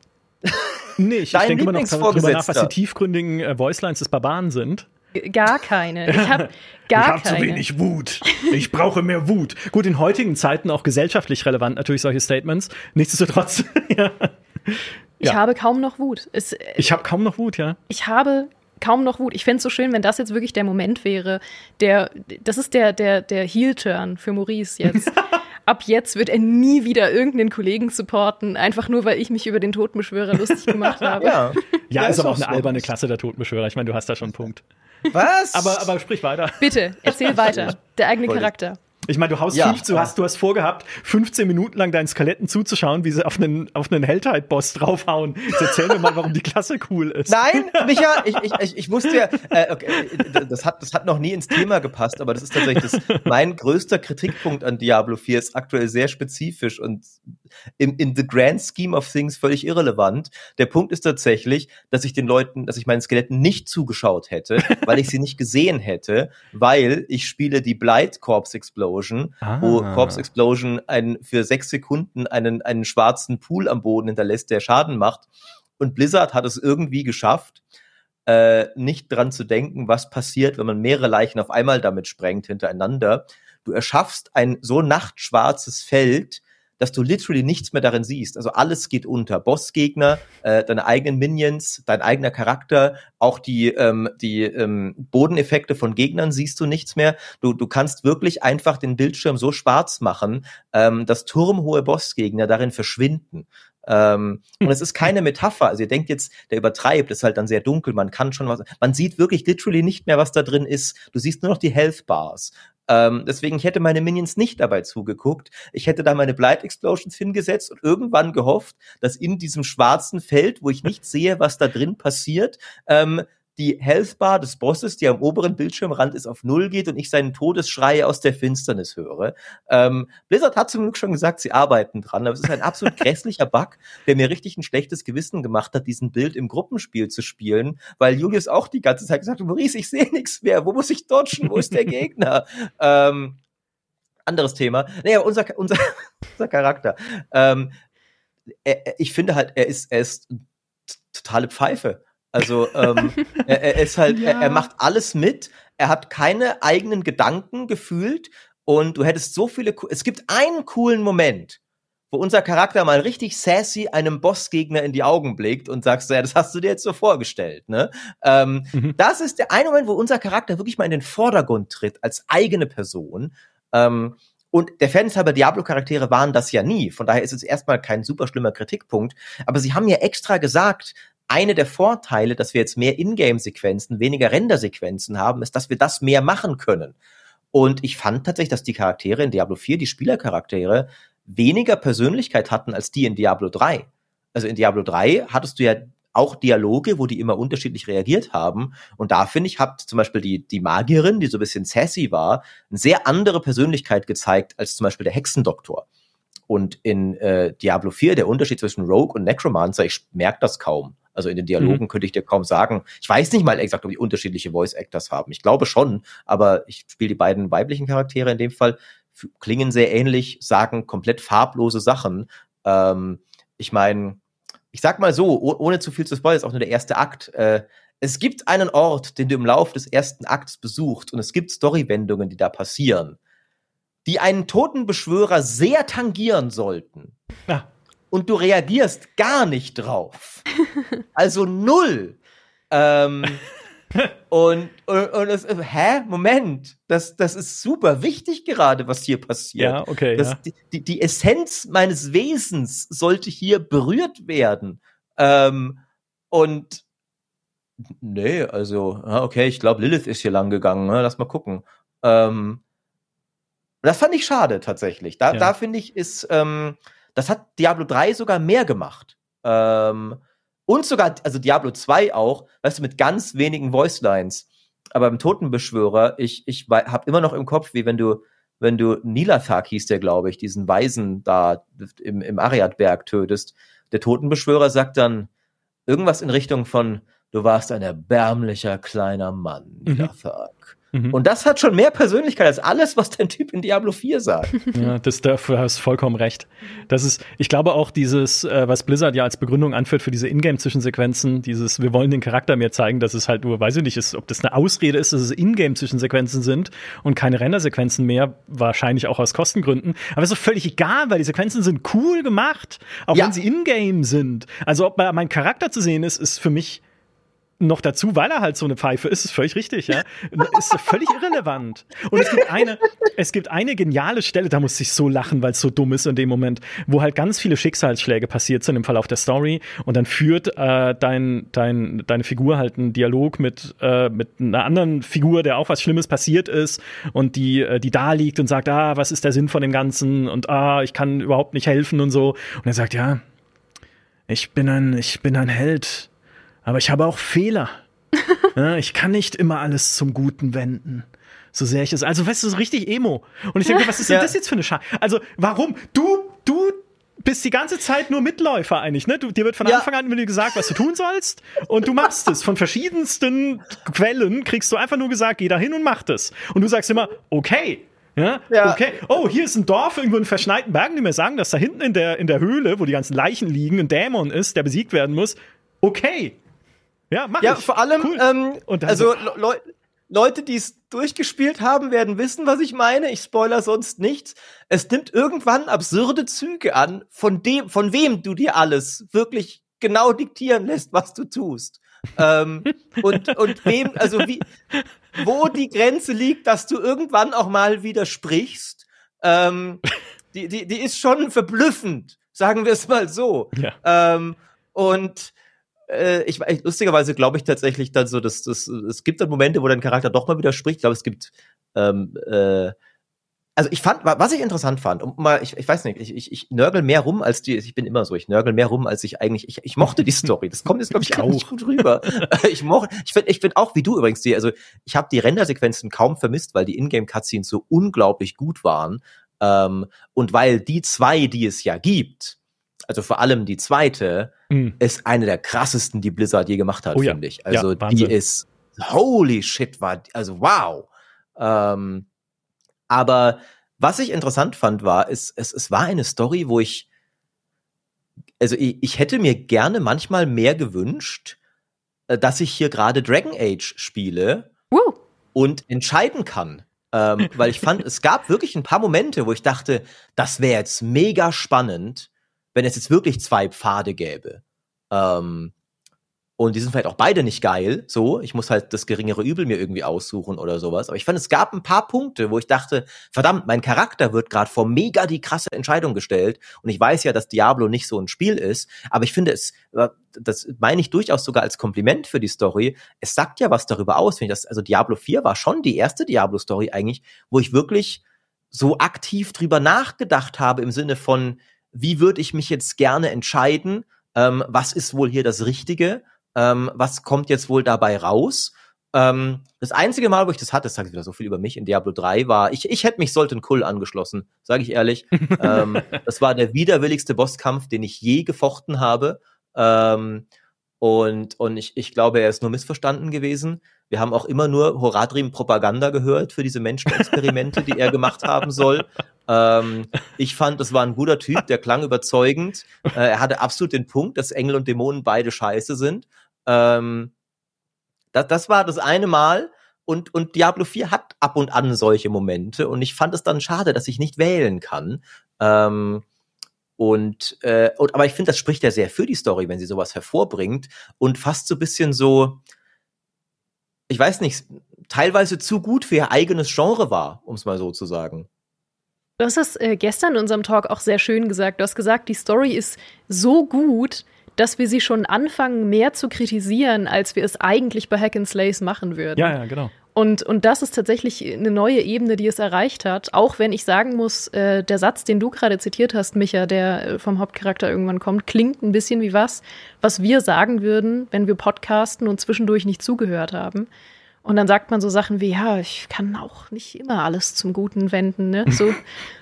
nee, ich, ich denke immer noch darüber nach, was die tiefgründigen äh, Voicelines des Barbaren sind.
Gar keine. Ich habe gar ich hab keine.
zu wenig Wut. Ich brauche mehr Wut. Gut, in heutigen Zeiten auch gesellschaftlich relevant natürlich solche Statements. Nichtsdestotrotz. ja.
Ich ja. habe kaum noch Wut. Es, äh,
ich habe kaum noch Wut, ja.
Ich habe kaum noch Wut. Ich fände es so schön, wenn das jetzt wirklich der Moment wäre. Der, das ist der, der, der Heel-Turn für Maurice jetzt. Ab jetzt wird er nie wieder irgendeinen Kollegen supporten, einfach nur, weil ich mich über den Totenbeschwörer lustig gemacht habe.
Ja, ja, ist, ist aber auch eine alberne Klasse der Totenbeschwörer. Ich meine, du hast da schon einen Punkt.
Was?
Aber, aber sprich weiter.
Bitte, erzähl weiter. Der eigene Charakter.
Ich meine, du haust ja, fünf, du hast, du hast vorgehabt, 15 Minuten lang deinen Skeletten zuzuschauen, wie sie auf einen, auf einen Helltide-Boss draufhauen. Jetzt erzähl mir mal, warum die Klasse cool ist.
Nein, Micha, ich, ich, ich, ich wusste ja, äh, okay, das hat, das hat noch nie ins Thema gepasst, aber das ist tatsächlich das, mein größter Kritikpunkt an Diablo 4 ist aktuell sehr spezifisch und in, in the grand scheme of things völlig irrelevant. Der Punkt ist tatsächlich, dass ich den Leuten, dass ich meinen Skeletten nicht zugeschaut hätte, weil ich sie nicht gesehen hätte, weil ich spiele die Blight Corpse Explosion, ah. wo Corpse Explosion einen, für sechs Sekunden einen, einen schwarzen Pool am Boden hinterlässt, der Schaden macht. Und Blizzard hat es irgendwie geschafft, äh, nicht dran zu denken, was passiert, wenn man mehrere Leichen auf einmal damit sprengt hintereinander. Du erschaffst ein so nachtschwarzes Feld, dass du literally nichts mehr darin siehst. Also alles geht unter. Bossgegner, äh, deine eigenen Minions, dein eigener Charakter, auch die, ähm, die ähm, Bodeneffekte von Gegnern siehst du nichts mehr. Du, du kannst wirklich einfach den Bildschirm so schwarz machen, ähm, dass turmhohe Bossgegner darin verschwinden. Ähm, und es ist keine Metapher. Also ihr denkt jetzt, der übertreibt, ist halt dann sehr dunkel, man kann schon was, man sieht wirklich literally nicht mehr, was da drin ist. Du siehst nur noch die Health Bars. Ähm, deswegen, ich hätte meine Minions nicht dabei zugeguckt. Ich hätte da meine Blight Explosions hingesetzt und irgendwann gehofft, dass in diesem schwarzen Feld, wo ich nicht sehe, was da drin passiert, ähm, die Healthbar des Bosses, die am oberen Bildschirmrand ist, auf Null geht und ich seinen Todesschrei aus der Finsternis höre. Ähm, Blizzard hat zum Glück schon gesagt, sie arbeiten dran, aber es ist ein absolut grässlicher Bug, der mir richtig ein schlechtes Gewissen gemacht hat, diesen Bild im Gruppenspiel zu spielen, weil Julius auch die ganze Zeit gesagt hat, Maurice, ich sehe nichts mehr, wo muss ich dodgen, wo ist der Gegner? ähm, anderes Thema. Naja, unser, unser, unser Charakter. Ähm, er, ich finde halt, er ist, er ist totale Pfeife. Also ähm, er, er, ist halt, ja. er, er, macht alles mit. Er hat keine eigenen Gedanken gefühlt und du hättest so viele. Es gibt einen coolen Moment, wo unser Charakter mal richtig sassy einem Bossgegner in die Augen blickt und sagst, ja, das hast du dir jetzt so vorgestellt. Ne? Ähm, mhm. Das ist der eine Moment, wo unser Charakter wirklich mal in den Vordergrund tritt als eigene Person. Ähm, und der Fans halber Diablo-Charaktere waren das ja nie. Von daher ist es erstmal kein super schlimmer Kritikpunkt. Aber sie haben ja extra gesagt, eine der Vorteile, dass wir jetzt mehr Ingame-Sequenzen, weniger Render-Sequenzen haben, ist, dass wir das mehr machen können. Und ich fand tatsächlich, dass die Charaktere in Diablo 4, die Spielercharaktere, weniger Persönlichkeit hatten als die in Diablo 3. Also in Diablo 3 hattest du ja auch Dialoge, wo die immer unterschiedlich reagiert haben. Und da finde ich, hat zum Beispiel die, die Magierin, die so ein bisschen sassy war, eine sehr andere Persönlichkeit gezeigt als zum Beispiel der Hexendoktor. Und in äh, Diablo 4, der Unterschied zwischen Rogue und Necromancer, ich merke das kaum. Also in den Dialogen mhm. könnte ich dir kaum sagen. Ich weiß nicht mal exakt, ob die unterschiedliche Voice Actors haben. Ich glaube schon, aber ich spiele die beiden weiblichen Charaktere in dem Fall, klingen sehr ähnlich, sagen komplett farblose Sachen. Ähm, ich meine, ich sag mal so, ohne zu viel zu spoilern, ist auch nur der erste Akt. Äh, es gibt einen Ort, den du im Lauf des ersten Akts besuchst und es gibt Storywendungen, die da passieren, die einen Totenbeschwörer sehr tangieren sollten. Ja und du reagierst gar nicht drauf. Also null. ähm, und, und, und es, hä? Moment, das, das ist super wichtig gerade, was hier passiert.
Ja, okay.
Das,
ja.
Die, die Essenz meines Wesens sollte hier berührt werden. Ähm, und nee, also, okay, ich glaube, Lilith ist hier lang gegangen. Ne? Lass mal gucken. Ähm, das fand ich schade tatsächlich. Da, ja. da finde ich, ist, ähm, das hat Diablo 3 sogar mehr gemacht. Ähm, und sogar, also Diablo 2 auch, weißt du, mit ganz wenigen Voicelines. Aber im Totenbeschwörer, ich, ich habe immer noch im Kopf, wie wenn du, wenn du Nilathak hieß der, glaube ich, diesen Weisen da im, im Ariadberg tötest. Der Totenbeschwörer sagt dann irgendwas in Richtung von, du warst ein erbärmlicher kleiner Mann, Nilathak. Mhm. Mhm. Und das hat schon mehr Persönlichkeit als alles, was dein Typ in Diablo 4 sagt.
Ja, das dafür hast vollkommen recht. Das ist, ich glaube auch dieses, äh, was Blizzard ja als Begründung anführt für diese Ingame-Zwischensequenzen, dieses, wir wollen den Charakter mehr zeigen, dass es halt nur, weiß ich nicht, ist, ob das eine Ausrede ist, dass es Ingame-Zwischensequenzen sind und keine Rendersequenzen mehr, wahrscheinlich auch aus Kostengründen. Aber es ist doch völlig egal, weil die Sequenzen sind cool gemacht, auch ja. wenn sie Ingame sind. Also ob mein Charakter zu sehen ist, ist für mich noch dazu, weil er halt so eine Pfeife ist, ist völlig richtig, ja. ist völlig irrelevant. Und es gibt eine, es gibt eine geniale Stelle, da muss ich so lachen, weil es so dumm ist in dem Moment, wo halt ganz viele Schicksalsschläge passiert sind im Verlauf der Story und dann führt äh, dein, dein, deine Figur halt einen Dialog mit, äh, mit einer anderen Figur, der auch was Schlimmes passiert ist und die, äh, die da liegt und sagt, ah, was ist der Sinn von dem Ganzen und ah, ich kann überhaupt nicht helfen und so. Und er sagt, ja, ich bin ein, ich bin ein Held aber ich habe auch Fehler. ja, ich kann nicht immer alles zum Guten wenden. So sehr ich es. Also, weißt du, so richtig Emo. Und ich denke, was ist denn ja. das jetzt für eine Scheiße? Also, warum? Du, du bist die ganze Zeit nur Mitläufer eigentlich, ne? Du, dir wird von ja. Anfang an immer gesagt, was du tun sollst, und du machst es. Von verschiedensten Quellen kriegst du einfach nur gesagt, geh da hin und mach das. Und du sagst immer, okay. Ja? ja? Okay. Oh, hier ist ein Dorf irgendwo in verschneiten Bergen, die mir sagen, dass da hinten in der, in der Höhle, wo die ganzen Leichen liegen, ein Dämon ist, der besiegt werden muss. Okay.
Ja, mach Ja, ich. vor allem, cool. ähm, also so, Le Leute, die es durchgespielt haben, werden wissen, was ich meine. Ich spoiler sonst nichts. Es nimmt irgendwann absurde Züge an, von dem, von wem du dir alles wirklich genau diktieren lässt, was du tust. ähm, und, und wem, also wie, wo die Grenze liegt, dass du irgendwann auch mal widersprichst, ähm, die, die, die ist schon verblüffend Sagen wir es mal so. Ja. Ähm, und äh, ich, lustigerweise glaube ich tatsächlich dann so, dass, dass es gibt dann Momente, wo dein Charakter doch mal widerspricht. Ich glaube, es gibt ähm, äh, also ich fand, was ich interessant fand, um mal, ich, ich weiß nicht, ich, ich, ich nörgel mehr rum als die, ich bin immer so, ich nörgel mehr rum, als ich eigentlich, ich, ich mochte die Story. Das kommt jetzt, glaube ich, ich auch. nicht gut rüber. ich mochte, ich finde ich find auch, wie du übrigens, die, also ich habe die Rendersequenzen kaum vermisst, weil die Ingame-Cutscenes so unglaublich gut waren. Ähm, und weil die zwei, die es ja gibt, also vor allem die zweite, mm. ist eine der krassesten, die Blizzard je gemacht hat, oh, finde ich. Also ja, die ist, holy shit, war, also wow. Ähm, aber was ich interessant fand, war, es, es, es war eine Story, wo ich, also ich, ich hätte mir gerne manchmal mehr gewünscht, äh, dass ich hier gerade Dragon Age spiele uh. und entscheiden kann. Ähm, weil ich fand, es gab wirklich ein paar Momente, wo ich dachte, das wäre jetzt mega spannend, wenn es jetzt wirklich zwei Pfade gäbe. Ähm, und die sind vielleicht auch beide nicht geil, so. Ich muss halt das geringere Übel mir irgendwie aussuchen oder sowas. Aber ich fand, es gab ein paar Punkte, wo ich dachte, verdammt, mein Charakter wird gerade vor mega die krasse Entscheidung gestellt. Und ich weiß ja, dass Diablo nicht so ein Spiel ist. Aber ich finde es, äh, das meine ich durchaus sogar als Kompliment für die Story. Es sagt ja was darüber aus, wenn ich das, also Diablo 4 war schon die erste Diablo-Story eigentlich, wo ich wirklich so aktiv drüber nachgedacht habe im Sinne von, wie würde ich mich jetzt gerne entscheiden? Ähm, was ist wohl hier das Richtige? ähm, was kommt jetzt wohl dabei raus? Ähm, das einzige Mal, wo ich das hatte, das ich wieder so viel über mich in Diablo 3, war, ich, ich hätte mich Solten Kull angeschlossen, sage ich ehrlich. ähm, das war der widerwilligste Bosskampf, den ich je gefochten habe. Ähm, und, und ich, ich glaube, er ist nur missverstanden gewesen. Wir haben auch immer nur Horadrim-Propaganda gehört für diese Menschenexperimente, die er gemacht haben soll. Ähm, ich fand, das war ein guter Typ, der klang überzeugend. Äh, er hatte absolut den Punkt, dass Engel und Dämonen beide scheiße sind. Ähm, das, das war das eine Mal. Und, und Diablo 4 hat ab und an solche Momente. Und ich fand es dann schade, dass ich nicht wählen kann. Ähm, und, äh, und aber ich finde, das spricht ja sehr für die Story, wenn sie sowas hervorbringt und fast so ein bisschen so, ich weiß nicht, teilweise zu gut für ihr eigenes Genre war, um es mal so zu sagen.
Du hast das äh, gestern in unserem Talk auch sehr schön gesagt. Du hast gesagt, die Story ist so gut, dass wir sie schon anfangen, mehr zu kritisieren, als wir es eigentlich bei Hack and Slays machen würden.
Ja, ja, genau.
Und, und das ist tatsächlich eine neue Ebene, die es erreicht hat. Auch wenn ich sagen muss, äh, der Satz, den du gerade zitiert hast, Micha, der äh, vom Hauptcharakter irgendwann kommt, klingt ein bisschen wie was, was wir sagen würden, wenn wir podcasten und zwischendurch nicht zugehört haben. Und dann sagt man so Sachen wie, ja, ich kann auch nicht immer alles zum Guten wenden. Ne? So,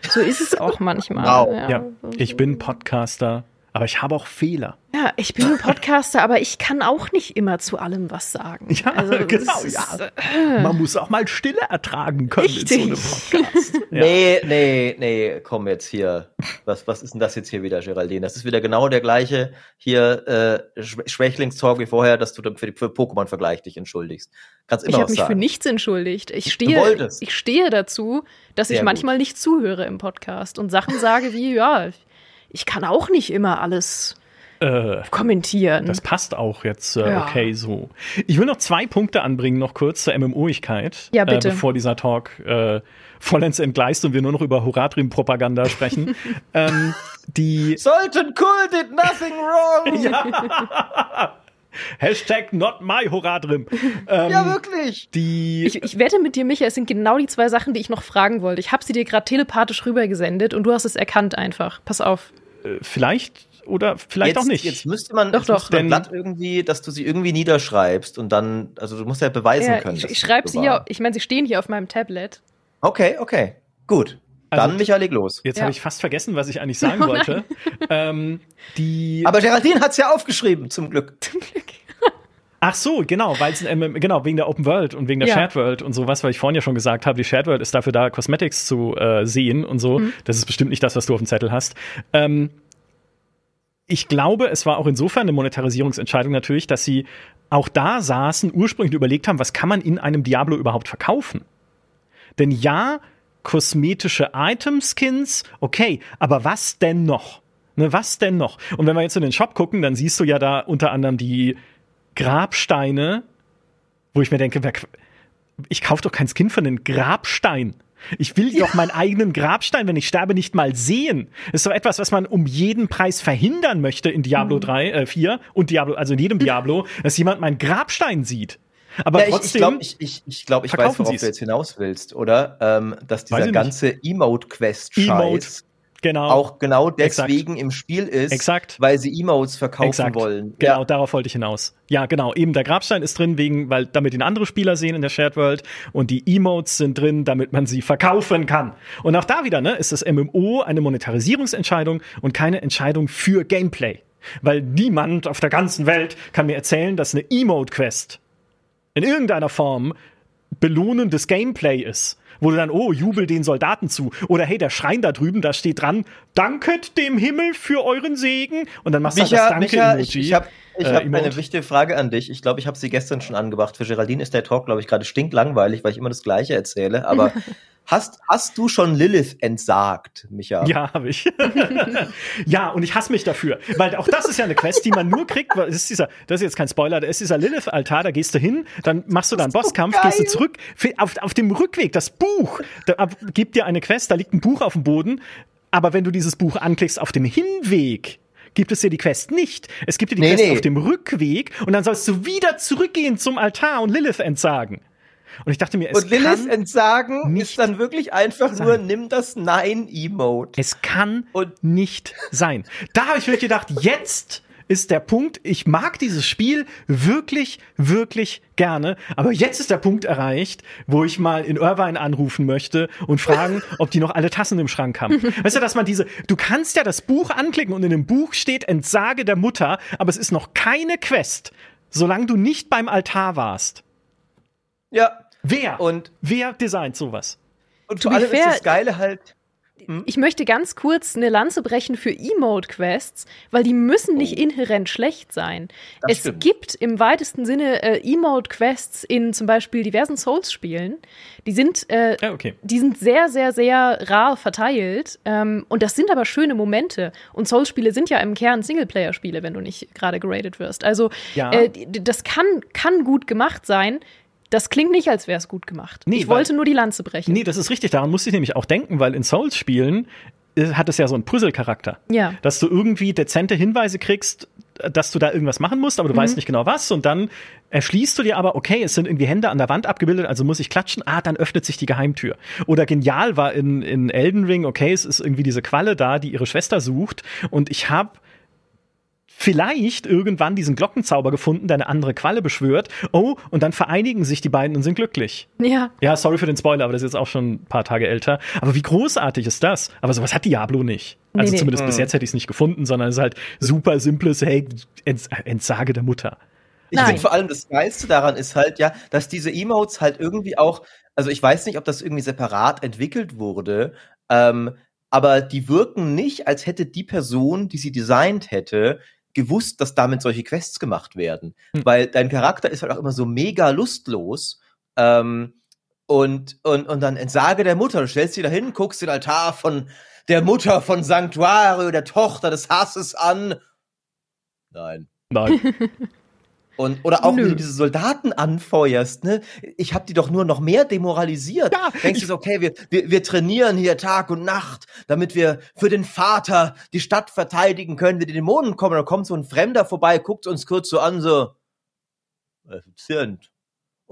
so ist es auch manchmal.
Wow. Ja, ja. ich bin Podcaster aber ich habe auch Fehler.
Ja, ich bin ein Podcaster, aber ich kann auch nicht immer zu allem was sagen.
Ja, also, genau. Ist, ja. Äh, Man muss auch mal Stille ertragen können richtig. in so einem Podcast.
ja. Nee, nee, nee, komm jetzt hier. Was, was ist denn das jetzt hier wieder, Geraldine? Das ist wieder genau der gleiche hier äh, Schwächlingstalk wie vorher, dass du für, für Pokémon-Vergleich dich entschuldigst.
Kannst immer ich habe mich für nichts entschuldigt. Ich stehe, ich stehe dazu, dass Sehr ich manchmal gut. nicht zuhöre im Podcast und Sachen sage wie, ja, ich kann auch nicht immer alles äh, kommentieren.
Das passt auch jetzt äh, ja. okay so. Ich will noch zwei Punkte anbringen, noch kurz zur MMO-Igkeit.
Ja, bitte.
Äh, bevor dieser Talk äh, vollends entgleist und wir nur noch über Horadrim-Propaganda sprechen. ähm, die
Sultan Kul did nothing wrong!
ja. Hashtag not my Horadrim.
Ähm, ja, wirklich.
Die
ich, ich wette mit dir, Micha, es sind genau die zwei Sachen, die ich noch fragen wollte. Ich habe sie dir gerade telepathisch rübergesendet und du hast es erkannt einfach. Pass auf.
Äh, vielleicht oder vielleicht
jetzt,
auch nicht.
Jetzt müsste man, doch, doch. Man Blatt irgendwie, dass du sie irgendwie niederschreibst und dann, also du musst ja beweisen
ja,
können.
Ich, ich schreibe sie hier, ich meine, sie stehen hier auf meinem Tablet.
Okay, okay, gut. Also, dann, Michael, leg los.
Jetzt ja. habe ich fast vergessen, was ich eigentlich sagen oh wollte. ähm, die
Aber Geraldine hat es ja aufgeschrieben, zum Glück.
Zum Glück.
Ach so, genau, weil ähm, genau wegen der Open World und wegen der ja. Shared World und sowas, weil ich vorhin ja schon gesagt habe, die Shared World ist dafür da, Cosmetics zu äh, sehen und so. Mhm. Das ist bestimmt nicht das, was du auf dem Zettel hast. Ähm, ich glaube, es war auch insofern eine Monetarisierungsentscheidung natürlich, dass sie auch da saßen, ursprünglich überlegt haben, was kann man in einem Diablo überhaupt verkaufen? Denn ja, kosmetische Item-Skins, okay, aber was denn noch? Ne, was denn noch? Und wenn wir jetzt in den Shop gucken, dann siehst du ja da unter anderem die Grabsteine, wo ich mir denke, ich kaufe doch kein Skin für einen Grabstein. Ich will ja. doch meinen eigenen Grabstein, wenn ich sterbe, nicht mal sehen. Das ist doch etwas, was man um jeden Preis verhindern möchte in Diablo mhm. 3, äh, 4 und Diablo, also in jedem Diablo, dass jemand meinen Grabstein sieht. Aber ja, trotzdem.
Ich, ich glaube, ich, ich, glaub, ich weiß, worauf du jetzt hinaus willst, oder? Ähm, dass dieser ganze Emote-Quest-Scheiß Emote genau. auch genau deswegen Exakt. im Spiel ist,
Exakt.
weil sie Emotes verkaufen Exakt. wollen.
Genau, ja. darauf wollte ich hinaus. Ja, genau. Eben der Grabstein ist drin, wegen, weil damit ihn andere Spieler sehen in der Shared World und die Emotes sind drin, damit man sie verkaufen kann. Und auch da wieder, ne, ist das MMO eine Monetarisierungsentscheidung und keine Entscheidung für Gameplay. Weil niemand auf der ganzen Welt kann mir erzählen, dass eine Emote-Quest in irgendeiner Form belohnendes Gameplay ist wo du dann, oh, jubel den Soldaten zu. Oder hey, der Schrein da drüben, da steht dran, danket dem Himmel für euren Segen. Und dann machst du
das Danke-Emoji. Ich, ich habe ich äh, hab eine wichtige Frage an dich. Ich glaube, ich habe sie gestern schon angebracht. Für Geraldine ist der Talk, glaube ich, gerade stinklangweilig, weil ich immer das Gleiche erzähle. Aber Hast, hast du schon Lilith entsagt, Micha?
Ja, habe ich. ja, und ich hasse mich dafür. Weil auch das ist ja eine Quest, die man nur kriegt. Weil das, ist dieser, das ist jetzt kein Spoiler, da ist dieser Lilith-Altar, da gehst du hin, dann machst du da einen Bosskampf, gehst du zurück. Auf, auf dem Rückweg, das Buch, da gibt dir eine Quest, da liegt ein Buch auf dem Boden. Aber wenn du dieses Buch anklickst auf dem Hinweg, gibt es dir die Quest nicht. Es gibt dir die nee, Quest nee. auf dem Rückweg und dann sollst du wieder zurückgehen zum Altar und Lilith entsagen. Und ich dachte mir,
es Und Lilith entsagen ist dann wirklich einfach sein. nur, nimm das Nein-Emote.
Es kann und nicht sein. Da habe ich wirklich gedacht, jetzt ist der Punkt, ich mag dieses Spiel wirklich, wirklich gerne, aber jetzt ist der Punkt erreicht, wo ich mal in Irvine anrufen möchte und fragen, ob die noch alle Tassen im Schrank haben. Weißt du, dass man diese, du kannst ja das Buch anklicken und in dem Buch steht Entsage der Mutter, aber es ist noch keine Quest, solange du nicht beim Altar warst.
Ja.
Wer? Und wer designt sowas?
Und vor allem fair, ist das Geile halt.
Hm? Ich möchte ganz kurz eine Lanze brechen für Emote-Quests, weil die müssen nicht oh. inhärent schlecht sein. Das es stimmt. gibt im weitesten Sinne äh, Emote-Quests in zum Beispiel diversen Souls-Spielen. Die sind, äh, ja, okay. die sind sehr, sehr, sehr rar verteilt. Ähm, und das sind aber schöne Momente. Und Souls-Spiele sind ja im Kern Singleplayer-Spiele, wenn du nicht gerade geradet wirst. Also ja. äh, das kann, kann gut gemacht sein. Das klingt nicht, als wäre es gut gemacht. Nee, ich wollte nur die Lanze brechen.
Nee, das ist richtig. Daran musste ich nämlich auch denken, weil in Souls-Spielen äh, hat es ja so einen Puzzle-Charakter.
Ja.
Dass du irgendwie dezente Hinweise kriegst, dass du da irgendwas machen musst, aber du mhm. weißt nicht genau was. Und dann erschließt du dir aber, okay, es sind irgendwie Hände an der Wand abgebildet, also muss ich klatschen. Ah, dann öffnet sich die Geheimtür. Oder genial war in, in Elden Ring, okay, es ist irgendwie diese Qualle da, die ihre Schwester sucht. Und ich habe vielleicht irgendwann diesen Glockenzauber gefunden, der eine andere Qualle beschwört. Oh, und dann vereinigen sich die beiden und sind glücklich.
Ja.
Ja, sorry für den Spoiler, aber das ist jetzt auch schon ein paar Tage älter. Aber wie großartig ist das? Aber sowas hat Diablo nicht. Also nee, zumindest nee. bis jetzt hätte ich es nicht gefunden, sondern es ist halt super simples, hey, Ents Entsage der Mutter.
Ich finde vor allem das Geilste daran ist halt ja, dass diese Emotes halt irgendwie auch, also ich weiß nicht, ob das irgendwie separat entwickelt wurde, ähm, aber die wirken nicht, als hätte die Person, die sie designt hätte, gewusst, dass damit solche Quests gemacht werden. Hm. Weil dein Charakter ist halt auch immer so mega lustlos. Ähm, und, und, und dann entsage der Mutter, du stellst sie dahin, guckst den Altar von der Mutter von Sanctuario, der Tochter des Hasses an. Nein.
Nein.
Und, oder auch, Nö. wenn du diese Soldaten anfeuerst, ne? Ich hab die doch nur noch mehr demoralisiert. Ja, Denkst du so, okay, wir, wir, wir trainieren hier Tag und Nacht, damit wir für den Vater die Stadt verteidigen können, wenn die Dämonen kommen. Da kommt so ein Fremder vorbei, guckt uns kurz so an, so effizient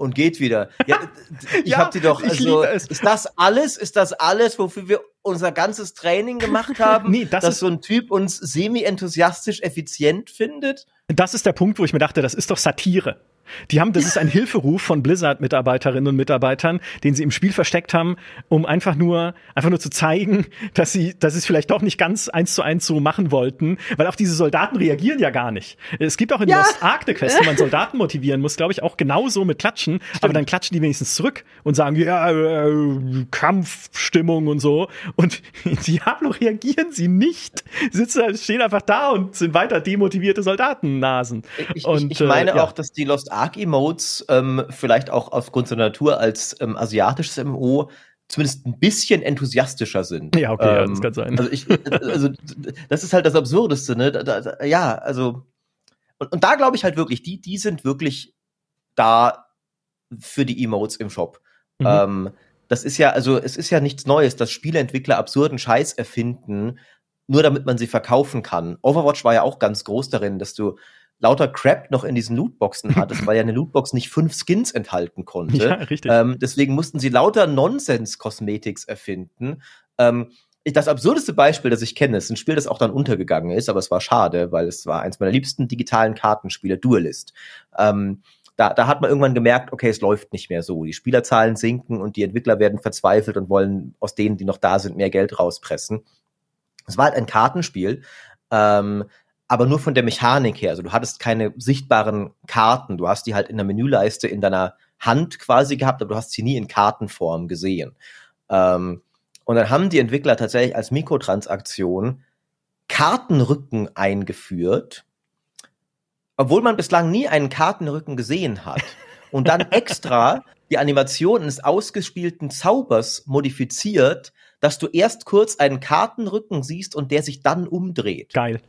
und geht wieder. Ja, ich ja, hab die doch, also, ist das alles, ist das alles, wofür wir unser ganzes Training gemacht haben, nee, das dass so ein Typ uns semi-enthusiastisch effizient findet?
Das ist der Punkt, wo ich mir dachte, das ist doch Satire. Die haben, das ist ein Hilferuf von Blizzard-Mitarbeiterinnen und Mitarbeitern, den sie im Spiel versteckt haben, um einfach nur, einfach nur zu zeigen, dass sie, dass sie es vielleicht doch nicht ganz eins zu eins so machen wollten, weil auch diese Soldaten reagieren ja gar nicht. Es gibt auch in ja. Lost Ark eine Quest, wo man Soldaten motivieren muss, glaube ich, auch genauso mit Klatschen, Stimmt. aber dann klatschen die wenigstens zurück und sagen, ja, äh, Kampfstimmung und so. Und in Diablo reagieren sie nicht. Sitzen, stehen einfach da und sind weiter demotivierte Soldatennasen.
Ich, und, ich, ich meine äh, ja. auch, dass die Lost Arc-Emotes ähm, vielleicht auch aufgrund seiner Natur als ähm, asiatisches MMO zumindest ein bisschen enthusiastischer sind.
Ja, okay, ja, das ähm, kann sein.
Also, ich, also das ist halt das Absurdeste, ne? Da, da, ja, also und, und da glaube ich halt wirklich, die, die sind wirklich da für die Emotes im Shop. Mhm. Ähm, das ist ja, also es ist ja nichts Neues, dass Spieleentwickler absurden Scheiß erfinden, nur damit man sie verkaufen kann. Overwatch war ja auch ganz groß darin, dass du lauter Crap noch in diesen Lootboxen hattest, weil ja eine Lootbox nicht fünf Skins enthalten konnte. Ja, richtig. Ähm, deswegen mussten sie lauter Nonsens-Cosmetics erfinden. Ähm, das absurdeste Beispiel, das ich kenne, ist ein Spiel, das auch dann untergegangen ist, aber es war schade, weil es war eins meiner liebsten digitalen Kartenspiele, Duelist. Ähm, da, da hat man irgendwann gemerkt, okay, es läuft nicht mehr so. Die Spielerzahlen sinken und die Entwickler werden verzweifelt und wollen aus denen, die noch da sind, mehr Geld rauspressen. Es war halt ein Kartenspiel, ähm, aber nur von der Mechanik her. Also du hattest keine sichtbaren Karten. Du hast die halt in der Menüleiste in deiner Hand quasi gehabt, aber du hast sie nie in Kartenform gesehen. Ähm, und dann haben die Entwickler tatsächlich als Mikrotransaktion Kartenrücken eingeführt, obwohl man bislang nie einen Kartenrücken gesehen hat. Und dann extra die Animation des ausgespielten Zaubers modifiziert, dass du erst kurz einen Kartenrücken siehst und der sich dann umdreht.
Geil.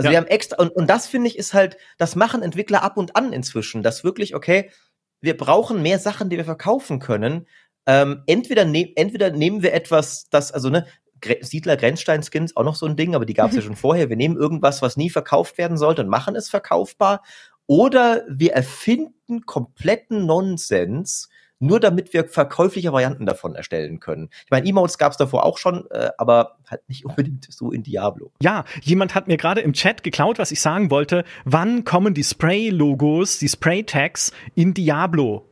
Also ja. wir haben extra, und, und das finde ich ist halt, das machen Entwickler ab und an inzwischen, dass wirklich, okay, wir brauchen mehr Sachen, die wir verkaufen können. Ähm, entweder, ne entweder nehmen wir etwas, das, also ne, Siedler Grenzstein-Skins auch noch so ein Ding, aber die gab es ja schon vorher. Wir nehmen irgendwas, was nie verkauft werden sollte und machen es verkaufbar. Oder wir erfinden kompletten Nonsens, nur damit wir verkäufliche Varianten davon erstellen können. Ich meine, Emotes gab es davor auch schon, äh, aber halt nicht unbedingt so in Diablo.
Ja, jemand hat mir gerade im Chat geklaut, was ich sagen wollte. Wann kommen die Spray-Logos, die Spray-Tags in Diablo?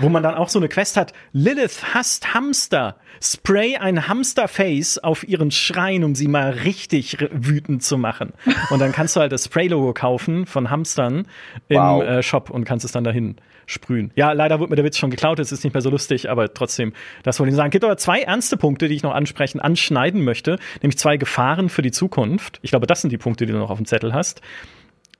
wo man dann auch so eine Quest hat. Lilith hasst Hamster. Spray ein Hamsterface auf ihren Schrein, um sie mal richtig wütend zu machen. Und dann kannst du halt das Spray-Logo kaufen von Hamstern im wow. äh, Shop und kannst es dann dahin sprühen. Ja, leider wurde mir der Witz schon geklaut, es ist nicht mehr so lustig, aber trotzdem, das wollte ich sagen. Es gibt aber zwei ernste Punkte, die ich noch ansprechen, anschneiden möchte, nämlich zwei Gefahren für die Zukunft. Ich glaube, das sind die Punkte, die du noch auf dem Zettel hast.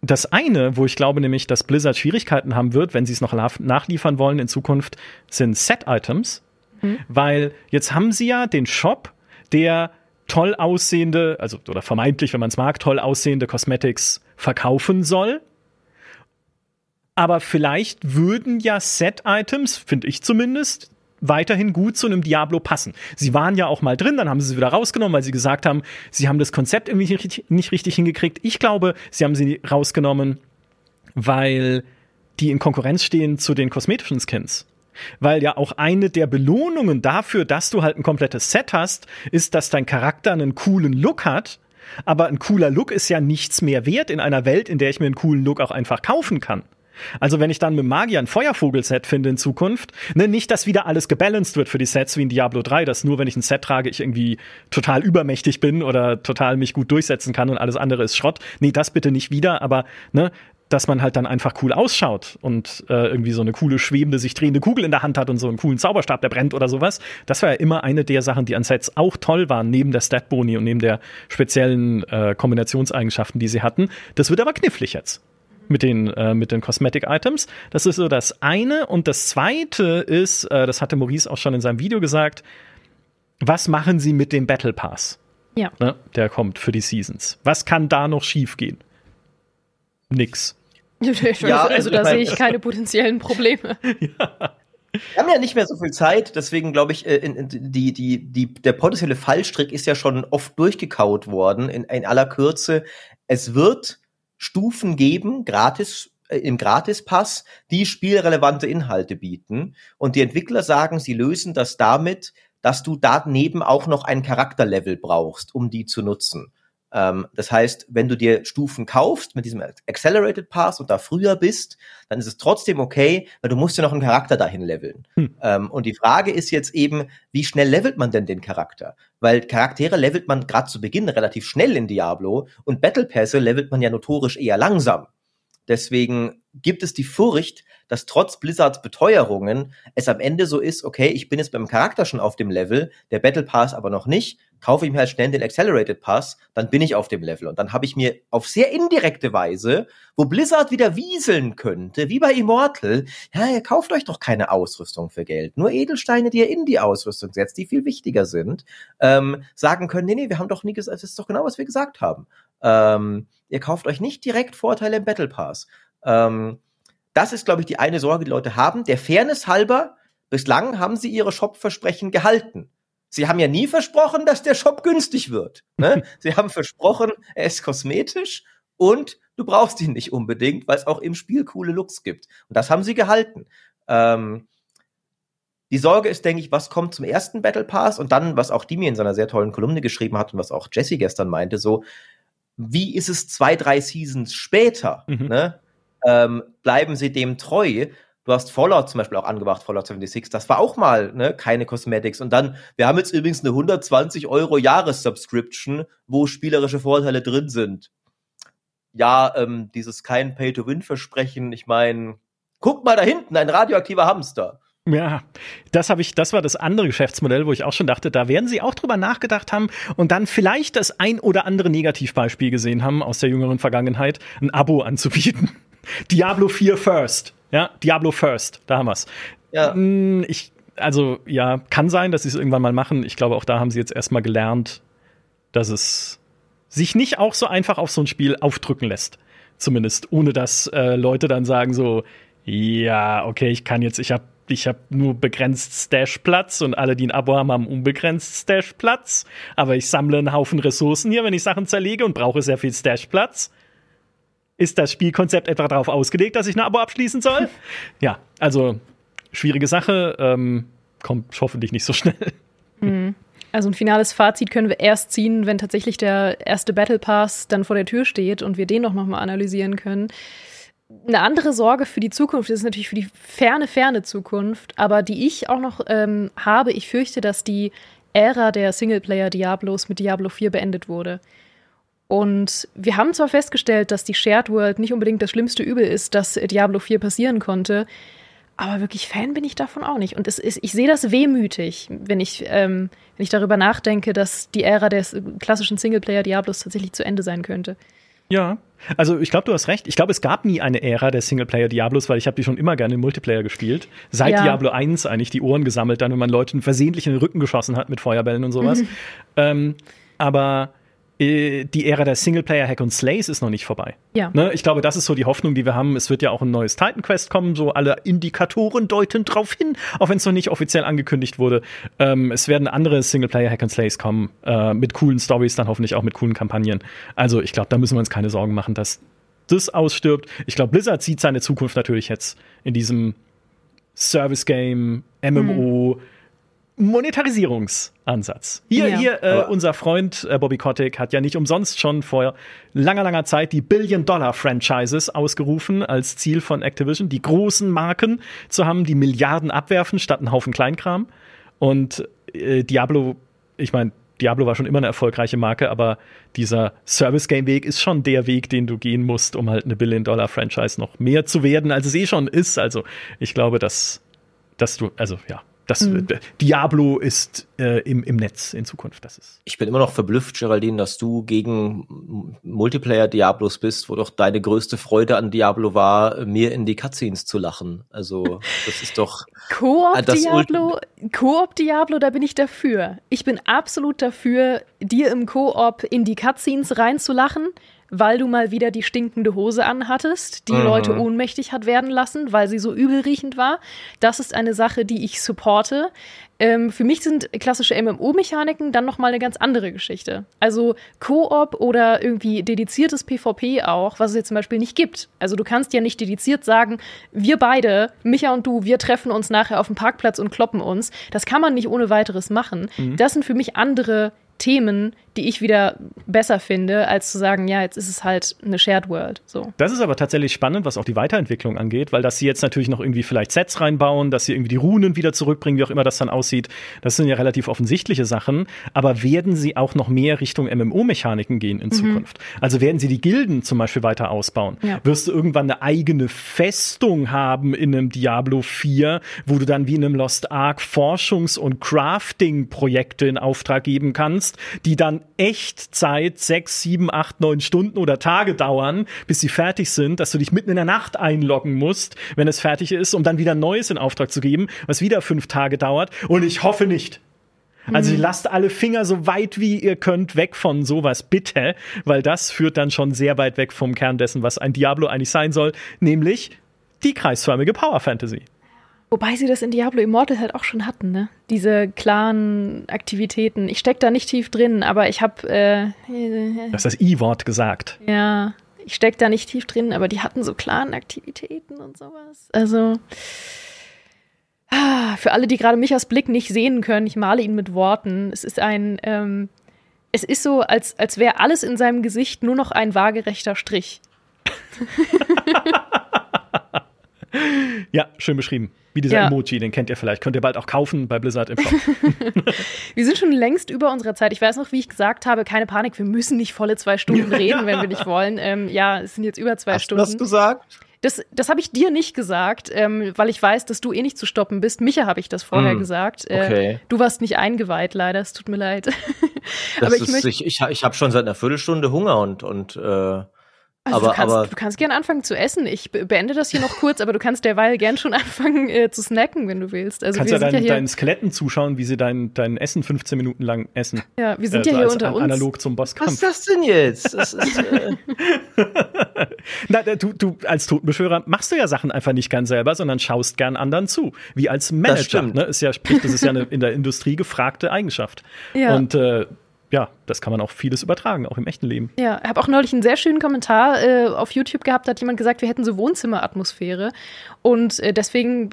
Das eine, wo ich glaube nämlich, dass Blizzard Schwierigkeiten haben wird, wenn sie es noch nachliefern wollen in Zukunft, sind Set-Items. Mhm. Weil jetzt haben sie ja den Shop, der toll aussehende, also oder vermeintlich, wenn man es mag, toll aussehende Cosmetics verkaufen soll. Aber vielleicht würden ja Set-Items, finde ich zumindest, weiterhin gut zu einem Diablo passen. Sie waren ja auch mal drin, dann haben sie sie wieder rausgenommen, weil sie gesagt haben, sie haben das Konzept irgendwie nicht, nicht richtig hingekriegt. Ich glaube, sie haben sie rausgenommen, weil die in Konkurrenz stehen zu den kosmetischen Skins. Weil ja auch eine der Belohnungen dafür, dass du halt ein komplettes Set hast, ist, dass dein Charakter einen coolen Look hat. Aber ein cooler Look ist ja nichts mehr wert in einer Welt, in der ich mir einen coolen Look auch einfach kaufen kann. Also wenn ich dann mit Magier ein Feuervogel-Set finde in Zukunft, ne, nicht, dass wieder alles gebalanced wird für die Sets wie in Diablo 3, dass nur wenn ich ein Set trage, ich irgendwie total übermächtig bin oder total mich gut durchsetzen kann und alles andere ist Schrott. Nee, das bitte nicht wieder, aber ne, dass man halt dann einfach cool ausschaut und äh, irgendwie so eine coole, schwebende, sich drehende Kugel in der Hand hat und so einen coolen Zauberstab, der brennt oder sowas. Das war ja immer eine der Sachen, die an Sets auch toll waren, neben der Stat-Boni und neben der speziellen äh, Kombinationseigenschaften, die sie hatten. Das wird aber knifflig jetzt mit den, äh, mit den Cosmetic Items. Das ist so das eine. Und das zweite ist, äh, das hatte Maurice auch schon in seinem Video gesagt, was machen sie mit dem Battle Pass?
Ja.
Ne, der kommt für die Seasons. Was kann da noch schiefgehen? Nix.
ja, also da sehe ich keine potenziellen Probleme.
ja. Wir haben ja nicht mehr so viel Zeit, deswegen glaube ich, äh, die, die, die, der potenzielle Fallstrick ist ja schon oft durchgekaut worden in, in aller Kürze. Es wird Stufen geben, gratis äh, im Gratispass, die spielrelevante Inhalte bieten. Und die Entwickler sagen, sie lösen das damit, dass du daneben auch noch ein Charakterlevel brauchst, um die zu nutzen. Ähm, das heißt, wenn du dir Stufen kaufst mit diesem Accelerated Pass und da früher bist, dann ist es trotzdem okay, weil du musst ja noch einen Charakter dahin leveln. Hm. Ähm, und die Frage ist jetzt eben, wie schnell levelt man denn den Charakter? Weil Charaktere levelt man gerade zu Beginn relativ schnell in Diablo und Battle Pässe levelt man ja notorisch eher langsam. Deswegen gibt es die Furcht, dass trotz Blizzards Beteuerungen es am Ende so ist, okay, ich bin jetzt beim Charakter schon auf dem Level, der Battle Pass aber noch nicht, kaufe ich mir halt schnell den Accelerated Pass, dann bin ich auf dem Level. Und dann habe ich mir auf sehr indirekte Weise, wo Blizzard wieder wieseln könnte, wie bei Immortal, ja, ihr kauft euch doch keine Ausrüstung für Geld, nur Edelsteine, die ihr in die Ausrüstung setzt, die viel wichtiger sind, ähm, sagen können, nee, nee, wir haben doch nie gesagt, das ist doch genau, was wir gesagt haben. Ähm, ihr kauft euch nicht direkt Vorteile im Battle Pass. Ähm, das ist, glaube ich, die eine Sorge, die Leute haben. Der Fairness halber bislang haben sie ihre Shop-Versprechen gehalten. Sie haben ja nie versprochen, dass der Shop günstig wird. Ne? sie haben versprochen, er ist kosmetisch und du brauchst ihn nicht unbedingt, weil es auch im Spiel coole Looks gibt. Und das haben sie gehalten. Ähm, die Sorge ist, denke ich, was kommt zum ersten Battle Pass und dann, was auch Dimi in seiner sehr tollen Kolumne geschrieben hat und was auch Jesse gestern meinte, so, wie ist es zwei, drei Seasons später? Mhm. Ne? Ähm, bleiben sie dem treu? Du hast Fallout zum Beispiel auch angebracht, Fallout 76. Das war auch mal ne, keine Cosmetics. Und dann, wir haben jetzt übrigens eine 120 Euro Jahressubscription, wo spielerische Vorteile drin sind. Ja, ähm, dieses kein Pay-to-Win-Versprechen. Ich meine, guck mal da hinten, ein radioaktiver Hamster.
Ja, das habe ich, das war das andere Geschäftsmodell, wo ich auch schon dachte, da werden sie auch drüber nachgedacht haben und dann vielleicht das ein oder andere Negativbeispiel gesehen haben aus der jüngeren Vergangenheit, ein Abo anzubieten. Diablo 4 First. Ja, Diablo First, da haben wir's. Ja. Hm, ich, also, ja, kann sein, dass sie es irgendwann mal machen. Ich glaube, auch da haben sie jetzt erstmal gelernt, dass es sich nicht auch so einfach auf so ein Spiel aufdrücken lässt. Zumindest, ohne dass äh, Leute dann sagen so, ja, okay, ich kann jetzt, ich habe ich habe nur begrenzt Stash-Platz und alle, die ein Abo haben, haben unbegrenzt Stash-Platz. Aber ich sammle einen Haufen Ressourcen hier, wenn ich Sachen zerlege und brauche sehr viel Stash-Platz. Ist das Spielkonzept etwa darauf ausgelegt, dass ich ein Abo abschließen soll? ja, also schwierige Sache, ähm, kommt hoffentlich nicht so schnell.
Mhm. Also ein finales Fazit können wir erst ziehen, wenn tatsächlich der erste Battle Pass dann vor der Tür steht und wir den auch noch mal analysieren können eine andere Sorge für die Zukunft ist natürlich für die ferne, ferne Zukunft, aber die ich auch noch ähm, habe, ich fürchte, dass die Ära der Singleplayer-Diablos mit Diablo 4 beendet wurde. Und wir haben zwar festgestellt, dass die Shared World nicht unbedingt das schlimmste Übel ist, das Diablo 4 passieren konnte, aber wirklich Fan bin ich davon auch nicht. Und es ist, ich sehe das wehmütig, wenn ich, ähm, wenn ich darüber nachdenke, dass die Ära des klassischen Singleplayer-Diablos tatsächlich zu Ende sein könnte.
Ja, also ich glaube, du hast recht. Ich glaube, es gab nie eine Ära der Singleplayer Diablos, weil ich habe die schon immer gerne im Multiplayer gespielt. Seit ja. Diablo 1 eigentlich die Ohren gesammelt, dann wenn man Leuten versehentlich in den Rücken geschossen hat mit Feuerbällen und sowas. Mhm. Ähm, aber die Ära der Singleplayer Hack und Slays ist noch nicht vorbei. Ja. Ne? Ich glaube, das ist so die Hoffnung, die wir haben. Es wird ja auch ein neues Titan Quest kommen, so alle Indikatoren deuten drauf hin, auch wenn es noch nicht offiziell angekündigt wurde. Ähm, es werden andere Singleplayer Hack and Slays kommen, äh, mit coolen Stories, dann hoffentlich auch mit coolen Kampagnen. Also ich glaube, da müssen wir uns keine Sorgen machen, dass das ausstirbt. Ich glaube, Blizzard sieht seine Zukunft natürlich jetzt in diesem Service Game, MMO. Hm Monetarisierungsansatz. Hier, ja. hier äh, unser Freund äh, Bobby Kotick hat ja nicht umsonst schon vor langer, langer Zeit die Billion-Dollar-Franchises ausgerufen als Ziel von Activision, die großen Marken zu haben, die Milliarden abwerfen statt einen Haufen Kleinkram. Und äh, Diablo, ich meine, Diablo war schon immer eine erfolgreiche Marke, aber dieser Service-Game-Weg ist schon der Weg, den du gehen musst, um halt eine Billion-Dollar-Franchise noch mehr zu werden, als es eh schon ist. Also ich glaube, dass, dass du, also ja, das mhm. Diablo ist äh, im, im Netz in Zukunft. Das ist.
Ich bin immer noch verblüfft, Geraldine, dass du gegen Multiplayer Diablos bist, wo doch deine größte Freude an Diablo war, mir in die Cutscenes zu lachen. Also, das ist doch.
Koop Diablo, Koop Diablo, da bin ich dafür. Ich bin absolut dafür, dir im Koop in die Cutscenes reinzulachen weil du mal wieder die stinkende Hose anhattest, die mhm. Leute ohnmächtig hat werden lassen, weil sie so übelriechend war. Das ist eine Sache, die ich supporte. Ähm, für mich sind klassische MMO-Mechaniken dann nochmal eine ganz andere Geschichte. Also Koop oder irgendwie dediziertes PvP auch, was es jetzt zum Beispiel nicht gibt. Also du kannst ja nicht dediziert sagen, wir beide, Micha und du, wir treffen uns nachher auf dem Parkplatz und kloppen uns. Das kann man nicht ohne weiteres machen. Mhm. Das sind für mich andere Themen, die ich wieder besser finde, als zu sagen, ja, jetzt ist es halt eine Shared World. So.
Das ist aber tatsächlich spannend, was auch die Weiterentwicklung angeht, weil dass sie jetzt natürlich noch irgendwie vielleicht Sets reinbauen, dass sie irgendwie die Runen wieder zurückbringen, wie auch immer das dann aussieht, das sind ja relativ offensichtliche Sachen. Aber werden sie auch noch mehr Richtung MMO-Mechaniken gehen in mhm. Zukunft? Also werden sie die Gilden zum Beispiel weiter ausbauen? Ja. Wirst du irgendwann eine eigene Festung haben in einem Diablo 4, wo du dann wie in einem Lost Ark Forschungs- und Crafting-Projekte in Auftrag geben kannst, die dann Echtzeit sechs, sieben, acht, neun Stunden oder Tage dauern, bis sie fertig sind, dass du dich mitten in der Nacht einloggen musst, wenn es fertig ist, um dann wieder Neues in Auftrag zu geben, was wieder fünf Tage dauert. Und ich hoffe nicht. Also mhm. lasst alle Finger so weit wie ihr könnt weg von sowas, bitte, weil das führt dann schon sehr weit weg vom Kern dessen, was ein Diablo eigentlich sein soll, nämlich die kreisförmige Power Fantasy.
Wobei sie das in Diablo Immortal halt auch schon hatten, ne? Diese klaren Aktivitäten. Ich steck da nicht tief drin, aber ich habe. Äh,
du hast das I-Wort gesagt.
Ja, ich steck da nicht tief drin, aber die hatten so klaren Aktivitäten und sowas. Also. Ah, für alle, die gerade mich aus Blick nicht sehen können, ich male ihn mit Worten. Es ist ein. Ähm, es ist so, als, als wäre alles in seinem Gesicht nur noch ein waagerechter Strich.
ja, schön beschrieben. Wie dieser ja. Emoji, den kennt ihr vielleicht. Könnt ihr bald auch kaufen bei Blizzard im Shop.
wir sind schon längst über unserer Zeit. Ich weiß noch, wie ich gesagt habe, keine Panik, wir müssen nicht volle zwei Stunden reden, wenn wir nicht wollen. Ähm, ja, es sind jetzt über zwei
Hast
Stunden.
Du das gesagt?
Das, das habe ich dir nicht gesagt, ähm, weil ich weiß, dass du eh nicht zu stoppen bist. Micha habe ich das vorher mm, gesagt. Äh, okay. Du warst nicht eingeweiht, leider. Es tut mir leid.
Aber ich, ist, ich, ich, ich habe schon seit einer Viertelstunde Hunger und, und äh
also aber, du, kannst, aber, du kannst gern anfangen zu essen. Ich beende das hier noch kurz, aber du kannst derweil gern schon anfangen äh, zu snacken, wenn du willst. Also
kannst ja, dein, ja deinen Skeletten zuschauen, wie sie dein, dein Essen 15 Minuten lang essen.
Ja, wir sind äh, ja hier unter uns.
Analog zum Bosskampf.
Was ist das denn jetzt? Das ist, äh
Na, du, du als Totenbeschwörer machst du ja Sachen einfach nicht gern selber, sondern schaust gern anderen zu. Wie als Manager. Das, ne? ist ja, sprich, das ist ja eine in der Industrie gefragte Eigenschaft. Ja. Und äh, ja, das kann man auch vieles übertragen, auch im echten Leben.
Ja, ich habe auch neulich einen sehr schönen Kommentar äh, auf YouTube gehabt, da hat jemand gesagt, wir hätten so Wohnzimmeratmosphäre. Und äh, deswegen,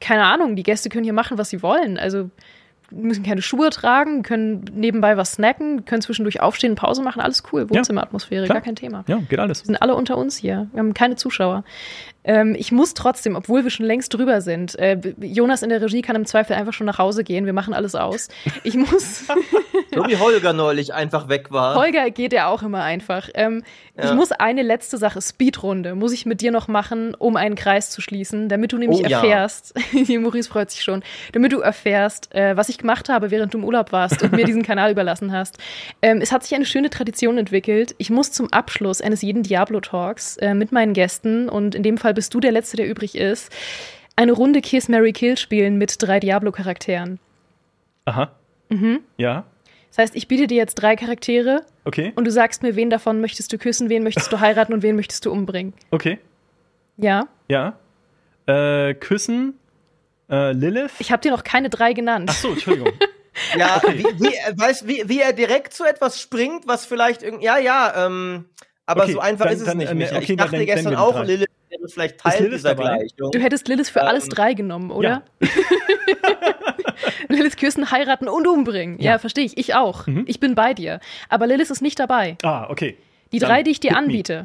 keine Ahnung, die Gäste können hier machen, was sie wollen. Also müssen keine Schuhe tragen, können nebenbei was snacken, können zwischendurch aufstehen, Pause machen, alles cool. Wohnzimmeratmosphäre, ja, gar kein Thema.
Ja, geht alles.
Wir sind alle unter uns hier. Wir haben keine Zuschauer. Ähm, ich muss trotzdem, obwohl wir schon längst drüber sind, äh, Jonas in der Regie kann im Zweifel einfach schon nach Hause gehen. Wir machen alles aus. Ich muss.
so wie Holger neulich einfach weg war.
Holger geht ja auch immer einfach. Ähm, ja. Ich muss eine letzte Sache, Speedrunde, muss ich mit dir noch machen, um einen Kreis zu schließen, damit du nämlich oh, erfährst, ja. Maurice freut sich schon, damit du erfährst, äh, was ich gemacht habe, während du im Urlaub warst und mir diesen Kanal überlassen hast. Ähm, es hat sich eine schöne Tradition entwickelt. Ich muss zum Abschluss eines jeden Diablo-Talks äh, mit meinen Gästen und in dem Fall bist du der Letzte, der übrig ist, eine Runde Kiss, Mary Kill spielen mit drei Diablo-Charakteren.
Aha.
Mhm.
Ja.
Das heißt, ich biete dir jetzt drei Charaktere.
Okay.
Und du sagst mir, wen davon möchtest du küssen, wen möchtest du heiraten und wen möchtest du umbringen.
Okay.
Ja.
Ja. Äh, küssen. Äh, Lilith.
Ich habe dir noch keine drei genannt.
Ach so, Entschuldigung.
ja, wie, wie, weißt, wie, wie er direkt zu etwas springt, was vielleicht irgendwie. Ja, ja, ähm. Aber okay, so einfach dann, ist es dann, nicht. Äh, okay, ich dachte dann, gestern auch, Lilith wäre vielleicht Teil dieser dabei? Gleichung.
Du hättest Lilith für ähm, alles drei genommen, oder? Ja. Lilith küssen, heiraten und umbringen. Ja, ja verstehe ich. Ich auch. Mhm. Ich bin bei dir. Aber Lilith ist nicht dabei.
Ah, okay.
Die drei, die ich dir anbiete,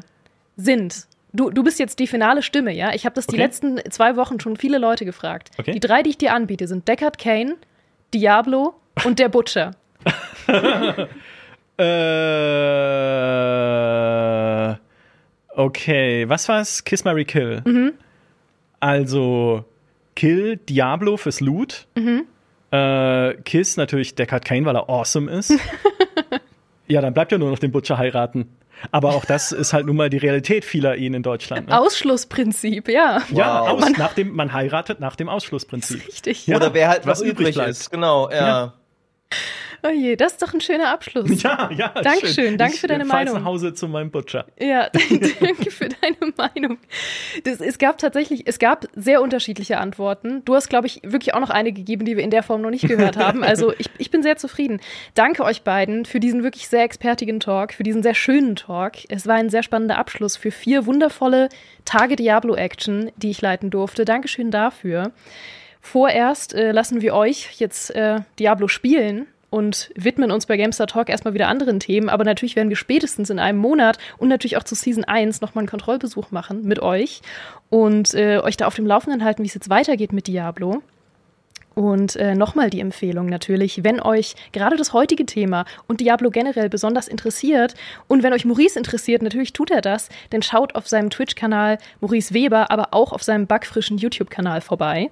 sind Du, du bist jetzt die finale Stimme, ja? Ich habe das okay. die letzten zwei Wochen schon viele Leute gefragt. Okay. Die drei, die ich dir anbiete, sind Deckard Kane, Diablo und der Butcher.
äh, okay, was war's? Kiss Mary Kill.
Mhm.
Also Kill Diablo fürs Loot.
Mhm.
Äh, Kiss natürlich Deckard Kane, weil er awesome ist. ja, dann bleibt ja nur noch den Butcher heiraten. Aber auch das ist halt nun mal die Realität vieler Ehen in Deutschland.
Ne? Ausschlussprinzip, ja.
Ja, aus, man, nach dem, man heiratet nach dem Ausschlussprinzip.
Richtig.
Ja, Oder wer halt was, was übrig, übrig ist, genau, ja. ja.
Oh je, das ist doch ein schöner Abschluss.
Ja, ja.
Dankeschön, schön. danke für deine Meinung.
nach Hause zu meinem Butcher.
Ja, danke für deine Meinung. Das, es gab tatsächlich, es gab sehr unterschiedliche Antworten. Du hast, glaube ich, wirklich auch noch eine gegeben, die wir in der Form noch nicht gehört haben. Also ich, ich bin sehr zufrieden. Danke euch beiden für diesen wirklich sehr expertigen Talk, für diesen sehr schönen Talk. Es war ein sehr spannender Abschluss für vier wundervolle Tage Diablo-Action, die ich leiten durfte. Dankeschön dafür. Vorerst äh, lassen wir euch jetzt äh, Diablo spielen und widmen uns bei Gamestar Talk erstmal wieder anderen Themen. Aber natürlich werden wir spätestens in einem Monat und natürlich auch zu Season 1 nochmal einen Kontrollbesuch machen mit euch und äh, euch da auf dem Laufenden halten, wie es jetzt weitergeht mit Diablo. Und äh, nochmal die Empfehlung natürlich, wenn euch gerade das heutige Thema und Diablo generell besonders interessiert und wenn euch Maurice interessiert, natürlich tut er das, dann schaut auf seinem Twitch-Kanal Maurice Weber, aber auch auf seinem bugfrischen YouTube-Kanal vorbei.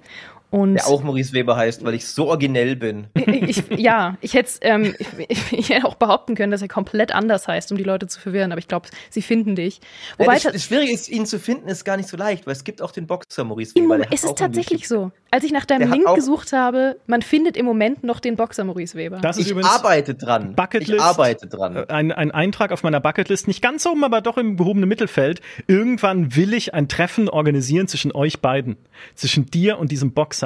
Und
der auch Maurice Weber heißt, weil ich so originell bin.
ich, ja, ich hätte ähm, ich, ich, hätte auch behaupten können, dass er komplett anders heißt, um die Leute zu verwirren, aber ich glaube, sie finden dich.
Wobei ja, das, das Schwierige ist, ihn zu finden, ist gar nicht so leicht, weil es gibt auch den Boxer Maurice Weber.
Im, es ist tatsächlich so. Als ich nach deinem Link gesucht habe, man findet im Moment noch den Boxer Maurice Weber.
Das ist ich arbeite dran.
Bucketlist, ich arbeite dran. Äh, ein, ein Eintrag auf meiner Bucketlist, nicht ganz oben, aber doch im gehobenen Mittelfeld. Irgendwann will ich ein Treffen organisieren zwischen euch beiden. Zwischen dir und diesem Boxer.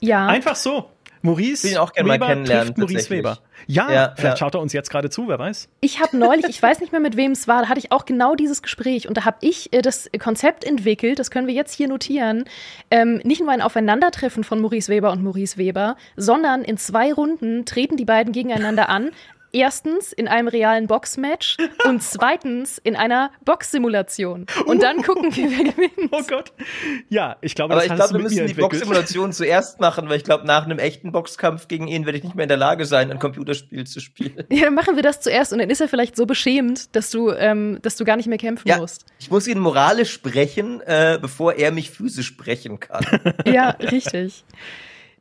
Ja. Einfach so. Maurice
ich auch gerne Weber mal kennenlernen,
Maurice Weber. Ja, ja vielleicht ja. schaut er uns jetzt gerade zu, wer weiß.
Ich habe neulich, ich weiß nicht mehr mit wem es war, da hatte ich auch genau dieses Gespräch und da habe ich äh, das Konzept entwickelt, das können wir jetzt hier notieren, ähm, nicht nur ein Aufeinandertreffen von Maurice Weber und Maurice Weber, sondern in zwei Runden treten die beiden gegeneinander an, Erstens in einem realen Boxmatch und zweitens in einer Boxsimulation. Und dann gucken wir, wer gewinnt.
Oh Gott. Ja, ich glaube,
Aber das ich glaube, wir müssen die Boxsimulation zuerst machen, weil ich glaube, nach einem echten Boxkampf gegen ihn werde ich nicht mehr in der Lage sein, ein Computerspiel zu spielen.
Ja, dann machen wir das zuerst und dann ist er vielleicht so beschämt, dass du, ähm, dass du gar nicht mehr kämpfen ja, musst.
Ich muss ihn moralisch sprechen, äh, bevor er mich physisch sprechen kann.
ja, richtig.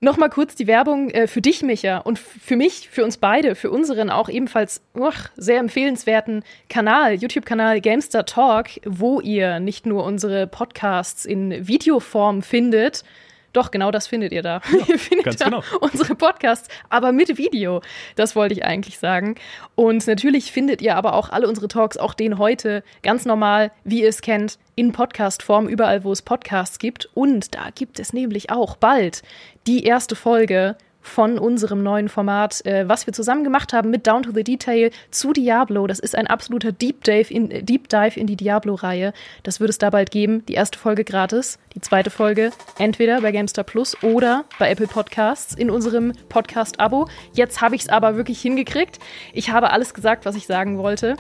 Nochmal kurz die Werbung äh, für dich, Micha, und für mich, für uns beide, für unseren auch ebenfalls oh, sehr empfehlenswerten Kanal, YouTube-Kanal Gamester Talk, wo ihr nicht nur unsere Podcasts in Videoform findet, doch, genau das findet ihr da. Ja, ihr findet da genau. unsere Podcasts, aber mit Video. Das wollte ich eigentlich sagen. Und natürlich findet ihr aber auch alle unsere Talks, auch den heute, ganz normal, wie ihr es kennt, in Podcast-Form, überall, wo es Podcasts gibt. Und da gibt es nämlich auch bald die erste Folge von unserem neuen Format, äh, was wir zusammen gemacht haben mit Down to the Detail zu Diablo. Das ist ein absoluter Deep Dive in, äh, Deep Dive in die Diablo-Reihe. Das wird es da bald geben. Die erste Folge gratis, die zweite Folge entweder bei GameStar Plus oder bei Apple Podcasts in unserem Podcast-Abo. Jetzt habe ich es aber wirklich hingekriegt. Ich habe alles gesagt, was ich sagen wollte.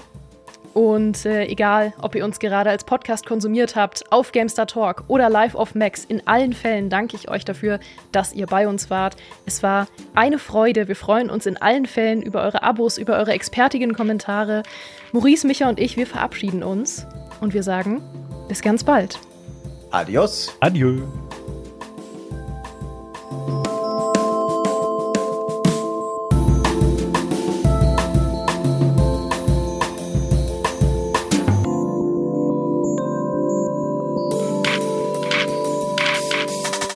Und äh, egal, ob ihr uns gerade als Podcast konsumiert habt, auf Gamestar Talk oder live auf Max, in allen Fällen danke ich euch dafür, dass ihr bei uns wart. Es war eine Freude. Wir freuen uns in allen Fällen über eure Abos, über eure expertigen Kommentare. Maurice, Micha und ich, wir verabschieden uns und wir sagen bis ganz bald.
Adios.
Adieu.